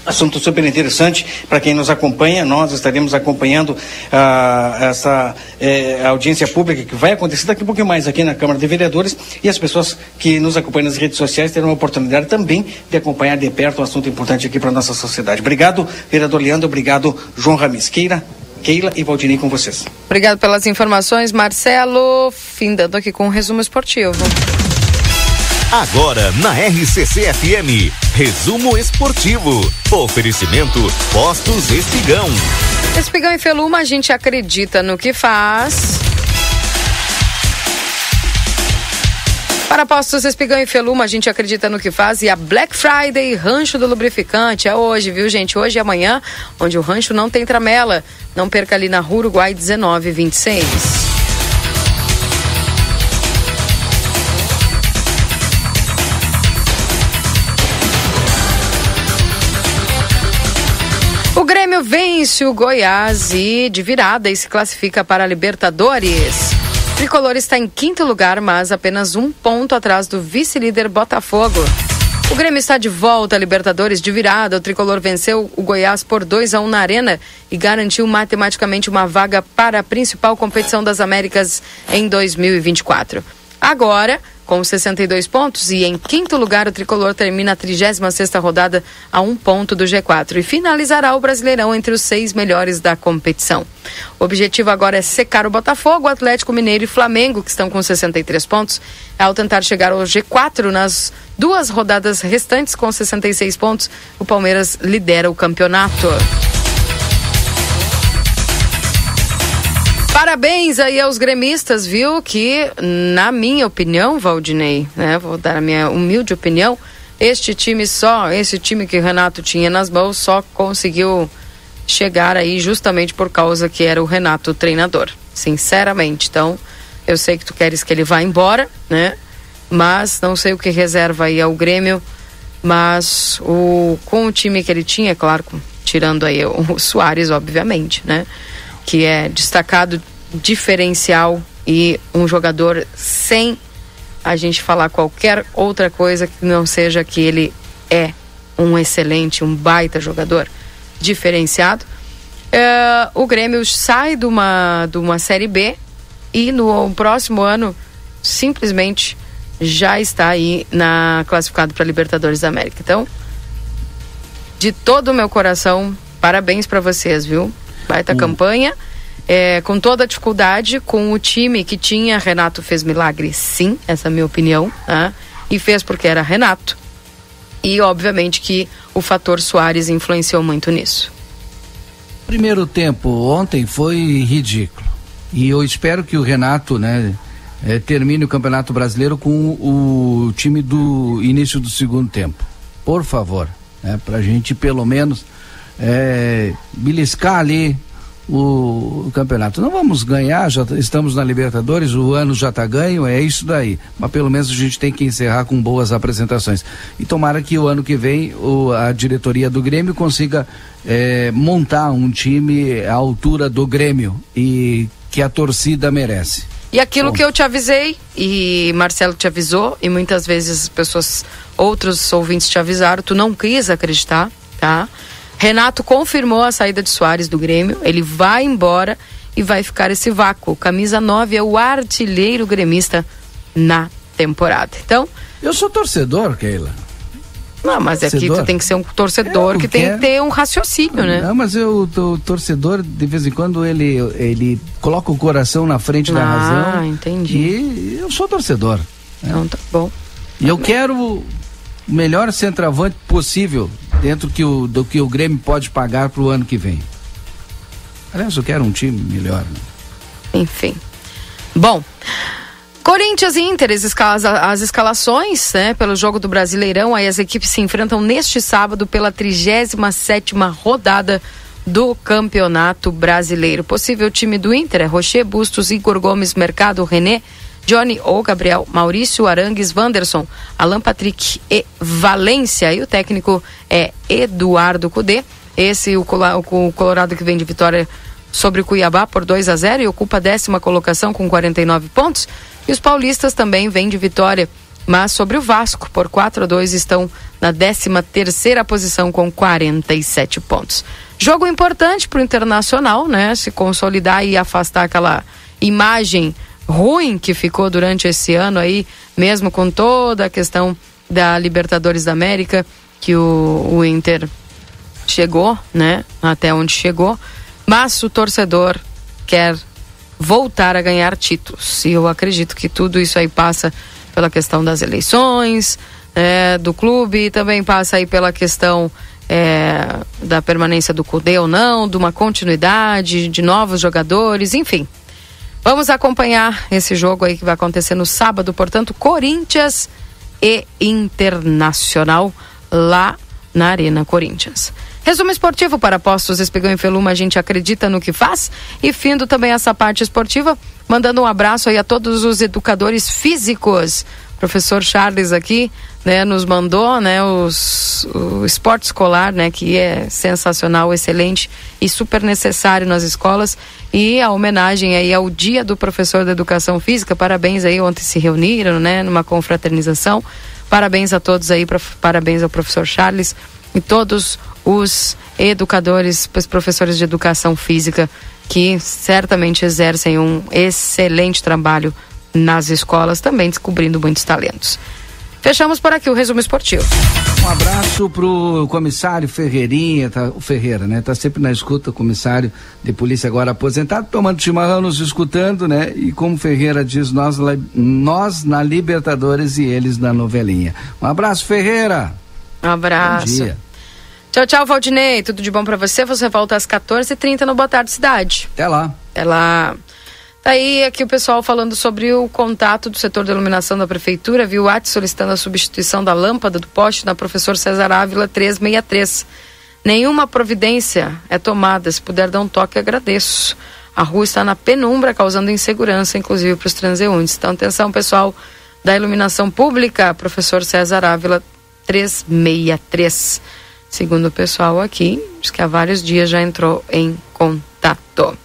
Assunto super interessante para quem nos acompanha. Nós estaremos acompanhando ah, essa eh, audiência pública que vai acontecer daqui a um pouquinho mais aqui na Câmara de Vereadores e as pessoas que nos acompanham nas redes sociais terão a oportunidade também de acompanhar de perto um assunto importante aqui para a nossa sociedade. Obrigado, vereador Leandro. Obrigado, João Ramis. Queira, Keila e Valdinei com vocês. Obrigado pelas informações, Marcelo. Findando aqui com um resumo esportivo. Agora na RCC FM, resumo esportivo. Oferecimento Postos Espigão. Espigão e Feluma, a gente acredita no que faz. Para Postos Espigão e Feluma, a gente acredita no que faz e a Black Friday Rancho do Lubrificante é hoje, viu, gente? Hoje e amanhã, onde o rancho não tem tramela. Não perca ali na Rua Uruguai 1926. Vence o Goiás e de virada e se classifica para a Libertadores. O Tricolor está em quinto lugar, mas apenas um ponto atrás do vice-líder Botafogo. O Grêmio está de volta à Libertadores de virada. O Tricolor venceu o Goiás por 2 a 1 na Arena e garantiu matematicamente uma vaga para a principal competição das Américas em 2024. Agora, com 62 pontos e em quinto lugar o tricolor termina a 36 rodada a um ponto do G4 e finalizará o Brasileirão entre os seis melhores da competição. O objetivo agora é secar o Botafogo, Atlético Mineiro e Flamengo, que estão com 63 pontos, ao tentar chegar ao G4 nas duas rodadas restantes com 66 pontos. O Palmeiras lidera o campeonato. Parabéns aí aos gremistas, viu? Que, na minha opinião, Valdinei, né? Vou dar a minha humilde opinião. Este time só, esse time que Renato tinha nas mãos, só conseguiu chegar aí justamente por causa que era o Renato o treinador. Sinceramente. Então, eu sei que tu queres que ele vá embora, né? Mas não sei o que reserva aí ao Grêmio. Mas o, com o time que ele tinha, claro, tirando aí o, o Soares, obviamente, né? Que é destacado, diferencial e um jogador sem a gente falar qualquer outra coisa que não seja que ele é um excelente, um baita jogador diferenciado. É, o Grêmio sai de uma, de uma Série B e no próximo ano simplesmente já está aí na classificado para Libertadores da América. Então, de todo o meu coração, parabéns para vocês, viu? Baita campanha. É, com toda a dificuldade, com o time que tinha, Renato fez milagre, sim, essa é a minha opinião, né? e fez porque era Renato. E obviamente que o fator Soares influenciou muito nisso. Primeiro tempo ontem foi ridículo. E eu espero que o Renato, né, eh, termine o Campeonato Brasileiro com o, time do início do segundo tempo. Por favor, né, para a gente pelo menos eh, beliscar ali o, o, campeonato. Não vamos ganhar, já estamos na Libertadores, o ano já está ganho, é isso daí. Mas pelo menos a gente tem que encerrar com boas apresentações. E tomara que o ano que vem o, a diretoria do Grêmio consiga é, montar um time à altura do Grêmio e que a torcida merece. E aquilo Bom. que eu te avisei, e Marcelo te avisou, e muitas vezes pessoas, outros ouvintes te avisaram, tu não quis acreditar, tá? Renato confirmou a saída de Soares do Grêmio, ele vai embora e vai ficar esse vácuo. Camisa 9 é o artilheiro gremista na temporada. Então. Eu sou torcedor, Keila. Não, mas torcedor. aqui tu tem que ser um torcedor que tem que ter um raciocínio, né? Não, mas eu, o torcedor, de vez em quando, ele, ele coloca o coração na frente ah, da razão. Ah, entendi. E eu sou torcedor. Né? Então tá bom. E eu quero o melhor centroavante possível dentro que o, do que o Grêmio pode pagar para o ano que vem. Aliás, eu quero um time melhor. Né? Enfim. Bom. Corinthians e Inter, as escalações, né, pelo jogo do Brasileirão, aí as equipes se enfrentam neste sábado pela 37 rodada do Campeonato Brasileiro. Possível time do Inter é Rocher, Bustos, Igor Gomes, Mercado, René, Johnny ou Gabriel, Maurício Arangues, Wanderson, Alan Patrick e Valência. E o técnico é Eduardo Cudê. Esse, o, o Colorado que vem de vitória sobre o Cuiabá por 2 a 0 e ocupa a décima colocação com 49 pontos. E os paulistas também vêm de vitória, mas sobre o Vasco por 4 a 2 estão na 13 terceira posição com 47 pontos. Jogo importante para o Internacional, né? Se consolidar e afastar aquela imagem ruim que ficou durante esse ano aí, mesmo com toda a questão da Libertadores da América, que o, o Inter chegou, né? Até onde chegou. Mas o torcedor quer voltar a ganhar títulos. E eu acredito que tudo isso aí passa pela questão das eleições, é, do clube, também passa aí pela questão é, da permanência do CUDE ou não, de uma continuidade, de novos jogadores, enfim. Vamos acompanhar esse jogo aí que vai acontecer no sábado, portanto, Corinthians e Internacional lá na Arena Corinthians. Resumo esportivo para Postos Espigão e Feluma, a gente acredita no que faz. E findo também essa parte esportiva, mandando um abraço aí a todos os educadores físicos. Professor Charles aqui, né, nos mandou, né, os, o esporte escolar, né, que é sensacional, excelente e super necessário nas escolas e a homenagem aí ao Dia do Professor da Educação Física. Parabéns aí, ontem se reuniram, né, numa confraternização. Parabéns a todos aí, parabéns ao professor Charles e todos os educadores, os professores de educação física que certamente exercem um excelente trabalho nas escolas, também descobrindo muitos talentos. Fechamos por aqui o resumo esportivo. Um abraço pro comissário Ferreirinha, tá, o Ferreira, né? Tá sempre na escuta, comissário de polícia agora aposentado, tomando chimarrão, nos escutando, né? E como Ferreira diz, nós, nós na Libertadores e eles na novelinha. Um abraço, Ferreira. Um abraço. Bom dia. Tchau, tchau, Valdinei. Tudo de bom para você? Você volta às 14h30 no Boa Tarde Cidade. Até lá. Até lá. Aí aqui o pessoal falando sobre o contato do setor de iluminação da prefeitura, viu? AT solicitando a substituição da lâmpada do poste na professor César Ávila 363. Nenhuma providência é tomada. Se puder dar um toque, agradeço. A rua está na penumbra, causando insegurança, inclusive para os transeuntes. Então, atenção, pessoal da iluminação pública, professor César Ávila 363. Segundo o pessoal aqui, diz que há vários dias já entrou em contato.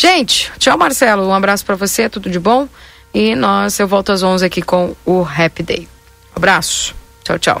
Gente, tchau Marcelo, um abraço para você, tudo de bom? E nós, eu volto às 11 aqui com o Happy Day. Abraço, tchau, tchau.